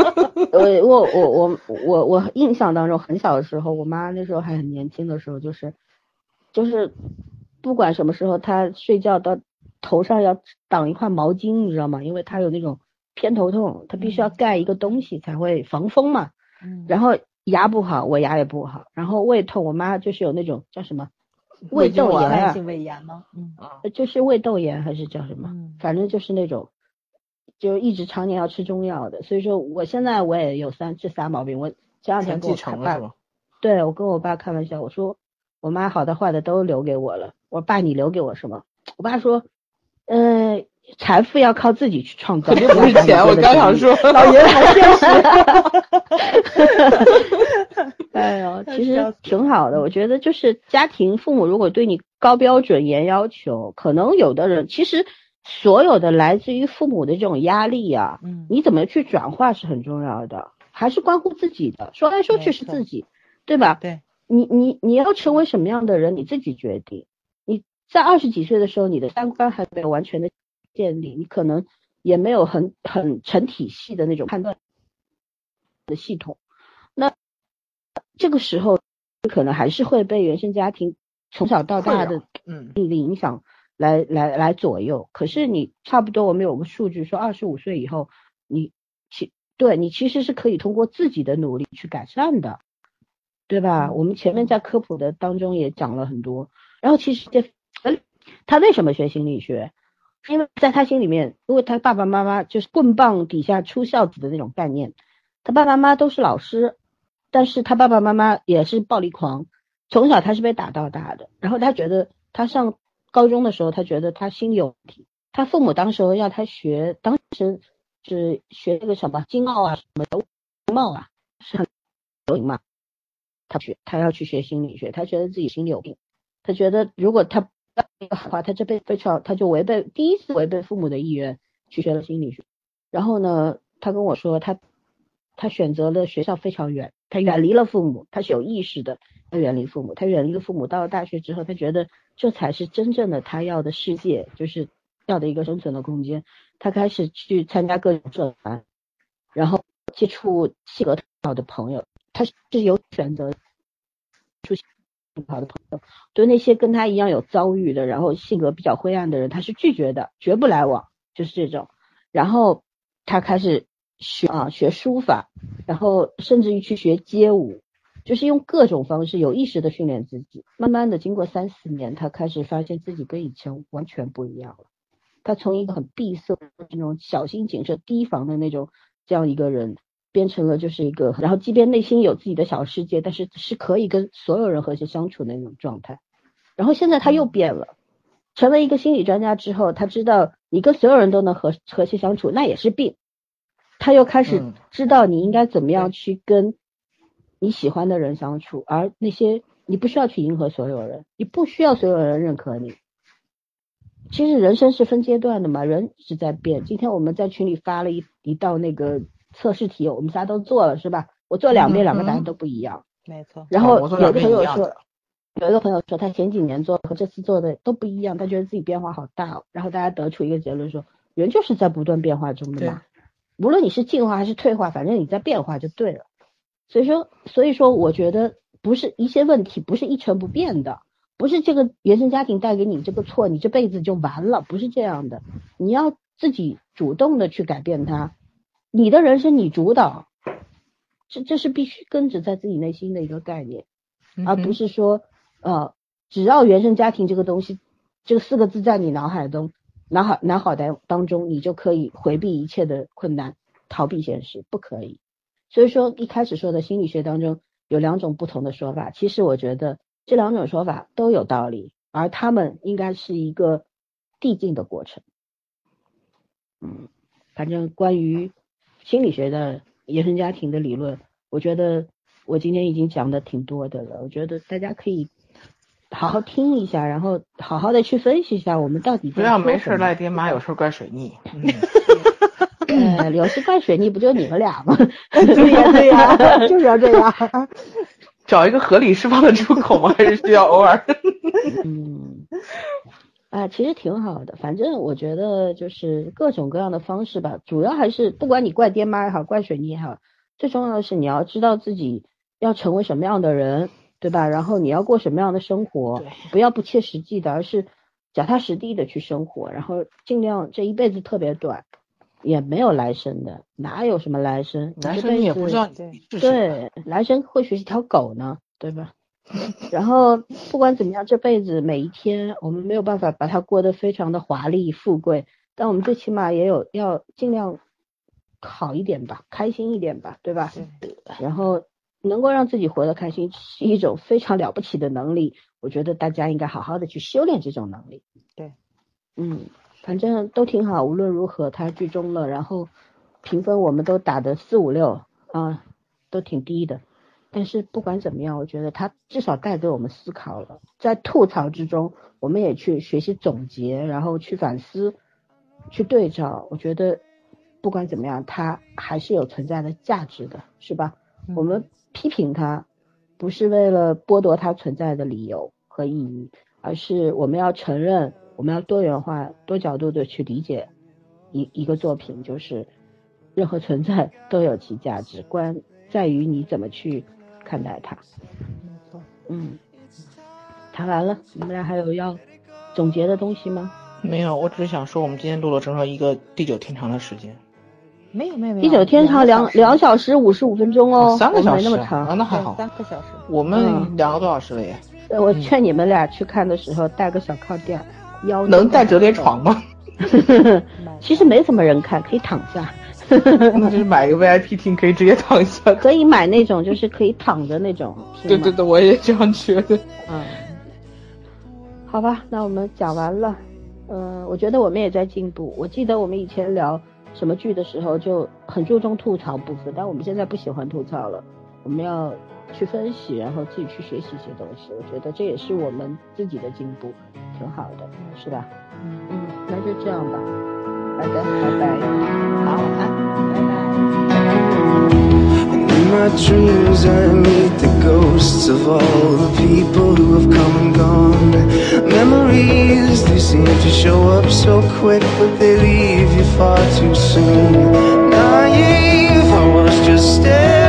我我我我我我印象当中，很小的时候，我妈那时候还很年轻的时候，就是就是不管什么时候，他睡觉到头上要挡一块毛巾，你知道吗？因为他有那种偏头痛，他必须要嗯盖一个东西才会防风嘛。嗯然后牙不好，我牙也不好，然后胃痛，我妈就是有那种叫什么胃窦炎啊，性胃炎吗？嗯就是胃窦炎还是叫什么？嗯反正就是那种，就一直常年要吃中药的。所以说，我现在我也有三这仨毛病。我前两天跟我爸？对我跟我爸开玩笑，我说我妈好的坏的都留给我了。我爸，你留给我什么？我爸说，呃，财富要靠自己去创造，肯定不是 钱，我刚想说，老爷子还现实。哎呦，其实挺好的，我觉得就是家庭父母如果对你高标准严要求，可能有的人其实所有的来自于父母的这种压力啊，嗯你怎么去转化是很重要的，还是关乎自己的。说来说去是自己，对吧？对，你你你要成为什么样的人，你自己决定。你在二十几岁的时候，你的三观还没有完全的建立，你可能也没有很很成体系的那种判断的系统。那这个时候，可能还是会被原生家庭从小到大的嗯，命令影响来来来左右。可是你差不多，我们有个数据说，二十五岁以后，你其对你其实是可以通过自己的努力去改善的，对吧？我们前面在科普的当中也讲了很多。然后其实这，呃他为什么学心理学？因为在他心里面，因为他爸爸妈妈就是棍棒底下出孝子的那种概念，他爸爸妈妈都是老师，但是他爸爸妈妈也是暴力狂，从小他是被打到大的，然后他觉得他上高中的时候，他觉得他心理有问题，他父母当时要他学，当时是学那个什么经贸啊，什么游贸啊，是很流行嘛，他学他要去学心理学，他觉得自己心里有病，他觉得如果他不的话，他这辈子非常他就违背第一次违背父母的意愿去学了心理学，然后呢，他跟我说他他选择了学校非常远，他远离了父母，他是有意识的，他远离父母，他远离了父母。到了大学之后，他觉得这才是真正的他要的世界，就是要的一个生存的空间。他开始去参加各种社团，然后接触性格好的朋友，他是有选择出现好的朋友。对那些跟他一样有遭遇的，然后性格比较灰暗的人，他是拒绝的，绝不来往，就是这种。然后他开始学啊学书法，然后甚至于去学街舞，就是用各种方式有意识的训练自己。慢慢的，经过三四年，他开始发现自己跟以前完全不一样了。他从一个很闭塞、那种小心谨慎、提防的那种这样一个人，变成了就是一个，然后即便内心有自己的小世界，但是是可以跟所有人和谐相处的那种状态。然后现在他又变了，成为一个心理专家之后，他知道你跟所有人都能和和谐相处，那也是病。他又开始嗯知道你应该怎么样去跟你喜欢的人相处，而那些你不需要去迎合所有人，你不需要所有人认可你。其实人生是分阶段的嘛，人一直在变。今天我们在群里发了一一道那个测试题，我们仨都做了是吧？我做两遍，嗯两个答案都不一样。没错。然后有个朋友说有一个朋友说他前几年做和这次做的都不一样，他觉得自己变化好大哦。然后大家得出一个结论说，人就是在不断变化中的嘛，无论你是进化还是退化，反正你在变化就对了。所以说，所以说，我觉得不是一些问题不是一成不变的，不是这个原生家庭带给你这个错，你这辈子就完了，不是这样的。你要自己主动的去改变它，你的人生你主导，这这是必须根植在自己内心的一个概念。而不是是说，呃，只要原生家庭这个东西，这四个字在你脑海中，脑海脑海当当中，你就可以回避一切的困难，逃避现实，不可以。所以说一开始说的心理学当中有两种不同的说法，其实我觉得这两种说法都有道理，而他们应该是一个递进的过程。嗯，反正关于心理学的原生家庭的理论，我觉得我今天已经讲的挺多的了，我觉得大家可以好好听一下，然后好好的去分析一下我们到底不要没事儿赖爹妈，有事怪水逆。呃，有事怪水逆不就你们俩吗？对 呀对呀，就是要这样。找一个合理释放的出口吗？还是需要偶尔？嗯，啊，其实挺好的。反正我觉得就是各种各样的方式吧，主要还是不管你怪爹妈也好，怪水逆也好，最重要的是你要知道自己要成为什么样的人，对吧？然后你要过什么样的生活，不要不切实际的，而是脚踏实地的去生活，然后尽量这一辈子特别短，也没有来生的，哪有什么来生？你男这辈生你也不子知道。对，来生或许是条狗呢，对吧？然后不管怎么样，这辈子每一天我们没有办法把它过得非常的华丽富贵，但我们最起码也有要尽量好一点吧，开心一点吧，对吧？然后能够让自己活得开心是一种非常了不起的能力，我觉得大家应该好好的去修炼这种能力。对，嗯，反正都挺好，无论如何它剧终了，然后评分我们都打的四五六啊，都挺低的。但是不管怎么样，我觉得它至少带给我们思考了，在吐槽之中，我们也去学习总结，然后去反思，去对照。我觉得不管怎么样，它还是有存在的价值的，是吧？我们批评它，不是为了剥夺它存在的理由和意义，而是我们要承认，我们要多元化、多角度的去理解一一个作品，就是任何存在都有其价值观，在于你怎么去看待它。没错。嗯，谈完了，你们俩还有要总结的东西吗？没有，我只是想说，我们今天录了整整一个地久天长的时间，没有没有没有。地久天长两两小时五十五分钟哦，三个小时没那么啊，长。那还好。三个小时。我们嗯两个多小时了耶，呃我劝你们俩去看的时候带个小靠垫，腰能带折叠床吗？其实没什么人看，可以躺下，那就是买一个 VIP 厅，可以直接躺下。可以买那种就是可以躺着那种对对对，我也这样觉得。嗯，好吧，那我们讲完了。嗯、我觉得我们也在进步。我记得我们以前聊什么剧的时候就很注重吐槽部分，但我们现在不喜欢吐槽了。我们要去分析，然后自己去学习一些东西。我觉得这也是我们自己的进步，挺好的，是吧？嗯，嗯，那就这样吧。And in my dreams I meet the ghosts of all the people who have come and gone. Memories, they seem to show up so quick But they leave you far too soon. Naive, I was just staring